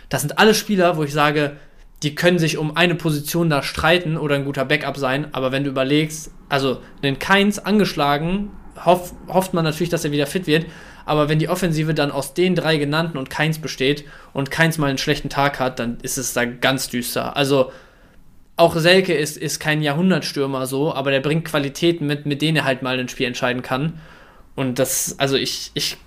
B: das sind alle Spieler, wo ich sage, die können sich um eine Position da streiten oder ein guter Backup sein, aber wenn du überlegst, also den Keins angeschlagen, hoff, hofft man natürlich, dass er wieder fit wird, aber wenn die Offensive dann aus den drei genannten und Keins besteht und Keins mal einen schlechten Tag hat, dann ist es da ganz düster. Also auch Selke ist, ist kein Jahrhundertstürmer so, aber der bringt Qualitäten mit, mit denen er halt mal ein Spiel entscheiden kann. Und das, also ich, ich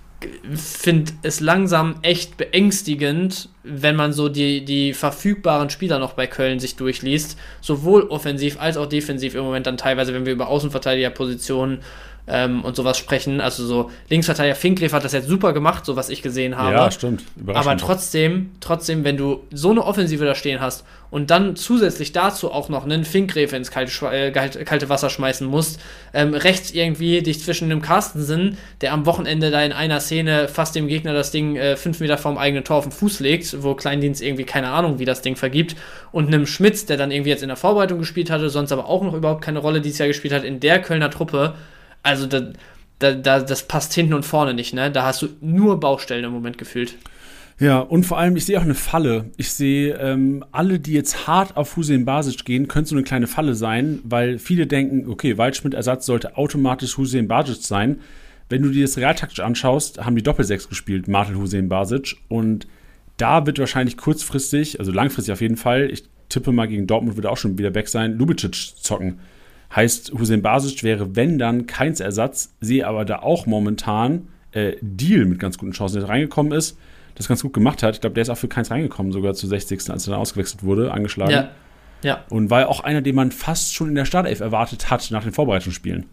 B: finde es langsam echt beängstigend, wenn man so die, die verfügbaren Spieler noch bei Köln sich durchliest. Sowohl offensiv als auch defensiv im Moment dann teilweise, wenn wir über Außenverteidigerpositionen ähm, und sowas sprechen. Also so Linksverteidiger Finkgräf hat das jetzt super gemacht, so was ich gesehen habe.
A: ja, stimmt.
B: Aber trotzdem, trotzdem, wenn du so eine Offensive da stehen hast und dann zusätzlich dazu auch noch einen Finkgräfe ins kalte, äh, kalte, kalte Wasser schmeißen musst, ähm, rechts irgendwie dich zwischen einem Carstensen, der am Wochenende da in einer Szene fast dem Gegner das Ding äh, fünf Meter vorm eigenen Tor auf den Fuß legt, wo Kleindienst irgendwie keine Ahnung, wie das Ding vergibt, und einem Schmitz, der dann irgendwie jetzt in der Vorbereitung gespielt hatte, sonst aber auch noch überhaupt keine Rolle dieses Jahr gespielt hat, in der Kölner Truppe, also da, da, da, das passt hinten und vorne nicht, ne? Da hast du nur Baustellen im Moment gefühlt.
A: Ja, und vor allem, ich sehe auch eine Falle. Ich sehe, ähm, alle, die jetzt hart auf Hussein Basic gehen, könnte so eine kleine Falle sein, weil viele denken, okay, Waldschmidt-Ersatz sollte automatisch Hussein Basic sein. Wenn du dir das realtaktisch anschaust, haben die Doppelsechs gespielt, Martel Hussein Basic. Und da wird wahrscheinlich kurzfristig, also langfristig auf jeden Fall, ich tippe mal gegen Dortmund wird auch schon wieder weg sein, Lubicic zocken. Heißt, Hussein Basic wäre, wenn dann, keins Ersatz, sehe aber da auch momentan äh, Deal mit ganz guten Chancen, der reingekommen ist, das ganz gut gemacht hat. Ich glaube, der ist auch für keins reingekommen, sogar zur 60. als er dann ausgewechselt wurde, angeschlagen.
B: Ja. Ja.
A: Und war ja auch einer, den man fast schon in der Startelf erwartet hat nach den Vorbereitungsspielen.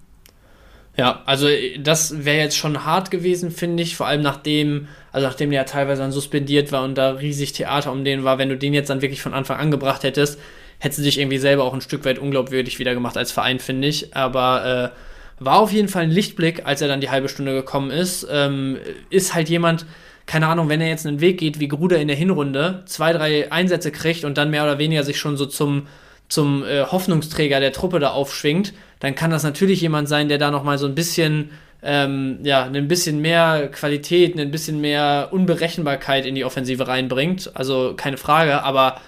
B: Ja, also äh, das wäre jetzt schon hart gewesen, finde ich, vor allem nachdem, also nachdem der ja teilweise dann suspendiert war und da riesig Theater um den war, wenn du den jetzt dann wirklich von Anfang an gebracht hättest, hättest du dich irgendwie selber auch ein Stück weit unglaubwürdig wieder gemacht als Verein, finde ich. Aber äh, war auf jeden Fall ein Lichtblick, als er dann die halbe Stunde gekommen ist. Ähm, ist halt jemand, keine Ahnung, wenn er jetzt einen Weg geht wie Gruder in der Hinrunde, zwei, drei Einsätze kriegt und dann mehr oder weniger sich schon so zum, zum äh, Hoffnungsträger der Truppe da aufschwingt, dann kann das natürlich jemand sein, der da nochmal so ein bisschen, ähm, ja, ein bisschen mehr Qualität, ein bisschen mehr Unberechenbarkeit in die Offensive reinbringt. Also keine Frage, aber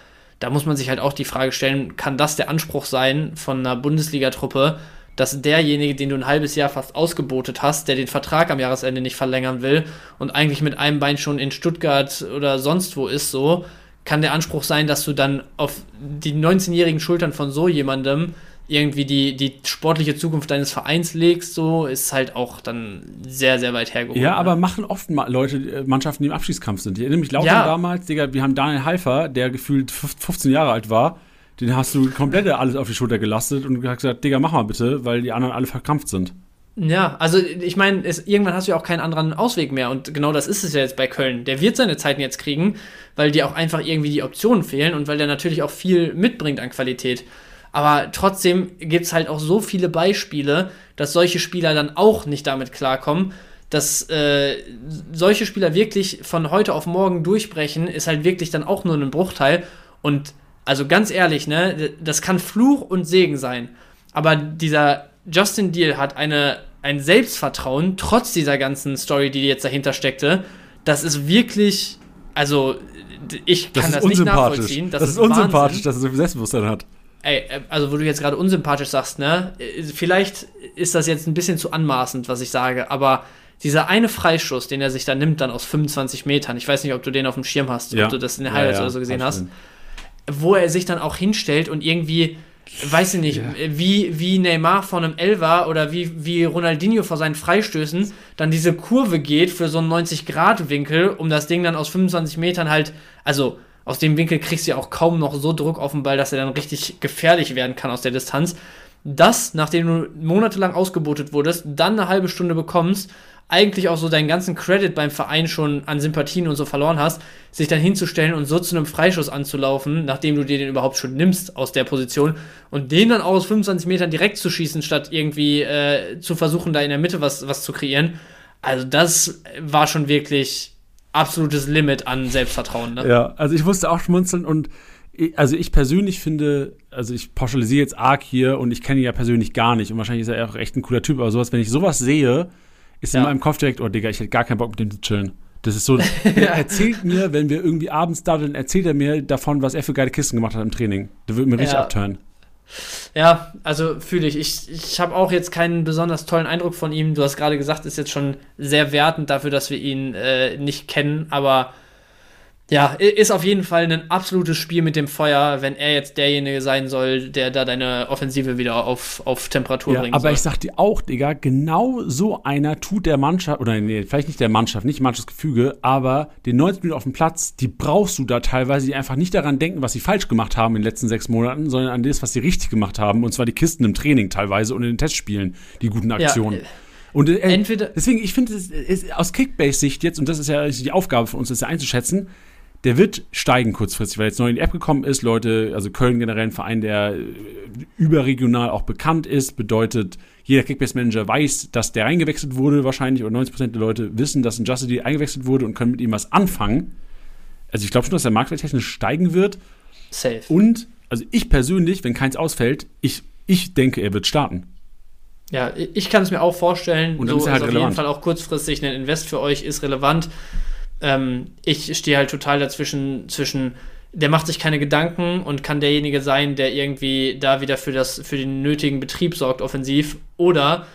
B: da muss man sich halt auch die Frage stellen, kann das der Anspruch sein von einer Bundesliga-Truppe, dass derjenige, den du ein halbes Jahr fast ausgebotet hast, der den Vertrag am Jahresende nicht verlängern will und eigentlich mit einem Bein schon in Stuttgart oder sonst wo ist, so, kann der Anspruch sein, dass du dann auf die 19-jährigen Schultern von so jemandem irgendwie die, die sportliche Zukunft deines Vereins legst, so, ist halt auch dann sehr, sehr weit hergeholt.
A: Ja,
B: ne?
A: aber machen oft mal Leute, äh, Mannschaften, die im Abstiegskampf sind. Ich erinnere mich Lautern
B: Ja.
A: damals, Digga, wir haben Daniel Heifer, der gefühlt 15 Jahre alt war, den hast du komplett alles auf die Schulter gelastet und gesagt, Digga, mach mal bitte, weil die anderen alle verkrampft sind.
B: Ja, also ich meine, irgendwann hast du ja auch keinen anderen Ausweg mehr und genau das ist es ja jetzt bei Köln. Der wird seine Zeiten jetzt kriegen, weil dir auch einfach irgendwie die Optionen fehlen und weil der natürlich auch viel mitbringt an Qualität. Aber trotzdem gibt's halt auch so viele Beispiele, dass solche Spieler dann auch nicht damit klarkommen. Dass äh, solche Spieler wirklich von heute auf morgen durchbrechen, ist halt wirklich dann auch nur ein Bruchteil. Und also ganz ehrlich, ne, das kann Fluch und Segen sein. Aber dieser Justin Deal hat eine ein Selbstvertrauen, trotz dieser ganzen Story, die jetzt dahinter steckte. Das ist wirklich, also ich kann das, das nicht nachvollziehen.
A: Das, das ist, ist unsympathisch, dass er so viel Selbstbewusstsein hat.
B: Ey, äh, also wo du jetzt gerade unsympathisch sagst, ne? Äh, vielleicht ist das jetzt ein bisschen zu anmaßend, was ich sage, aber dieser eine Freischuss, den er sich da nimmt, dann aus 25 Metern, ich weiß nicht, ob du den auf dem Schirm hast, ja. ob du das in der Highlights ja, ja, oder so gesehen hast, wo er sich dann auch hinstellt und irgendwie, weiß ich nicht, wie, wie Neymar vor einem Elfer oder wie, wie Ronaldinho vor seinen Freistößen dann diese Kurve geht für so einen 90-Grad-Winkel, um das Ding dann aus 25 Metern halt, also aus dem Winkel kriegst du ja auch kaum noch so Druck auf den Ball, dass er dann richtig gefährlich werden kann aus der Distanz. Das, nachdem du monatelang ausgebotet wurdest, dann eine halbe Stunde bekommst, eigentlich auch so deinen ganzen Credit beim Verein schon an Sympathien und so verloren hast, sich dann hinzustellen und so zu einem Freischuss anzulaufen, nachdem du dir den überhaupt schon nimmst aus der Position und den dann aus 25 Metern direkt zu schießen, statt irgendwie äh, zu versuchen, da in der Mitte was, was zu kreieren. Also das war schon wirklich absolutes Limit an Selbstvertrauen. Ne?
A: Ja, also ich musste auch schmunzeln und also ich persönlich finde, also ich pauschalisiere jetzt arg hier und ich kenne ihn ja persönlich gar nicht und wahrscheinlich ist er auch echt ein cooler Typ, aber sowas, wenn ich sowas sehe, ist ja. in meinem Kopf direkt, oh Digga, ich hätte gar keinen Bock mit dem zu chillen. Das ist so, er erzählt mir, wenn wir irgendwie abends da sind, erzählt er mir davon, was er für geile Kisten gemacht hat im Training. Der würde mir richtig ja. abtören.
B: Ja, also fühle ich. Ich, ich habe auch jetzt keinen besonders tollen Eindruck von ihm. Du hast gerade gesagt, ist jetzt schon sehr wertend dafür, dass wir ihn äh, nicht kennen, aber ja, ist auf jeden Fall ein absolutes Spiel mit dem Feuer, wenn er jetzt derjenige sein soll, der da deine Offensive wieder auf, auf Temperatur
A: ja,
B: bringt.
A: Aber
B: soll.
A: ich sag dir auch, Digga, genau so einer tut der Mannschaft, oder nee, vielleicht nicht der Mannschaft, nicht Mannschaftsgefüge, aber den 90 Minuten auf dem Platz, die brauchst du da teilweise, die einfach nicht daran denken, was sie falsch gemacht haben in den letzten sechs Monaten, sondern an das, was sie richtig gemacht haben, und zwar die Kisten im Training teilweise und in den Testspielen, die guten Aktionen. Ja, und äh, Entweder deswegen, ich finde, aus Kickbase-Sicht jetzt, und das ist ja die Aufgabe von uns, das ja einzuschätzen, der wird steigen kurzfristig, weil jetzt neu in die App gekommen ist. Leute, also Köln generell ein Verein, der äh, überregional auch bekannt ist, bedeutet, jeder Kickbase-Manager weiß, dass der eingewechselt wurde wahrscheinlich, oder 90% der Leute wissen, dass ein Justity eingewechselt wurde und können mit ihm was anfangen. Also ich glaube schon, dass der Marktwert technisch steigen wird. Safe. Und, also ich persönlich, wenn keins ausfällt, ich, ich denke, er wird starten.
B: Ja, ich kann es mir auch vorstellen. Und so ist halt ist relevant. auf jeden Fall auch kurzfristig ein Invest für euch ist relevant. Ähm, ich stehe halt total dazwischen, zwischen, der macht sich keine Gedanken und kann derjenige sein, der irgendwie da wieder für, das, für den nötigen Betrieb sorgt, offensiv. Oder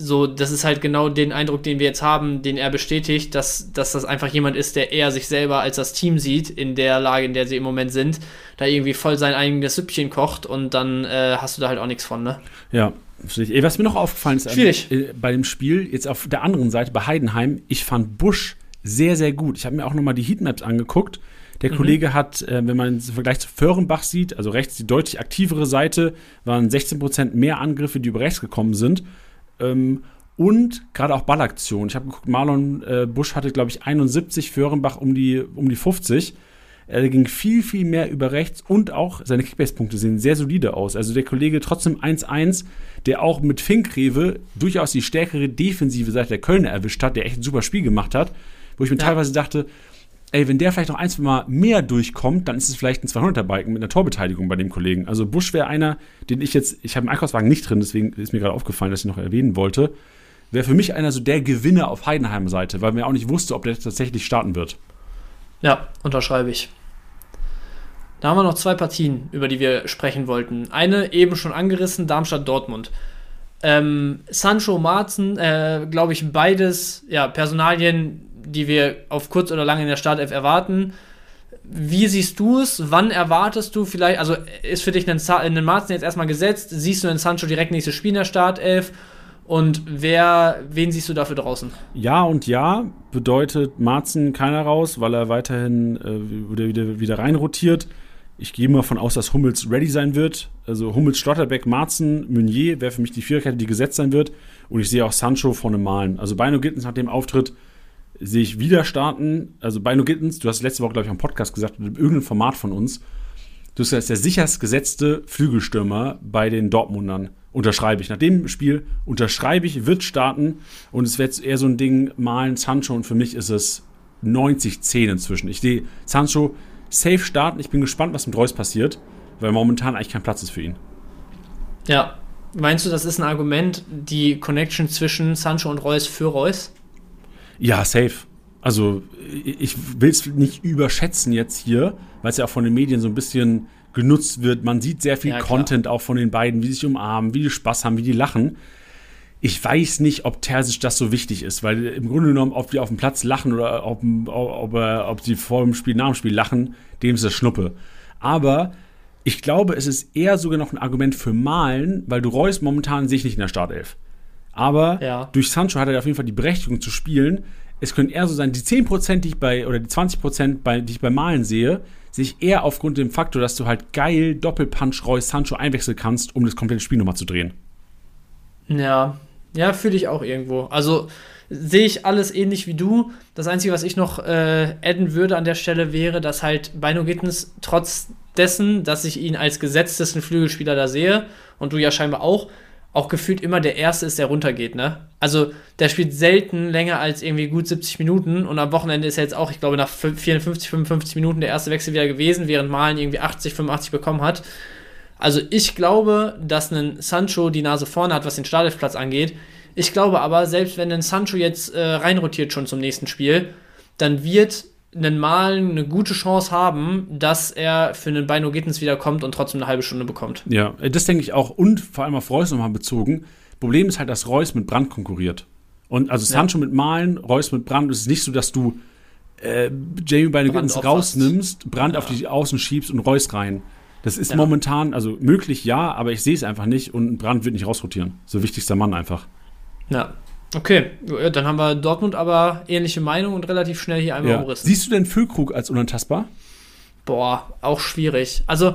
B: so, das ist halt genau den Eindruck, den wir jetzt haben, den er bestätigt, dass, dass das einfach jemand ist, der eher sich selber als das Team sieht, in der Lage, in der sie im Moment sind, da irgendwie voll sein eigenes Süppchen kocht und dann äh, hast du da halt auch nichts von, ne?
A: Ja. Was mir noch aufgefallen ist äh, bei dem Spiel, jetzt auf der anderen Seite bei Heidenheim, ich fand Busch sehr, sehr gut. Ich habe mir auch nochmal die Heatmaps angeguckt. Der mhm. Kollege hat, äh, wenn man im Vergleich zu Föhrenbach sieht, also rechts die deutlich aktivere Seite, waren 16% mehr Angriffe, die über rechts gekommen sind. Ähm, und gerade auch Ballaktionen. Ich habe geguckt, Marlon äh, Busch hatte, glaube ich, 71, Föhrenbach um die, um die 50. Er ging viel, viel mehr über rechts und auch seine Kickbase-Punkte sehen sehr solide aus. Also der Kollege trotzdem 1-1, der auch mit Finkrewe durchaus die stärkere defensive Seite der Kölner erwischt hat, der echt ein super Spiel gemacht hat wo ich mir ja. teilweise dachte, ey, wenn der vielleicht noch ein, zwei Mal mehr durchkommt, dann ist es vielleicht ein 200er-Balken mit einer Torbeteiligung bei dem Kollegen. Also Busch wäre einer, den ich jetzt, ich habe im Einkaufswagen nicht drin, deswegen ist mir gerade aufgefallen, dass ich noch erwähnen wollte, wäre für mich einer so der Gewinner auf Heidenheim-Seite, weil man ja auch nicht wusste, ob der tatsächlich starten wird.
B: Ja, unterschreibe ich. Da haben wir noch zwei Partien, über die wir sprechen wollten. Eine eben schon angerissen, Darmstadt-Dortmund. Ähm, Sancho Marzen, äh, glaube ich, beides ja, Personalien, die wir auf kurz oder lang in der Startelf erwarten. Wie siehst du es? Wann erwartest du vielleicht, also ist für dich ein, ein Marzen jetzt erstmal gesetzt? Siehst du in Sancho direkt nächstes Spiel in der Startelf? Und wer, wen siehst du dafür draußen?
A: Ja und ja bedeutet Marzen keiner raus, weil er weiterhin äh, wieder, wieder, wieder reinrotiert. Ich gehe mal von aus, dass Hummels ready sein wird. Also Hummels, Schlotterbeck, Marzen, Meunier wäre für mich die Viererkette, die gesetzt sein wird. Und ich sehe auch Sancho vorne malen. Also Beino Gittens nach dem Auftritt sehe ich wieder starten. Also Beino Gittens, du hast letzte Woche, glaube ich, am Podcast gesagt, in irgendeinem Format von uns, du bist der sicherst gesetzte Flügelstürmer bei den Dortmundern. Unterschreibe ich. Nach dem Spiel unterschreibe ich, wird starten und es wird eher so ein Ding malen, Sancho und für mich ist es 90-10 inzwischen. Ich sehe Sancho safe starten. Ich bin gespannt, was mit Reus passiert, weil momentan eigentlich kein Platz ist für ihn.
B: Ja, Meinst du, das ist ein Argument, die Connection zwischen Sancho und Reus für Reus?
A: Ja, safe. Also, ich will es nicht überschätzen jetzt hier, weil es ja auch von den Medien so ein bisschen genutzt wird. Man sieht sehr viel ja, Content auch von den beiden, wie sie sich umarmen, wie die Spaß haben, wie die lachen. Ich weiß nicht, ob Terzic das so wichtig ist, weil im Grunde genommen, ob die auf dem Platz lachen oder ob, ob, ob, ob sie vor dem Spiel, nach dem Spiel lachen, dem ist das Schnuppe. Aber ich glaube, es ist eher sogar noch ein Argument für Malen, weil du Reus momentan sehe ich nicht in der Startelf. Aber ja. durch Sancho hat er auf jeden Fall die Berechtigung zu spielen. Es können eher so sein, die 10%, die ich bei, oder die 20%, bei, die ich bei Malen sehe, sehe ich eher aufgrund dem Faktor, dass du halt geil Doppelpunch Reus Sancho einwechseln kannst, um das komplette Spiel nochmal zu drehen.
B: Ja, ja, fühle ich auch irgendwo. Also sehe ich alles ähnlich wie du. Das Einzige, was ich noch äh, adden würde an der Stelle, wäre, dass halt Bino Gittens trotz dessen, dass ich ihn als gesetztesten Flügelspieler da sehe und du ja scheinbar auch, auch gefühlt immer der Erste ist, der runtergeht, ne? Also, der spielt selten länger als irgendwie gut 70 Minuten und am Wochenende ist er jetzt auch, ich glaube, nach 54, 55 Minuten der erste Wechsel wieder gewesen, während Malen irgendwie 80, 85 bekommen hat. Also, ich glaube, dass ein Sancho die Nase vorne hat, was den Startelfplatz angeht. Ich glaube aber, selbst wenn ein Sancho jetzt äh, reinrotiert schon zum nächsten Spiel, dann wird einen Malen eine gute Chance haben, dass er für einen Beino Gittens wiederkommt und trotzdem eine halbe Stunde bekommt.
A: Ja, das denke ich auch. Und vor allem auf Reus nochmal bezogen. Problem ist halt, dass Reus mit Brand konkurriert. Und also Sancho ja. mit Malen, Reus mit Brand. Es ist nicht so, dass du äh, Jamie Beino Gittens rausnimmst, Brand ja. auf die Außen schiebst und Reus rein. Das ist ja. momentan, also möglich ja, aber ich sehe es einfach nicht und Brand wird nicht rausrotieren. So wichtigster Mann einfach.
B: Ja, Okay, dann haben wir Dortmund aber ähnliche Meinung und relativ schnell hier einmal ja. umrissen.
A: Siehst du denn Füllkrug als unantastbar?
B: Boah, auch schwierig. Also,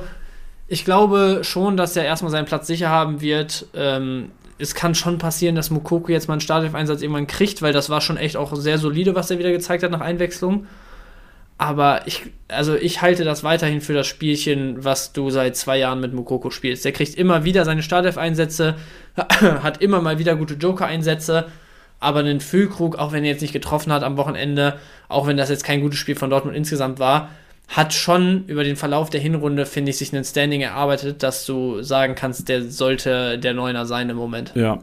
B: ich glaube schon, dass er erstmal seinen Platz sicher haben wird. Ähm, es kann schon passieren, dass Mukoko jetzt mal einen Startelf-Einsatz irgendwann kriegt, weil das war schon echt auch sehr solide, was er wieder gezeigt hat nach Einwechslung. Aber ich, also ich halte das weiterhin für das Spielchen, was du seit zwei Jahren mit Mukoko spielst. Der kriegt immer wieder seine Startelf-Einsätze, hat immer mal wieder gute Joker-Einsätze aber einen Füllkrug, auch wenn er jetzt nicht getroffen hat am Wochenende, auch wenn das jetzt kein gutes Spiel von Dortmund insgesamt war, hat schon über den Verlauf der Hinrunde, finde ich, sich ein Standing erarbeitet, dass du sagen kannst, der sollte der Neuner sein im Moment.
A: Ja.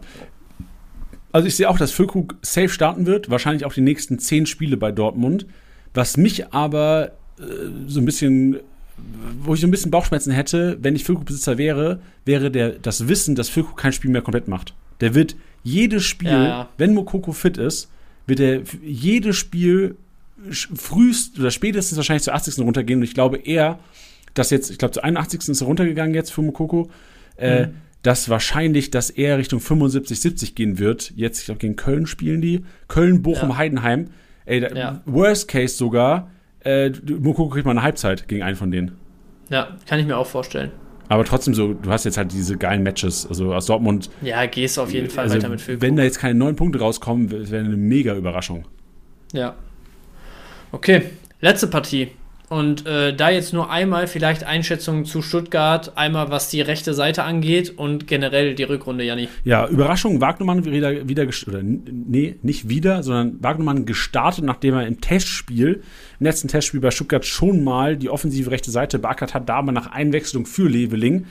A: Also ich sehe auch, dass Füllkrug safe starten wird, wahrscheinlich auch die nächsten zehn Spiele bei Dortmund. Was mich aber äh, so ein bisschen, wo ich so ein bisschen Bauchschmerzen hätte, wenn ich Füllkrug-Besitzer wäre, wäre der, das Wissen, dass Füllkrug kein Spiel mehr komplett macht. Der wird jedes Spiel, ja, ja. wenn Mokoko fit ist, wird er jedes Spiel frühest oder spätestens wahrscheinlich zur 80. runtergehen. Und ich glaube eher, dass jetzt, ich glaube, zur 81. ist er runtergegangen jetzt für Mokoko, äh, mhm. dass wahrscheinlich, dass er Richtung 75, 70 gehen wird. Jetzt, ich glaube, gegen Köln spielen die. Köln, Bochum, ja. Heidenheim. Ey, da, worst case sogar, äh, Mokoko kriegt mal eine Halbzeit gegen einen von denen.
B: Ja, kann ich mir auch vorstellen.
A: Aber trotzdem so, du hast jetzt halt diese geilen Matches. Also aus Dortmund.
B: Ja, gehst auf jeden Fall
A: also,
B: weiter mit Füllkrug.
A: Wenn da jetzt keine neun Punkte rauskommen, wäre eine mega Überraschung.
B: Ja. Okay, letzte Partie. Und äh, da jetzt nur einmal vielleicht Einschätzungen zu Stuttgart, einmal was die rechte Seite angeht und generell die Rückrunde, Janni.
A: Ja, Überraschung, Wagnermann wieder, wieder oder nee, nicht wieder, sondern Wagnermann gestartet, nachdem er im Testspiel, letzten Testspiel bei Stuttgart schon mal die offensive rechte Seite beackert hat, da aber nach Einwechslung für Leveling.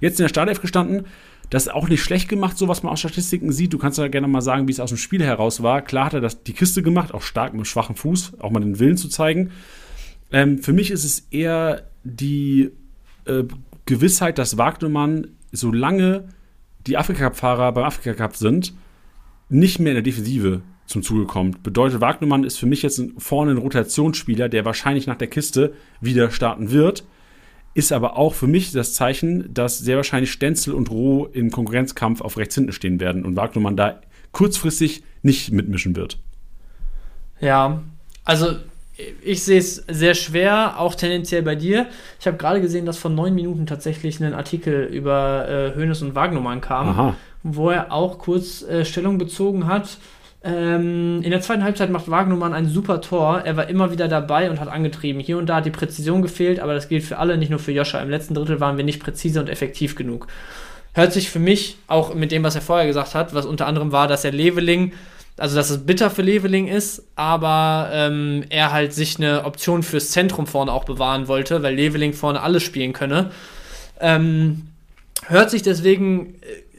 A: Jetzt in der Startelf gestanden, das ist auch nicht schlecht gemacht, so was man aus Statistiken sieht. Du kannst ja gerne mal sagen, wie es aus dem Spiel heraus war. Klar hat er das, die Kiste gemacht, auch stark mit schwachem Fuß, auch mal den Willen zu zeigen. Ähm, für mich ist es eher die äh, Gewissheit, dass Wagnermann, solange die Afrika-Cup-Fahrer beim Afrika-Cup sind, nicht mehr in der Defensive zum Zuge kommt. Bedeutet, Wagnermann ist für mich jetzt vorne ein Rotationsspieler, der wahrscheinlich nach der Kiste wieder starten wird. Ist aber auch für mich das Zeichen, dass sehr wahrscheinlich Stenzel und Roh im Konkurrenzkampf auf rechts hinten stehen werden und Wagnermann da kurzfristig nicht mitmischen wird.
B: Ja, also ich sehe es sehr schwer, auch tendenziell bei dir. Ich habe gerade gesehen, dass vor neun Minuten tatsächlich ein Artikel über äh, Hoeneß und Wagnumann kam, Aha. wo er auch kurz äh, Stellung bezogen hat. Ähm, in der zweiten Halbzeit macht Wagnumann ein super Tor. Er war immer wieder dabei und hat angetrieben. Hier und da hat die Präzision gefehlt, aber das gilt für alle, nicht nur für Joscha. Im letzten Drittel waren wir nicht präzise und effektiv genug. Hört sich für mich auch mit dem, was er vorher gesagt hat, was unter anderem war, dass er Leveling also dass es bitter für Leveling ist, aber ähm, er halt sich eine Option fürs Zentrum vorne auch bewahren wollte, weil Leveling vorne alles spielen könne. Ähm, hört sich deswegen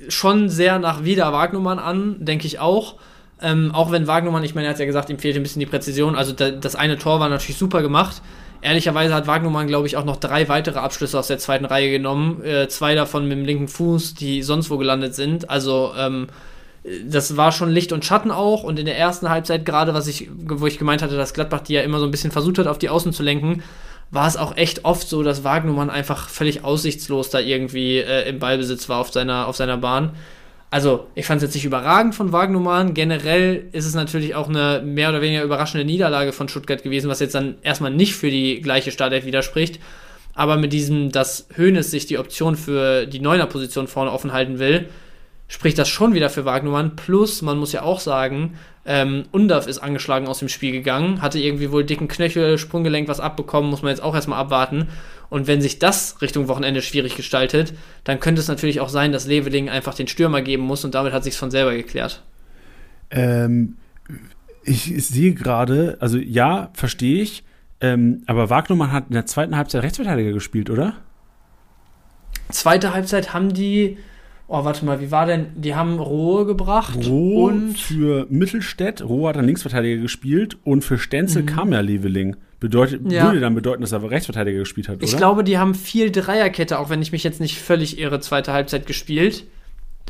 B: schon sehr nach wieder Wagnumann an, denke ich auch. Ähm, auch wenn Wagnumann, ich meine, er hat ja gesagt, ihm fehlt ein bisschen die Präzision. Also da, das eine Tor war natürlich super gemacht. Ehrlicherweise hat Wagnumann, glaube ich, auch noch drei weitere Abschlüsse aus der zweiten Reihe genommen. Äh, zwei davon mit dem linken Fuß, die sonst wo gelandet sind. Also ähm, das war schon Licht und Schatten auch. Und in der ersten Halbzeit, gerade was ich, wo ich gemeint hatte, dass Gladbach die ja immer so ein bisschen versucht hat, auf die Außen zu lenken, war es auch echt oft so, dass Wagnumann einfach völlig aussichtslos da irgendwie äh, im Ballbesitz war auf seiner, auf seiner Bahn. Also, ich fand es jetzt nicht überragend von Wagnumann. Generell ist es natürlich auch eine mehr oder weniger überraschende Niederlage von Stuttgart gewesen, was jetzt dann erstmal nicht für die gleiche Startelf widerspricht. Aber mit diesem, dass Hoeneß sich die Option für die Neuner-Position vorne offen halten will, spricht das schon wieder für Wagnumann. Plus, man muss ja auch sagen, ähm, Undav ist angeschlagen aus dem Spiel gegangen, hatte irgendwie wohl dicken Knöchel, Sprunggelenk was abbekommen, muss man jetzt auch erstmal abwarten. Und wenn sich das Richtung Wochenende schwierig gestaltet, dann könnte es natürlich auch sein, dass Leveling einfach den Stürmer geben muss und damit hat sich von selber geklärt.
A: Ähm, ich, ich sehe gerade, also ja, verstehe ich, ähm, aber Wagnumann hat in der zweiten Halbzeit Rechtsverteidiger gespielt, oder?
B: Zweite Halbzeit haben die Oh, warte mal, wie war denn? Die haben Rohe gebracht.
A: Rohe und für Mittelstädt. Rohe hat dann Linksverteidiger gespielt und für Stenzel mhm. kam ja Leveling. Bedeutet, ja. Würde dann bedeuten, dass er Rechtsverteidiger gespielt hat, oder?
B: Ich glaube, die haben viel Dreierkette, auch wenn ich mich jetzt nicht völlig irre, zweite Halbzeit gespielt.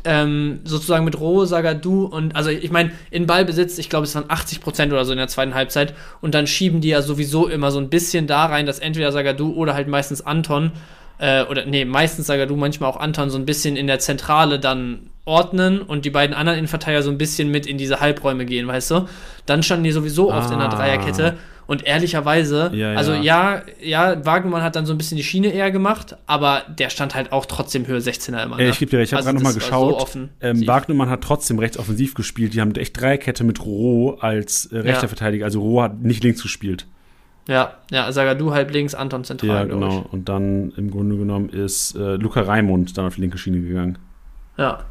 B: Ähm, sozusagen mit Rohe, Sagadu und, also ich meine, in Ballbesitz, ich glaube, es waren 80 Prozent oder so in der zweiten Halbzeit und dann schieben die ja sowieso immer so ein bisschen da rein, dass entweder Sagadu oder halt meistens Anton äh, oder nee, meistens Sagadu, manchmal auch Anton so ein bisschen in der Zentrale dann ordnen und die beiden anderen Innenverteidiger so ein bisschen mit in diese Halbräume gehen, weißt du? Dann standen die sowieso oft in der ah. Dreierkette und ehrlicherweise, ja, ja. also ja, ja, Wagnermann hat dann so ein bisschen die Schiene eher gemacht, aber der stand halt auch trotzdem Höhe 16er immer.
A: Ne? ich gebe dir recht, ich habe also gerade nochmal geschaut. So ähm, Wagnermann hat trotzdem rechts offensiv gespielt. Die haben echt Dreierkette mit Roh als äh, rechter ja. Verteidiger. Also Roh hat nicht links gespielt.
B: Ja, ja, Sagadu halb links, Anton zentral. Ja,
A: genau. Und dann im Grunde genommen ist äh, Luca Raimund dann auf die linke Schiene gegangen.
B: Ja.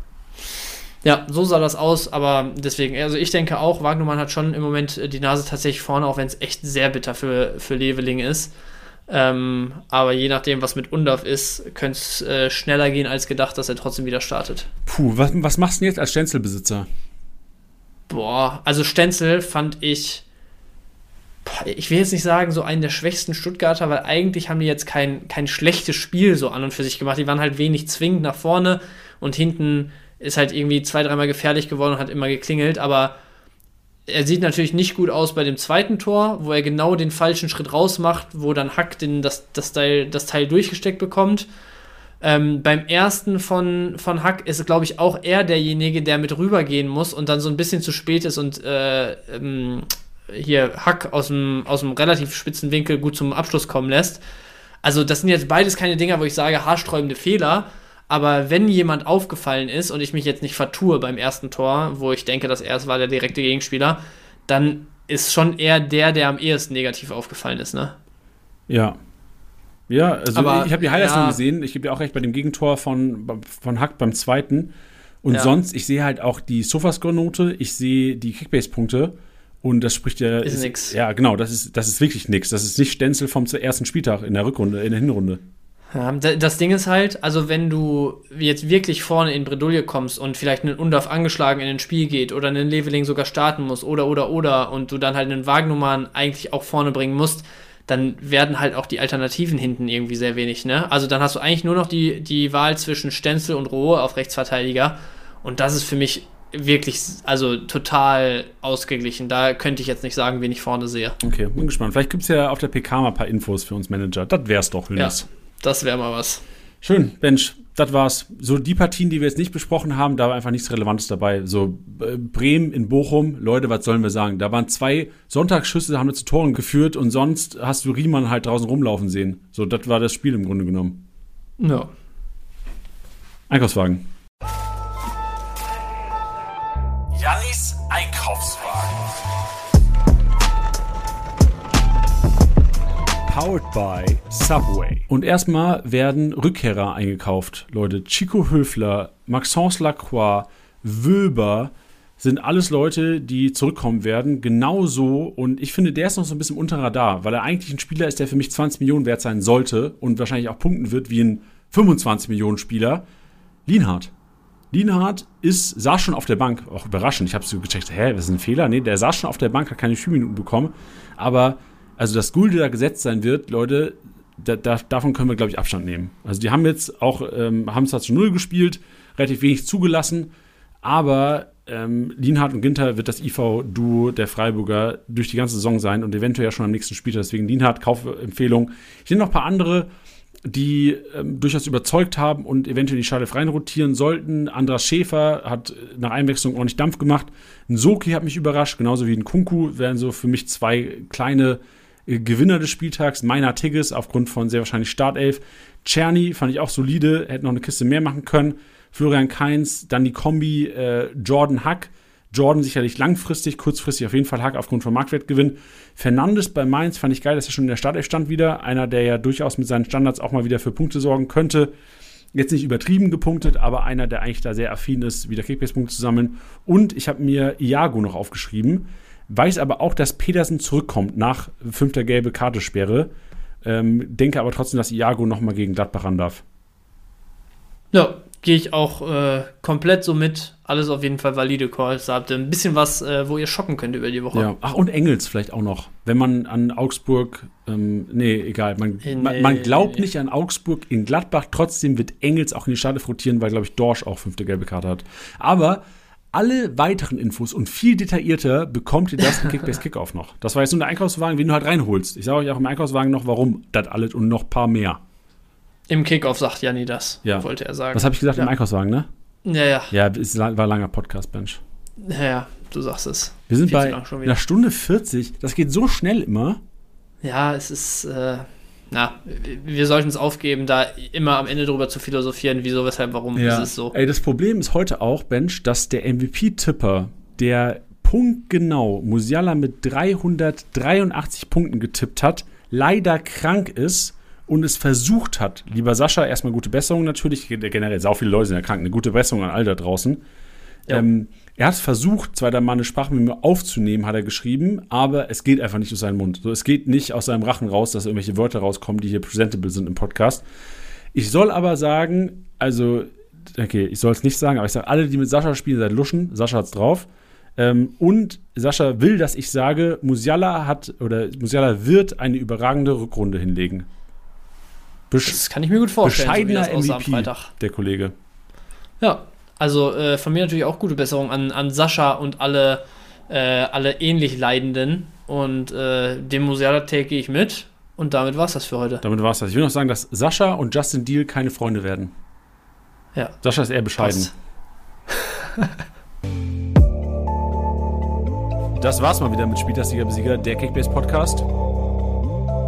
B: Ja, so sah das aus, aber deswegen, also ich denke auch, Wagnermann hat schon im Moment äh, die Nase tatsächlich vorne, auch wenn es echt sehr bitter für, für Leveling ist. Ähm, aber je nachdem, was mit Undorf ist, könnte es äh, schneller gehen als gedacht, dass er trotzdem wieder startet.
A: Puh, was, was machst du denn jetzt als Stenzelbesitzer?
B: Boah, also Stenzel fand ich ich will jetzt nicht sagen, so einen der schwächsten Stuttgarter, weil eigentlich haben die jetzt kein, kein schlechtes Spiel so an und für sich gemacht. Die waren halt wenig zwingend nach vorne und hinten ist halt irgendwie zwei, dreimal gefährlich geworden und hat immer geklingelt, aber er sieht natürlich nicht gut aus bei dem zweiten Tor, wo er genau den falschen Schritt rausmacht, wo dann Hack den, das, das, Teil, das Teil durchgesteckt bekommt. Ähm, beim ersten von, von Hack ist, glaube ich, auch er derjenige, der mit rübergehen muss und dann so ein bisschen zu spät ist und äh, ähm, hier Hack aus dem, aus dem relativ spitzen Winkel gut zum Abschluss kommen lässt. Also, das sind jetzt beides keine Dinger, wo ich sage, haarsträubende Fehler. Aber wenn jemand aufgefallen ist und ich mich jetzt nicht vertue beim ersten Tor, wo ich denke, dass er es war, der direkte Gegenspieler, dann ist schon eher der, der am ehesten negativ aufgefallen ist, ne?
A: Ja. Ja, also Aber, ich habe die Highlights ja. noch gesehen. Ich gebe dir auch recht bei dem Gegentor von, von Hack beim zweiten. Und ja. sonst, ich sehe halt auch die Sofascore-Note, ich sehe die Kickbase-Punkte. Und das spricht ja.
B: Ist, ist nix.
A: Ja, genau, das ist, das ist wirklich nix. Das ist nicht Stenzel vom ersten Spieltag in der Rückrunde, in der Hinrunde.
B: Ja, das Ding ist halt, also wenn du jetzt wirklich vorne in Bredouille kommst und vielleicht einen Undorf angeschlagen in ein Spiel geht oder einen Leveling sogar starten muss oder oder oder und du dann halt einen Wagnumann eigentlich auch vorne bringen musst, dann werden halt auch die Alternativen hinten irgendwie sehr wenig, ne? Also dann hast du eigentlich nur noch die, die Wahl zwischen Stenzel und Rohe auf Rechtsverteidiger und das ist für mich wirklich, also total ausgeglichen. Da könnte ich jetzt nicht sagen, wen ich vorne sehe.
A: Okay, bin gespannt. Vielleicht gibt es ja auf der PK mal ein paar Infos für uns Manager. Das wär's doch, Hönes. Ja,
B: das wäre mal was.
A: Schön, Bench. Das war's. So die Partien, die wir jetzt nicht besprochen haben, da war einfach nichts Relevantes dabei. So äh, Bremen in Bochum, Leute, was sollen wir sagen? Da waren zwei Sonntagsschüsse, haben wir zu Toren geführt und sonst hast du Riemann halt draußen rumlaufen sehen. So, das war das Spiel im Grunde genommen.
B: Ja.
A: Einkaufswagen.
C: Einkaufswagen.
A: Powered by Subway. Und erstmal werden Rückkehrer eingekauft, Leute. Chico Höfler, Maxence Lacroix, Wöber sind alles Leute, die zurückkommen werden. Genauso, und ich finde, der ist noch so ein bisschen unter Radar, weil er eigentlich ein Spieler ist, der für mich 20 Millionen wert sein sollte und wahrscheinlich auch punkten wird wie ein 25 Millionen Spieler. Lienhardt. Lienhardt ist, saß schon auf der Bank, auch überraschend. Ich habe so gecheckt, hä, was ist ein Fehler? Nee, der saß schon auf der Bank, hat keine Spielminuten bekommen. Aber, also, dass Gulde da gesetzt sein wird, Leute, da, da, davon können wir, glaube ich, Abstand nehmen. Also, die haben jetzt auch, ähm, haben zwar zu Null gespielt, relativ wenig zugelassen, aber ähm, Lienhardt und Ginter wird das IV-Duo der Freiburger durch die ganze Saison sein und eventuell ja schon am nächsten Spieltag. Deswegen Lienhardt, Kaufempfehlung. Ich nehme noch ein paar andere die ähm, durchaus überzeugt haben und eventuell die Schale rein rotieren sollten. Andras Schäfer hat nach Einwechslung ordentlich Dampf gemacht. Ein Soki hat mich überrascht, genauso wie ein Kunku. Wären so für mich zwei kleine äh, Gewinner des Spieltags. Meiner Tigges aufgrund von sehr wahrscheinlich Startelf. Czerny fand ich auch solide, hätte noch eine Kiste mehr machen können. Florian Kainz, dann die Kombi äh, Jordan Hack Jordan sicherlich langfristig, kurzfristig auf jeden Fall Hack aufgrund von Marktwertgewinn. Fernandes bei Mainz fand ich geil, dass er schon in der Startelf stand wieder. Einer, der ja durchaus mit seinen Standards auch mal wieder für Punkte sorgen könnte. Jetzt nicht übertrieben gepunktet, aber einer, der eigentlich da sehr affin ist, wieder Kickbase-Punkte zu sammeln. Und ich habe mir Iago noch aufgeschrieben. Weiß aber auch, dass Pedersen zurückkommt nach fünfter gelbe Kartesperre. Ähm, denke aber trotzdem, dass Iago nochmal gegen Gladbach ran darf.
B: Ja, gehe ich auch äh, komplett so mit. Alles auf jeden Fall valide Calls. Da habt ihr ein bisschen was, äh, wo ihr schocken könnt über die Woche.
A: Ja. Ach, und Engels vielleicht auch noch. Wenn man an Augsburg, ähm, nee, egal. Man,
B: Nee,
A: man, man glaubt
B: nee.
A: nicht an Augsburg in Gladbach. Trotzdem wird Engels auch in die Schale rotieren, weil, glaube ich, Dorsch auch fünfte gelbe Karte hat. Aber alle weiteren Infos und viel detaillierter bekommt ihr das im Kickbase Kickoff noch. Das war jetzt nur der Einkaufswagen, den du halt reinholst. Ich sage euch auch im Einkaufswagen noch, warum das alles und noch ein paar mehr.
B: Im Kickoff sagt Janni das,
A: Ja.
B: wollte er sagen.
A: Was habe ich gesagt
B: ja.
A: im Einkaufswagen, ne?
B: Ja, ja,
A: Ja, es war ein langer Podcast, Bench.
B: ja, ja, du sagst es.
A: Wir sind
B: Viel
A: bei einer Stunde 40. Das geht so schnell immer.
B: Ja, es ist, äh, na, wir sollten es aufgeben, da immer am Ende drüber zu philosophieren, wieso, weshalb, warum ist es so.
A: Ey, das Problem ist heute auch, Bench, dass der MVP-Tipper, der punktgenau Musiala mit 383 Punkten getippt hat, leider krank ist und es versucht hat. Lieber Sascha, erstmal gute Besserung natürlich. Generell, sau viele Leute sind ja krank. Eine gute Besserung an all da draußen.
B: Ja.
A: Ähm, er hat versucht, zwar da mal eine Sprache mit mir aufzunehmen, hat er geschrieben, aber es geht einfach nicht aus seinem Mund. So, es geht nicht aus seinem Rachen raus, dass irgendwelche Wörter rauskommen, die hier presentable sind im Podcast. Ich soll aber sagen, also, okay, ich soll es nicht sagen, aber ich sage, alle, die mit Sascha spielen, seid Luschen. Sascha hat's drauf. Ähm, und Sascha will, dass ich sage, Musiala hat oder Musiala wird eine überragende Rückrunde hinlegen. Besch
B: Das kann ich mir gut vorstellen,
A: bescheidener
B: am
A: MVP,
B: Freitag.
A: der Kollege.
B: Ja, also äh, von mir natürlich auch gute Besserung an, an Sascha und alle, äh, alle ähnlich Leidenden. Und äh, dem Musiala take ich mit. Und damit war's das für heute.
A: Damit war's das. Ich will noch sagen, dass Sascha und Justin Deal keine Freunde werden.
B: Ja.
A: Sascha ist eher bescheiden. Das war's mal wieder mit Spieltastiger Besieger, der Kickbase Podcast.